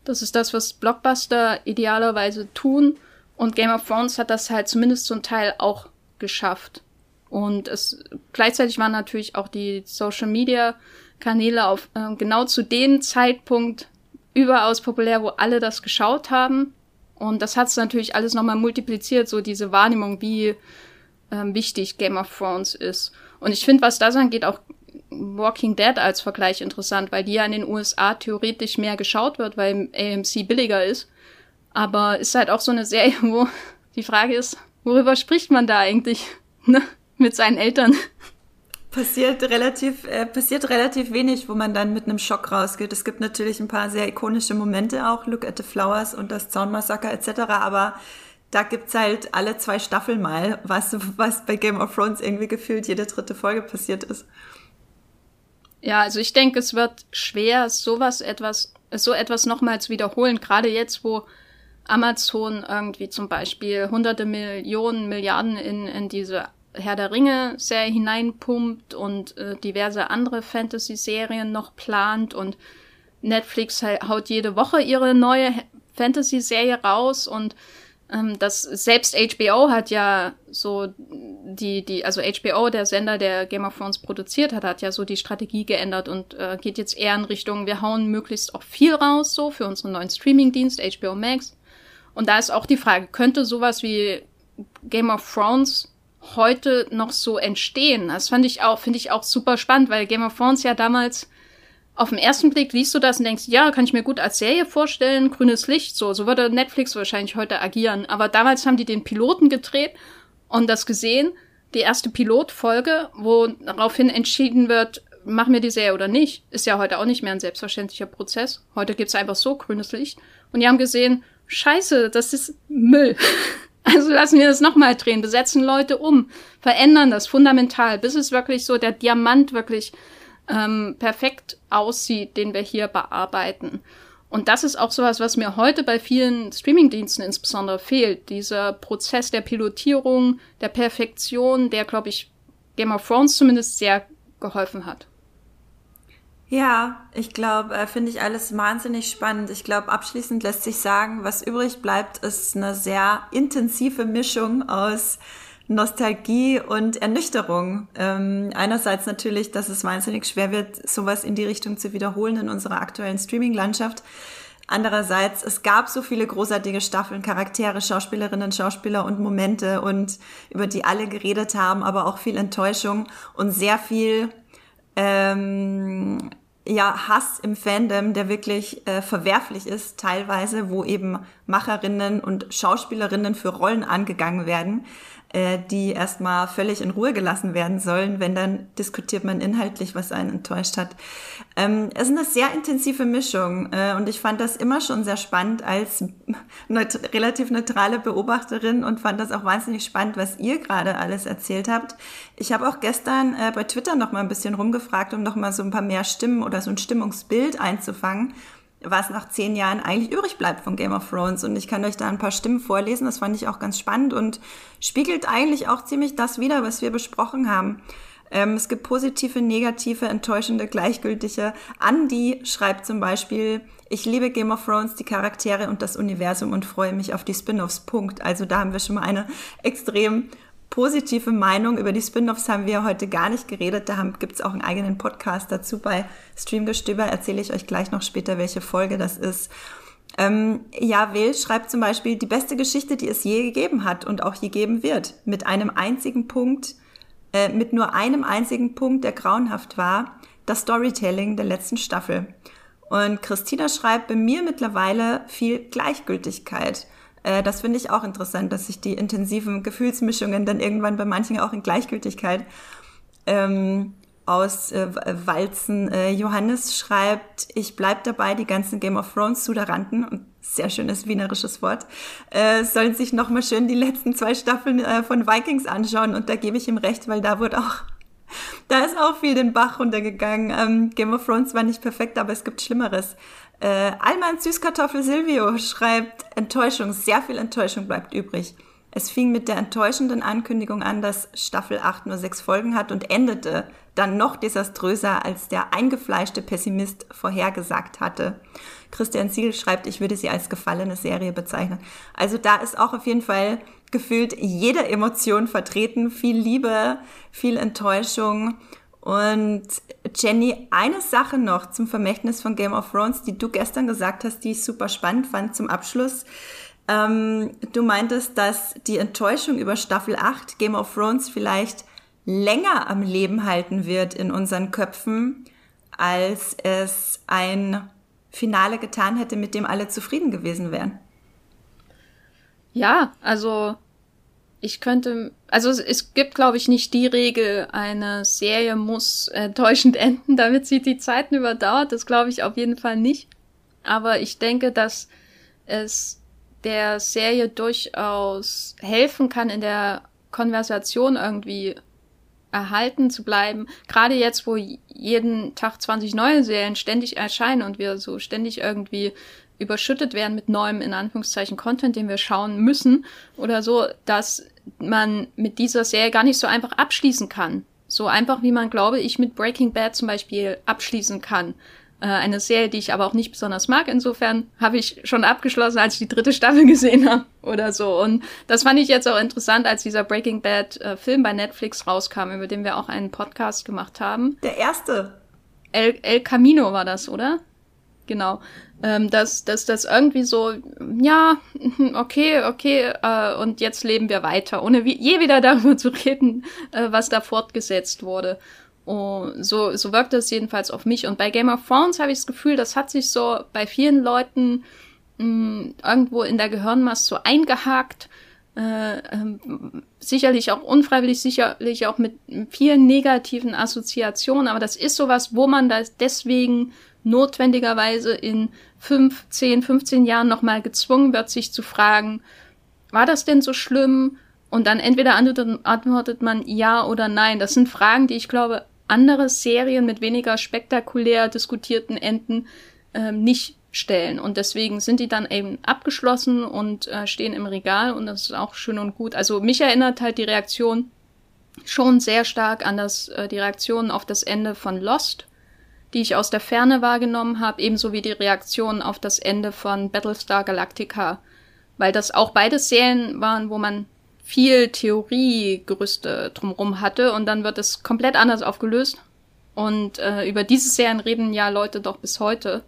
Das ist das, was Blockbuster idealerweise tun. Und Game of Thrones hat das halt zumindest zum Teil auch geschafft. Und es gleichzeitig waren natürlich auch die Social Media Kanäle auf äh, genau zu dem Zeitpunkt überaus populär, wo alle das geschaut haben. Und das hat es natürlich alles nochmal multipliziert, so diese Wahrnehmung, wie ähm, wichtig Game of Thrones ist. Und ich finde, was das angeht, auch Walking Dead als Vergleich interessant, weil die ja in den USA theoretisch mehr geschaut wird, weil AMC billiger ist. Aber ist halt auch so eine Serie, wo die Frage ist, worüber spricht man da eigentlich ne? mit seinen Eltern? Passiert relativ, äh, passiert relativ wenig, wo man dann mit einem Schock rausgeht. Es gibt natürlich ein paar sehr ikonische Momente auch, Look at the Flowers und das Zaunmassaker etc., aber da gibt's halt alle zwei Staffeln mal, was, was bei Game of Thrones irgendwie gefühlt jede dritte Folge passiert ist. Ja, also ich denke, es wird schwer, sowas etwas, so etwas nochmals wiederholen, gerade jetzt, wo Amazon irgendwie zum Beispiel hunderte Millionen, Milliarden in, in diese Herr der Ringe-Serie hineinpumpt und äh, diverse andere Fantasy-Serien noch plant und Netflix haut jede Woche ihre neue Fantasy-Serie raus und ähm, das selbst HBO hat ja so die die also HBO der Sender der Game of Thrones produziert hat hat ja so die Strategie geändert und äh, geht jetzt eher in Richtung wir hauen möglichst auch viel raus so für unseren neuen Streaming-Dienst HBO Max. Und da ist auch die Frage könnte sowas wie Game of Thrones heute noch so entstehen. Das fand ich auch, finde ich auch super spannend, weil Game of Thrones ja damals auf den ersten Blick liest du das und denkst, ja, kann ich mir gut als Serie vorstellen, grünes Licht, so, so würde Netflix wahrscheinlich heute agieren. Aber damals haben die den Piloten gedreht und das gesehen, die erste Pilotfolge, wo daraufhin entschieden wird, machen wir die Serie oder nicht, ist ja heute auch nicht mehr ein selbstverständlicher Prozess. Heute gibt's einfach so grünes Licht. Und die haben gesehen, scheiße, das ist Müll. Also lassen wir das nochmal drehen, besetzen Leute um, verändern das fundamental, bis es wirklich so der Diamant wirklich ähm, perfekt aussieht, den wir hier bearbeiten. Und das ist auch sowas, was mir heute bei vielen Streamingdiensten insbesondere fehlt. Dieser Prozess der Pilotierung, der Perfektion, der, glaube ich, Game of Thrones zumindest sehr geholfen hat. Ja, ich glaube, äh, finde ich alles wahnsinnig spannend. Ich glaube, abschließend lässt sich sagen, was übrig bleibt, ist eine sehr intensive Mischung aus Nostalgie und Ernüchterung. Ähm, einerseits natürlich, dass es wahnsinnig schwer wird, sowas in die Richtung zu wiederholen in unserer aktuellen Streaming-Landschaft. Andererseits, es gab so viele großartige Staffeln, Charaktere, Schauspielerinnen, Schauspieler und Momente und über die alle geredet haben, aber auch viel Enttäuschung und sehr viel ähm, ja, Hass im Fandom, der wirklich äh, verwerflich ist, teilweise, wo eben Macherinnen und Schauspielerinnen für Rollen angegangen werden, äh, die erstmal völlig in Ruhe gelassen werden sollen, wenn dann diskutiert man inhaltlich, was einen enttäuscht hat. Ähm, es ist eine sehr intensive Mischung äh, und ich fand das immer schon sehr spannend als neut relativ neutrale Beobachterin und fand das auch wahnsinnig spannend, was ihr gerade alles erzählt habt. Ich habe auch gestern äh, bei Twitter noch mal ein bisschen rumgefragt, um noch mal so ein paar mehr Stimmen oder so ein Stimmungsbild einzufangen was nach zehn Jahren eigentlich übrig bleibt von Game of Thrones. Und ich kann euch da ein paar Stimmen vorlesen. Das fand ich auch ganz spannend und spiegelt eigentlich auch ziemlich das wider, was wir besprochen haben. Ähm, es gibt positive, negative, enttäuschende, gleichgültige. Andy schreibt zum Beispiel, ich liebe Game of Thrones, die Charaktere und das Universum und freue mich auf die Spin-offs. Punkt. Also da haben wir schon mal eine extrem positive Meinung. Über die Spin-offs haben wir heute gar nicht geredet. Da gibt es auch einen eigenen Podcast dazu. Bei Streamgestöber erzähle ich euch gleich noch später, welche Folge das ist. Ähm, ja, Will schreibt zum Beispiel die beste Geschichte, die es je gegeben hat und auch je geben wird. Mit einem einzigen Punkt, äh, mit nur einem einzigen Punkt, der grauenhaft war, das Storytelling der letzten Staffel. Und Christina schreibt, bei mir mittlerweile viel Gleichgültigkeit. Äh, das finde ich auch interessant, dass sich die intensiven Gefühlsmischungen dann irgendwann bei manchen auch in Gleichgültigkeit ähm, aus äh, Walzen. Äh, Johannes schreibt, ich bleib dabei, die ganzen Game of Thrones Suderanten, sehr schönes wienerisches Wort, äh, sollen sich nochmal schön die letzten zwei Staffeln äh, von Vikings anschauen und da gebe ich ihm recht, weil da wurde auch da ist auch viel den Bach runtergegangen. Ähm, Game of Thrones war nicht perfekt, aber es gibt Schlimmeres. Äh, Alman Süßkartoffel Silvio schreibt, Enttäuschung, sehr viel Enttäuschung bleibt übrig. Es fing mit der enttäuschenden Ankündigung an, dass Staffel 8 nur sechs Folgen hat und endete dann noch desaströser, als der eingefleischte Pessimist vorhergesagt hatte. Christian Siegel schreibt, ich würde sie als gefallene Serie bezeichnen. Also da ist auch auf jeden Fall gefühlt jede Emotion vertreten, viel Liebe, viel Enttäuschung. Und Jenny, eine Sache noch zum Vermächtnis von Game of Thrones, die du gestern gesagt hast, die ich super spannend fand zum Abschluss. Ähm, du meintest, dass die Enttäuschung über Staffel 8 Game of Thrones vielleicht länger am Leben halten wird in unseren Köpfen, als es ein Finale getan hätte, mit dem alle zufrieden gewesen wären. Ja, also ich könnte, also es gibt, glaube ich, nicht die Regel, eine Serie muss enttäuschend enden, damit sie die Zeiten überdauert. Das glaube ich auf jeden Fall nicht. Aber ich denke, dass es der Serie durchaus helfen kann, in der Konversation irgendwie erhalten zu bleiben. Gerade jetzt, wo jeden Tag 20 neue Serien ständig erscheinen und wir so ständig irgendwie überschüttet werden mit neuem, in Anführungszeichen, Content, den wir schauen müssen oder so, dass man mit dieser Serie gar nicht so einfach abschließen kann. So einfach, wie man, glaube ich, mit Breaking Bad zum Beispiel abschließen kann. Äh, eine Serie, die ich aber auch nicht besonders mag. Insofern habe ich schon abgeschlossen, als ich die dritte Staffel gesehen habe oder so. Und das fand ich jetzt auch interessant, als dieser Breaking Bad äh, Film bei Netflix rauskam, über den wir auch einen Podcast gemacht haben. Der erste. El, El Camino war das, oder? Genau ähm, dass, dass das irgendwie so, ja, okay, okay, äh, und jetzt leben wir weiter, ohne wie, je wieder darüber zu reden, äh, was da fortgesetzt wurde. Oh, so, so wirkt das jedenfalls auf mich. Und bei Game of Thrones habe ich das Gefühl, das hat sich so bei vielen Leuten mh, hm, irgendwo in der Gehirnmasse so eingehakt. Äh, ähm, sicherlich auch unfreiwillig, sicherlich auch mit vielen negativen Assoziationen, aber das ist sowas, wo man das deswegen notwendigerweise in fünf, zehn, 15 Jahren nochmal gezwungen wird, sich zu fragen, war das denn so schlimm? Und dann entweder antwortet man ja oder nein. Das sind Fragen, die ich glaube, andere Serien mit weniger spektakulär diskutierten Enden äh, nicht stellen. Und deswegen sind die dann eben abgeschlossen und äh, stehen im Regal und das ist auch schön und gut. Also mich erinnert halt die Reaktion schon sehr stark an das, äh, die Reaktion auf das Ende von Lost die ich aus der Ferne wahrgenommen habe, ebenso wie die Reaktionen auf das Ende von Battlestar Galactica, weil das auch beide Serien waren, wo man viel Theoriegerüste drumrum hatte und dann wird es komplett anders aufgelöst. Und äh, über diese Serien reden ja Leute doch bis heute.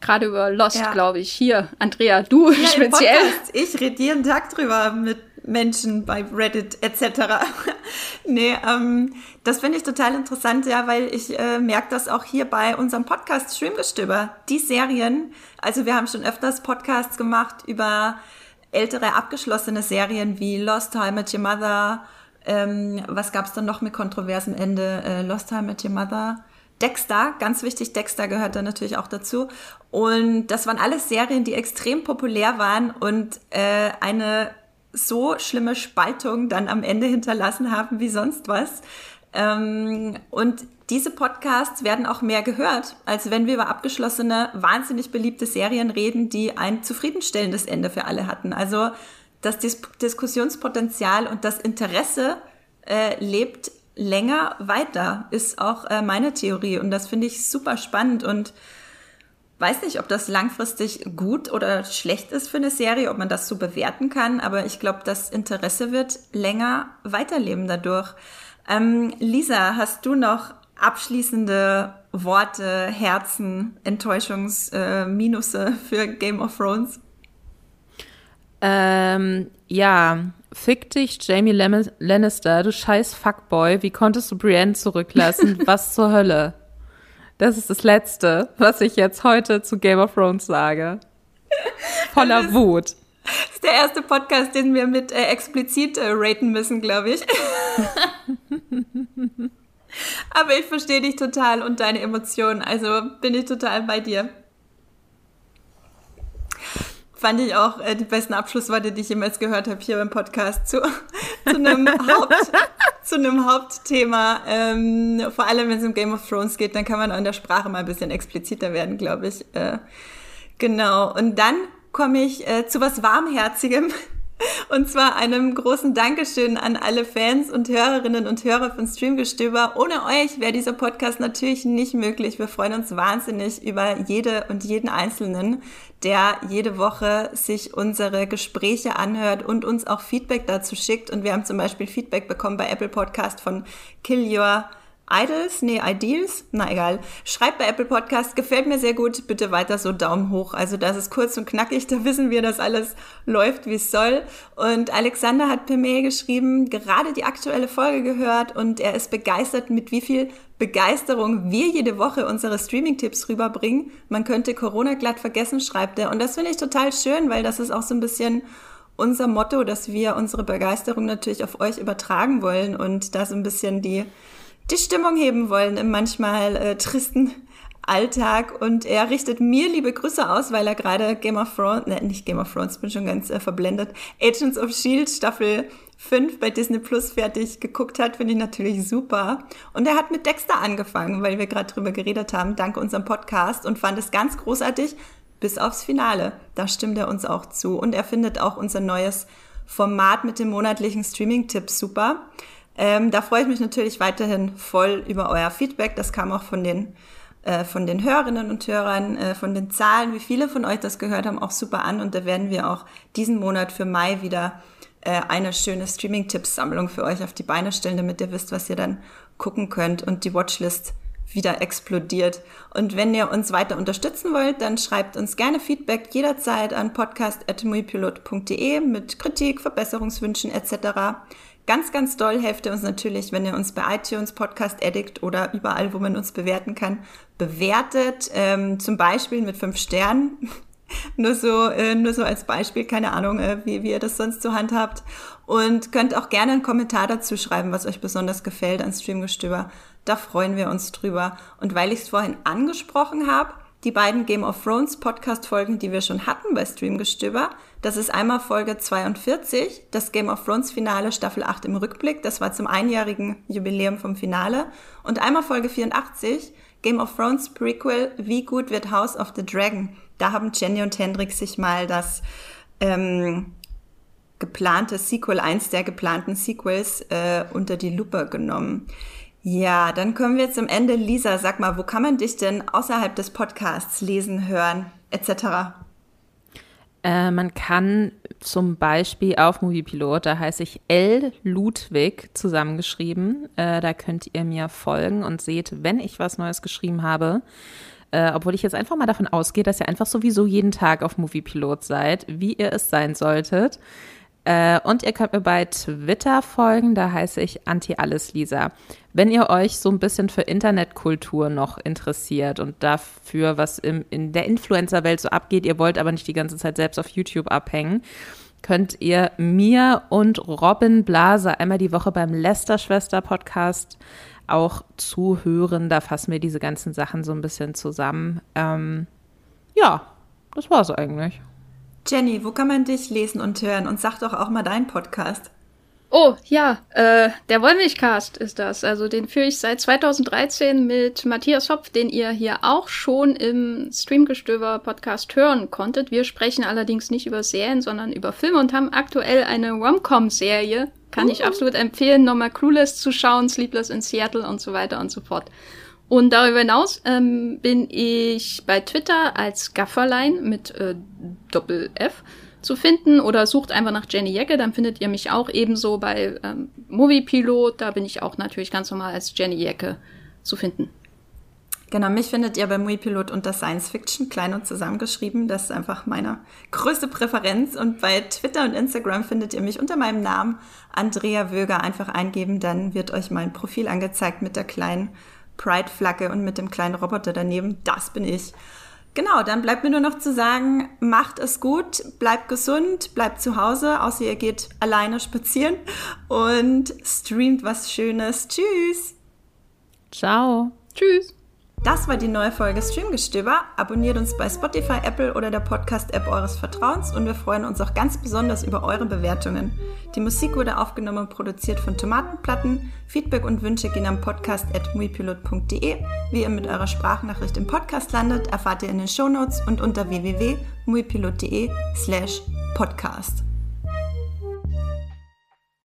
Gerade über Lost, ja. glaube ich. Hier, Andrea, du ja, speziell. Ich rede jeden Tag drüber mit Menschen bei Reddit etc. nee, ähm, das finde ich total interessant, ja, weil ich äh, merke das auch hier bei unserem Podcast Streamgestöber. Die Serien, also wir haben schon öfters Podcasts gemacht über ältere abgeschlossene Serien wie Lost Time at Your Mother. Ähm, was gab es dann noch mit kontroversem Ende? Äh, Lost Time at Your Mother. Dexter, ganz wichtig, Dexter gehört da natürlich auch dazu. Und das waren alles Serien, die extrem populär waren und äh, eine so schlimme Spaltung dann am Ende hinterlassen haben wie sonst was. Ähm, und diese Podcasts werden auch mehr gehört, als wenn wir über abgeschlossene, wahnsinnig beliebte Serien reden, die ein zufriedenstellendes Ende für alle hatten. Also das Dis Diskussionspotenzial und das Interesse äh, lebt länger weiter, ist auch äh, meine Theorie. Und das finde ich super spannend und weiß nicht, ob das langfristig gut oder schlecht ist für eine Serie, ob man das so bewerten kann, aber ich glaube, das Interesse wird länger weiterleben dadurch. Ähm, Lisa, hast du noch abschließende Worte, Herzen, Enttäuschungsminusse äh, für Game of Thrones? Ähm, ja, fick dich, Jamie Lannister, du scheiß Fuckboy. Wie konntest du Brienne zurücklassen? Was zur Hölle? Das ist das Letzte, was ich jetzt heute zu Game of Thrones sage. Voller Das ist- Wut. Das ist der erste Podcast, den wir mit äh, explizit äh, raten müssen, glaube ich. Aber ich verstehe dich total und deine Emotionen, also bin ich total bei dir. Fand ich auch äh, die besten Abschlussworte, die ich jemals gehört habe hier beim Podcast zu, zu, einem, Haupt, zu einem Hauptthema. Ähm, vor allem, wenn es um Game of Thrones geht, dann kann man auch in der Sprache mal ein bisschen expliziter werden, glaube ich. Äh, Genau. Und dann komme ich äh, zu was Warmherzigem. Und zwar einem großen Dankeschön an alle Fans und Hörerinnen und Hörer von Streamgestöber. Ohne euch wäre dieser Podcast natürlich nicht möglich. Wir freuen uns wahnsinnig über jede und jeden Einzelnen, der jede Woche sich unsere Gespräche anhört und uns auch Feedback dazu schickt. Und wir haben zum Beispiel Feedback bekommen bei Apple Podcast von Kill Your Idols, nee, Ideals, na egal. Schreibt bei Apple Podcast, gefällt mir sehr gut, bitte weiter so Daumen hoch. Also das ist kurz und knackig, da wissen wir, dass alles läuft, wie es soll. Und Alexander hat per Mail geschrieben, gerade die aktuelle Folge gehört und er ist begeistert, mit wie viel Begeisterung wir jede Woche unsere Streaming-Tipps rüberbringen. Man könnte Corona glatt vergessen, schreibt er. Und das finde ich total schön, weil das ist auch so ein bisschen unser Motto, dass wir unsere Begeisterung natürlich auf euch übertragen wollen und da so ein bisschen die die Stimmung heben wollen im manchmal äh, tristen Alltag. Und er richtet mir liebe Grüße aus, weil er gerade Game of Thrones, ne, nicht Game of Thrones, bin schon ganz äh, verblendet, Agents of Shield Staffel 5 bei Disney Plus fertig geguckt hat, finde ich natürlich super. Und er hat mit Dexter angefangen, weil wir gerade drüber geredet haben, dank unserem Podcast und fand es ganz großartig bis aufs Finale. Da stimmt er uns auch zu. Und er findet auch unser neues Format mit den monatlichen Streaming-Tipps super. Ähm, da freue ich mich natürlich weiterhin voll über euer Feedback. Das kam auch von den, äh, von den Hörerinnen und Hörern, äh, von den Zahlen, wie viele von euch das gehört haben, auch super an. Und da werden wir auch diesen Monat für Mai wieder äh, eine schöne Streaming-Tipps-Sammlung für euch auf die Beine stellen, damit ihr wisst, was ihr dann gucken könnt und die Watchlist wieder explodiert. Und wenn ihr uns weiter unterstützen wollt, dann schreibt uns gerne Feedback jederzeit an podcast.muipilot.de mit Kritik, Verbesserungswünschen etc. Ganz, ganz doll helft ihr uns natürlich, wenn ihr uns bei iTunes, Podcast Addict oder überall, wo man uns bewerten kann, bewertet. Ähm, zum Beispiel mit fünf Sternen. nur so, äh, nur so als Beispiel, keine Ahnung, äh, wie, wie ihr das sonst so handhabt. Und könnt auch gerne einen Kommentar dazu schreiben, was euch besonders gefällt an Streamgestöber. Da freuen wir uns drüber. Und weil ich es vorhin angesprochen habe, die beiden Game of Thrones Podcast-Folgen, die wir schon hatten bei Streamgestöber, das ist einmal Folge 42, das Game of Thrones Finale Staffel 8 im Rückblick, das war zum einjährigen Jubiläum vom Finale. Und einmal Folge 84, Game of Thrones Prequel, Wie gut wird House of the Dragon? Da haben Jenny und Hendrik sich mal das ähm, geplante Sequel, eins der geplanten Sequels, äh, unter die Lupe genommen. Ja, dann kommen wir zum Ende. Lisa, sag mal, wo kann man dich denn außerhalb des Podcasts lesen, hören, etc.? Äh, man kann zum Beispiel auf Moviepilot, da heiße ich L Ludwig zusammengeschrieben. Äh, da könnt ihr mir folgen und seht, wenn ich was Neues geschrieben habe. Äh, obwohl ich jetzt einfach mal davon ausgehe, dass ihr einfach sowieso jeden Tag auf Moviepilot seid, wie ihr es sein solltet. Äh, und ihr könnt mir bei Twitter folgen, da heiße ich Anti-Alles-Lisa. Wenn ihr euch so ein bisschen für Internetkultur noch interessiert und dafür, was im, in der Influencer-Welt so abgeht, ihr wollt aber nicht die ganze Zeit selbst auf YouTube abhängen, könnt ihr mir und Robin Blase einmal die Woche beim Lester-Schwester-Podcast auch zuhören. Da fassen wir diese ganzen Sachen so ein bisschen zusammen. Ähm, ja, das war's eigentlich. Jenny, wo kann man dich lesen und hören? Und sag doch auch mal deinen Podcast. Oh, ja, äh, der Wollmilchcast ist das. Also den führe ich seit 2013 mit Matthias Hopf, den ihr hier auch schon im Streamgestöber-Podcast hören konntet. Wir sprechen allerdings nicht über Serien, sondern über Filme und haben aktuell eine Rom-Com-Serie. Kann ich absolut empfehlen, nochmal Clueless zu schauen, Sleepless in Seattle und so weiter und so fort. Und darüber hinaus ähm, bin ich bei Twitter als Gafferlein mit äh, Doppel F zu finden oder sucht einfach nach Jenny Jecke, dann findet ihr mich auch ebenso bei ähm, Moviepilot, da bin ich auch natürlich ganz normal als Jenny Jecke zu finden. Genau, mich findet ihr bei Muipilot unter Science Fiction, klein und zusammengeschrieben. Das ist einfach meine größte Präferenz. Und bei Twitter und Instagram findet ihr mich unter meinem Namen Andrea Wöger. Einfach eingeben, dann wird euch mein Profil angezeigt mit der kleinen Pride-Flagge und mit dem kleinen Roboter daneben. Das bin ich. Genau, dann bleibt mir nur noch zu sagen, macht es gut, bleibt gesund, bleibt zu Hause, außer ihr geht alleine spazieren und streamt was Schönes. Tschüss. Ciao. Tschüss. Das war die neue Folge Streamgestöber. Abonniert uns bei Spotify, Apple oder der Podcast-App eures Vertrauens und wir freuen uns auch ganz besonders über eure Bewertungen. Die Musik wurde aufgenommen und produziert von Tomatenplatten. Feedback und Wünsche gehen am podcast.muipilot.de. Wie ihr mit eurer Sprachnachricht im Podcast landet, erfahrt ihr in den Shownotes und unter www.muipilot.de slash podcast.